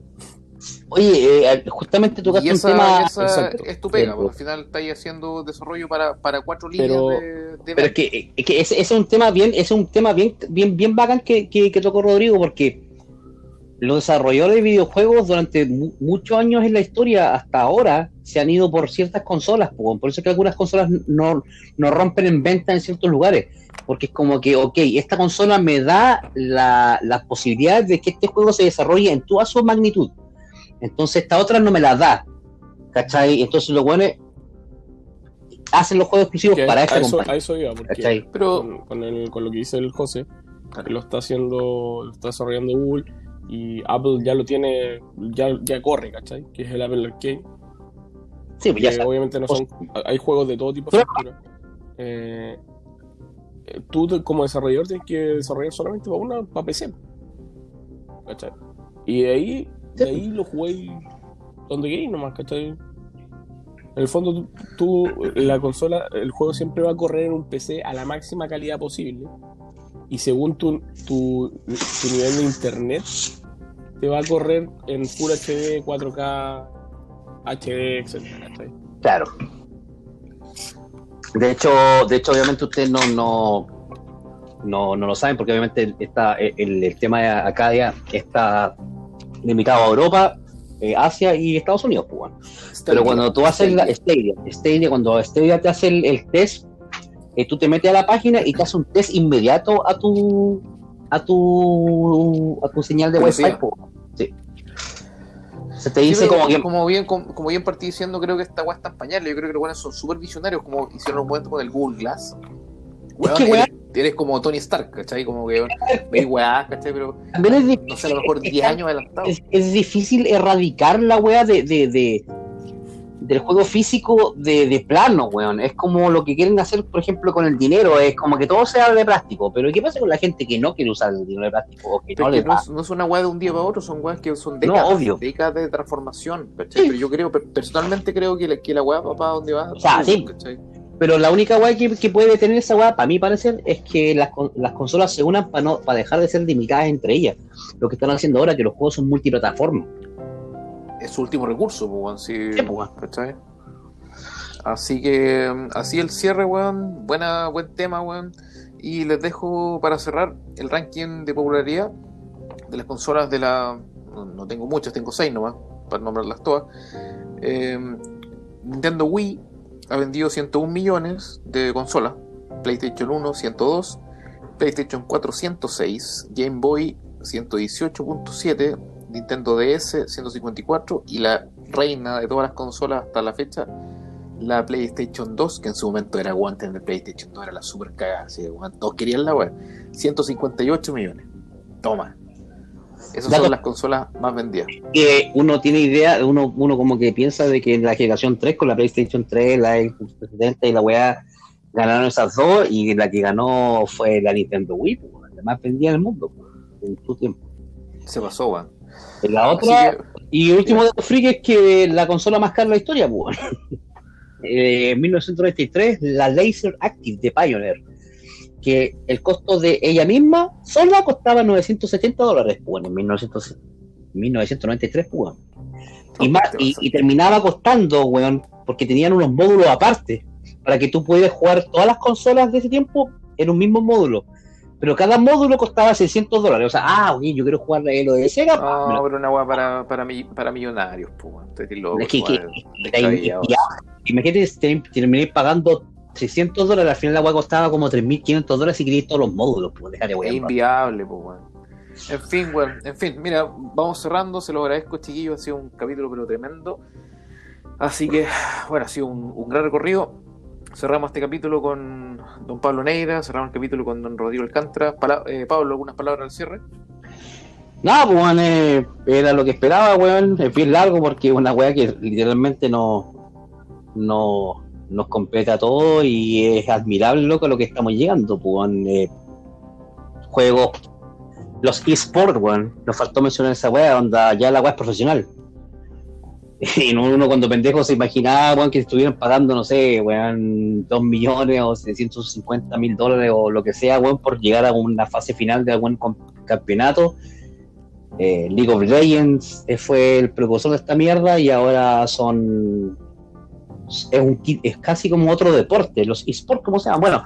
Oye, eh, justamente tocaste esa, un tema. Esa es tu pega, porque al final estáis haciendo desarrollo para, para cuatro líneas pero, de, de, Pero es que, es que ese, ese, es un tema bien, es un tema bien, bien, bien bacán que, que, que tocó Rodrigo, porque los desarrolladores de videojuegos durante mu muchos años en la historia, hasta ahora, se han ido por ciertas consolas. Por eso es que algunas consolas no, no rompen en venta en ciertos lugares. Porque es como que, ok, esta consola me da la, la posibilidad de que este juego se desarrolle en toda su magnitud. Entonces esta otra no me la da. ¿Cachai? Entonces los buenos hacen los juegos exclusivos que para esta a eso, compañía. a eso iba, porque ¿Cachai? Pero- con, con el- con lo que dice el José, que lo está haciendo, lo está desarrollando Google y Apple ya lo tiene, ya, ya corre, ¿cachai? Que es el Apple Arcade. Sí, pues ya que obviamente no son, hay juegos de todo tipo de factura. Eh, tú como desarrollador tienes que desarrollar solamente para una para PC. ¿Cachai? Y de ahí, de ahí lo jugué donde queréis nomás, ¿cachai? En el fondo, tú, tú, la consola, el juego siempre va a correr en un PC a la máxima calidad posible. Y según tu, tu, tu nivel de internet, te va a correr en Full HD, 4K, HD, etc. ¿cachai? Claro. De hecho, de hecho, obviamente ustedes no, no, no, no lo saben, porque obviamente está, el, el tema de Acadia está limitado a Europa eh, Asia y Estados Unidos, pues. Pero cuando tú haces la Stadia, Stadia, cuando Stadia te hace el, el test, eh, tú te metes a la página y te hace un test inmediato a tu a tu a tu señal de. Wi-Fi. Sí. Se te dice como que como bien, como, como bien partí diciendo, creo que esta weá está en pañales. Yo creo que los weones son súper visionarios, como hicieron un momento con el Google Glass. Weón, que, weón- eres, eres como Tony Stark, ¿cachai? Como que veis weá, ¿cachai? Pero también es, no sé, a lo mejor 10 años adelantado. es, es difícil erradicar la de, de, de- del juego físico de, de plano, weón. Es como lo que quieren hacer, por ejemplo, con el dinero, es como que todo sea de plástico. Pero ¿qué pasa con la gente que no quiere usar el dinero de plástico o que no es le no, es, no es una weá de un día para otro, son weas que son décadas, obvio. décadas de transformación. Sí. Pero yo creo, per- personalmente creo que la, que la weá va para donde va. O sea, sí. ¿cachai? Pero la única weá que, que puede tener esa weá, para mí parecer, es que las, las consolas se unan para no, para dejar de ser limitadas entre ellas. Lo que están haciendo ahora que los juegos son multiplataformas. Es su último recurso, pues, weón, sí, Sí, pues. Así que, mm, así el cierre, weón, buena, buen tema, weón. Y les dejo para cerrar el ranking de popularidad de las consolas de la. No, no tengo muchas, tengo seis nomás, para nombrarlas todas. Eh, Nintendo Wii ha vendido 101 millones de consolas. PlayStation 1, 102. PlayStation 4, 106. Game Boy, 118.7. Nintendo DS, 154. Y la reina de todas las consolas hasta la fecha, la PlayStation 2, que en su momento era guante en el PlayStation 2, era la super cagada. así, todos querían la web. 158 millones. Toma. Esas Dato- son las consolas más vendidas. que uno tiene idea, uno, uno como que piensa de que en la generación 3, con la PlayStation 3, la Xbox 360 y la weá, ganaron esas dos y la que ganó fue la Nintendo Wii, pues, la más vendida del mundo en su tiempo. Se pasó, weón. La Así otra, que, y último de los freaks es que la consola más cara de la historia, pues. Eh, en 1993, la Laser Active de Pioneer, que el costo de ella misma sola costaba 970 dólares, pues, en 1900 1993, pues. Y, más, y, y terminaba costando, weón, porque tenían unos módulos aparte, para que tú pudieras jugar todas las consolas de ese tiempo en un mismo módulo. Pero cada módulo costaba 600 dólares. O sea, ah, oye, yo quiero jugar lo de Sega. No, pero una weá para, para, mi- para millonarios, pues. Estoy loco, Es que- que-. Imagínate terminé pagando 300 dólares, al final la weá costaba como 3.500 dólares si querías todos los módulos. Pues déjate, Es inviable, pues, weón. En fin, weón. En fin, mira, vamos cerrando. Se lo agradezco, chiquillos. Ha sido un capítulo, pero tremendo. Así que, bueno, ha sido un, un gran recorrido. Cerramos este capítulo con don Pablo Neira. Cerramos el capítulo con don Rodrigo Alcántara. Eh, Pablo, algunas palabras al cierre. Nada, pues, weón, eh, era lo que esperaba, weón. Es bien largo porque es una weá que literalmente no, no nos compete a todos y es admirable, loco, lo que estamos llegando, pues. Eh, juegos, los eSports, weón. Nos faltó mencionar esa weá, onda, ya la weá es profesional. Y no uno cuando pendejo se imaginaba, weón, que estuvieran pagando, no sé, weón, 2 millones o 750 mil dólares o lo que sea, weón, por llegar a una fase final de algún campeonato. Eh, League of Legends eh, fue el precursor de esta mierda y ahora son es, un, es casi como otro deporte, los esports, ¿cómo se llaman? Bueno,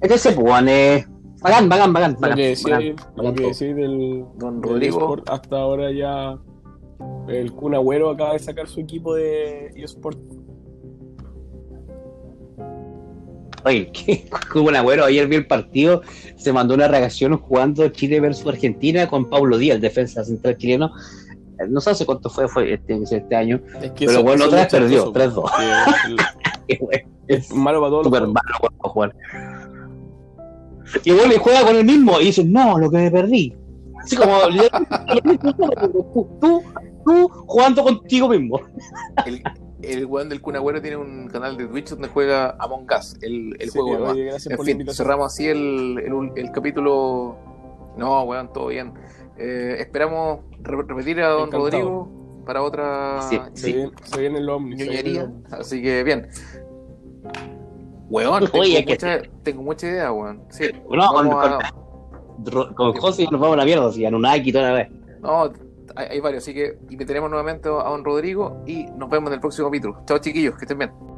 entonces, pues, weón, eh, bacán, bacán, bacán, Lo bacán, que decía, bacán, lo bacán que decía del, Don del Rodrigo. eSport, hasta ahora ya el Kun Agüero acaba de sacar su equipo de eSport. Oye, qué como un agüero, ayer vi el partido, se mandó una reacción jugando Chile versus Argentina con Pablo Díaz, defensa central chileno. Eh, No sé hace cuánto fue, fue este, este año. Es que Pero bueno, otra vez perdió, chistoso, 3-2. porque Qué weón, Es malo para todos súper malo para jugar. Y bueno, y juega con el mismo y dice, no, lo que me perdí. Así como, tú, tú, tú jugando contigo mismo. El, el weón del Kun Agüero tiene un canal de Twitch donde juega Among Us, el, el Sí, juego más. oye, En fin, cerramos así el, el, el capítulo. No, weón, todo bien. Eh, esperamos re- repetir a don Encantado. Rodrigo para otra Sí, Se, sí, viene, se viene el Omni. Así que bien. Weón, tengo, Oye, que- mucha, tengo mucha idea, weón. Sí, No, con, vamos a- con, con José nos vamos a la mierda, así, Anunnaki toda la vez. no, hay, varios, así que invitaremos nuevamente a don Rodrigo y nos vemos en el próximo capítulo. Chao chiquillos, que estén bien.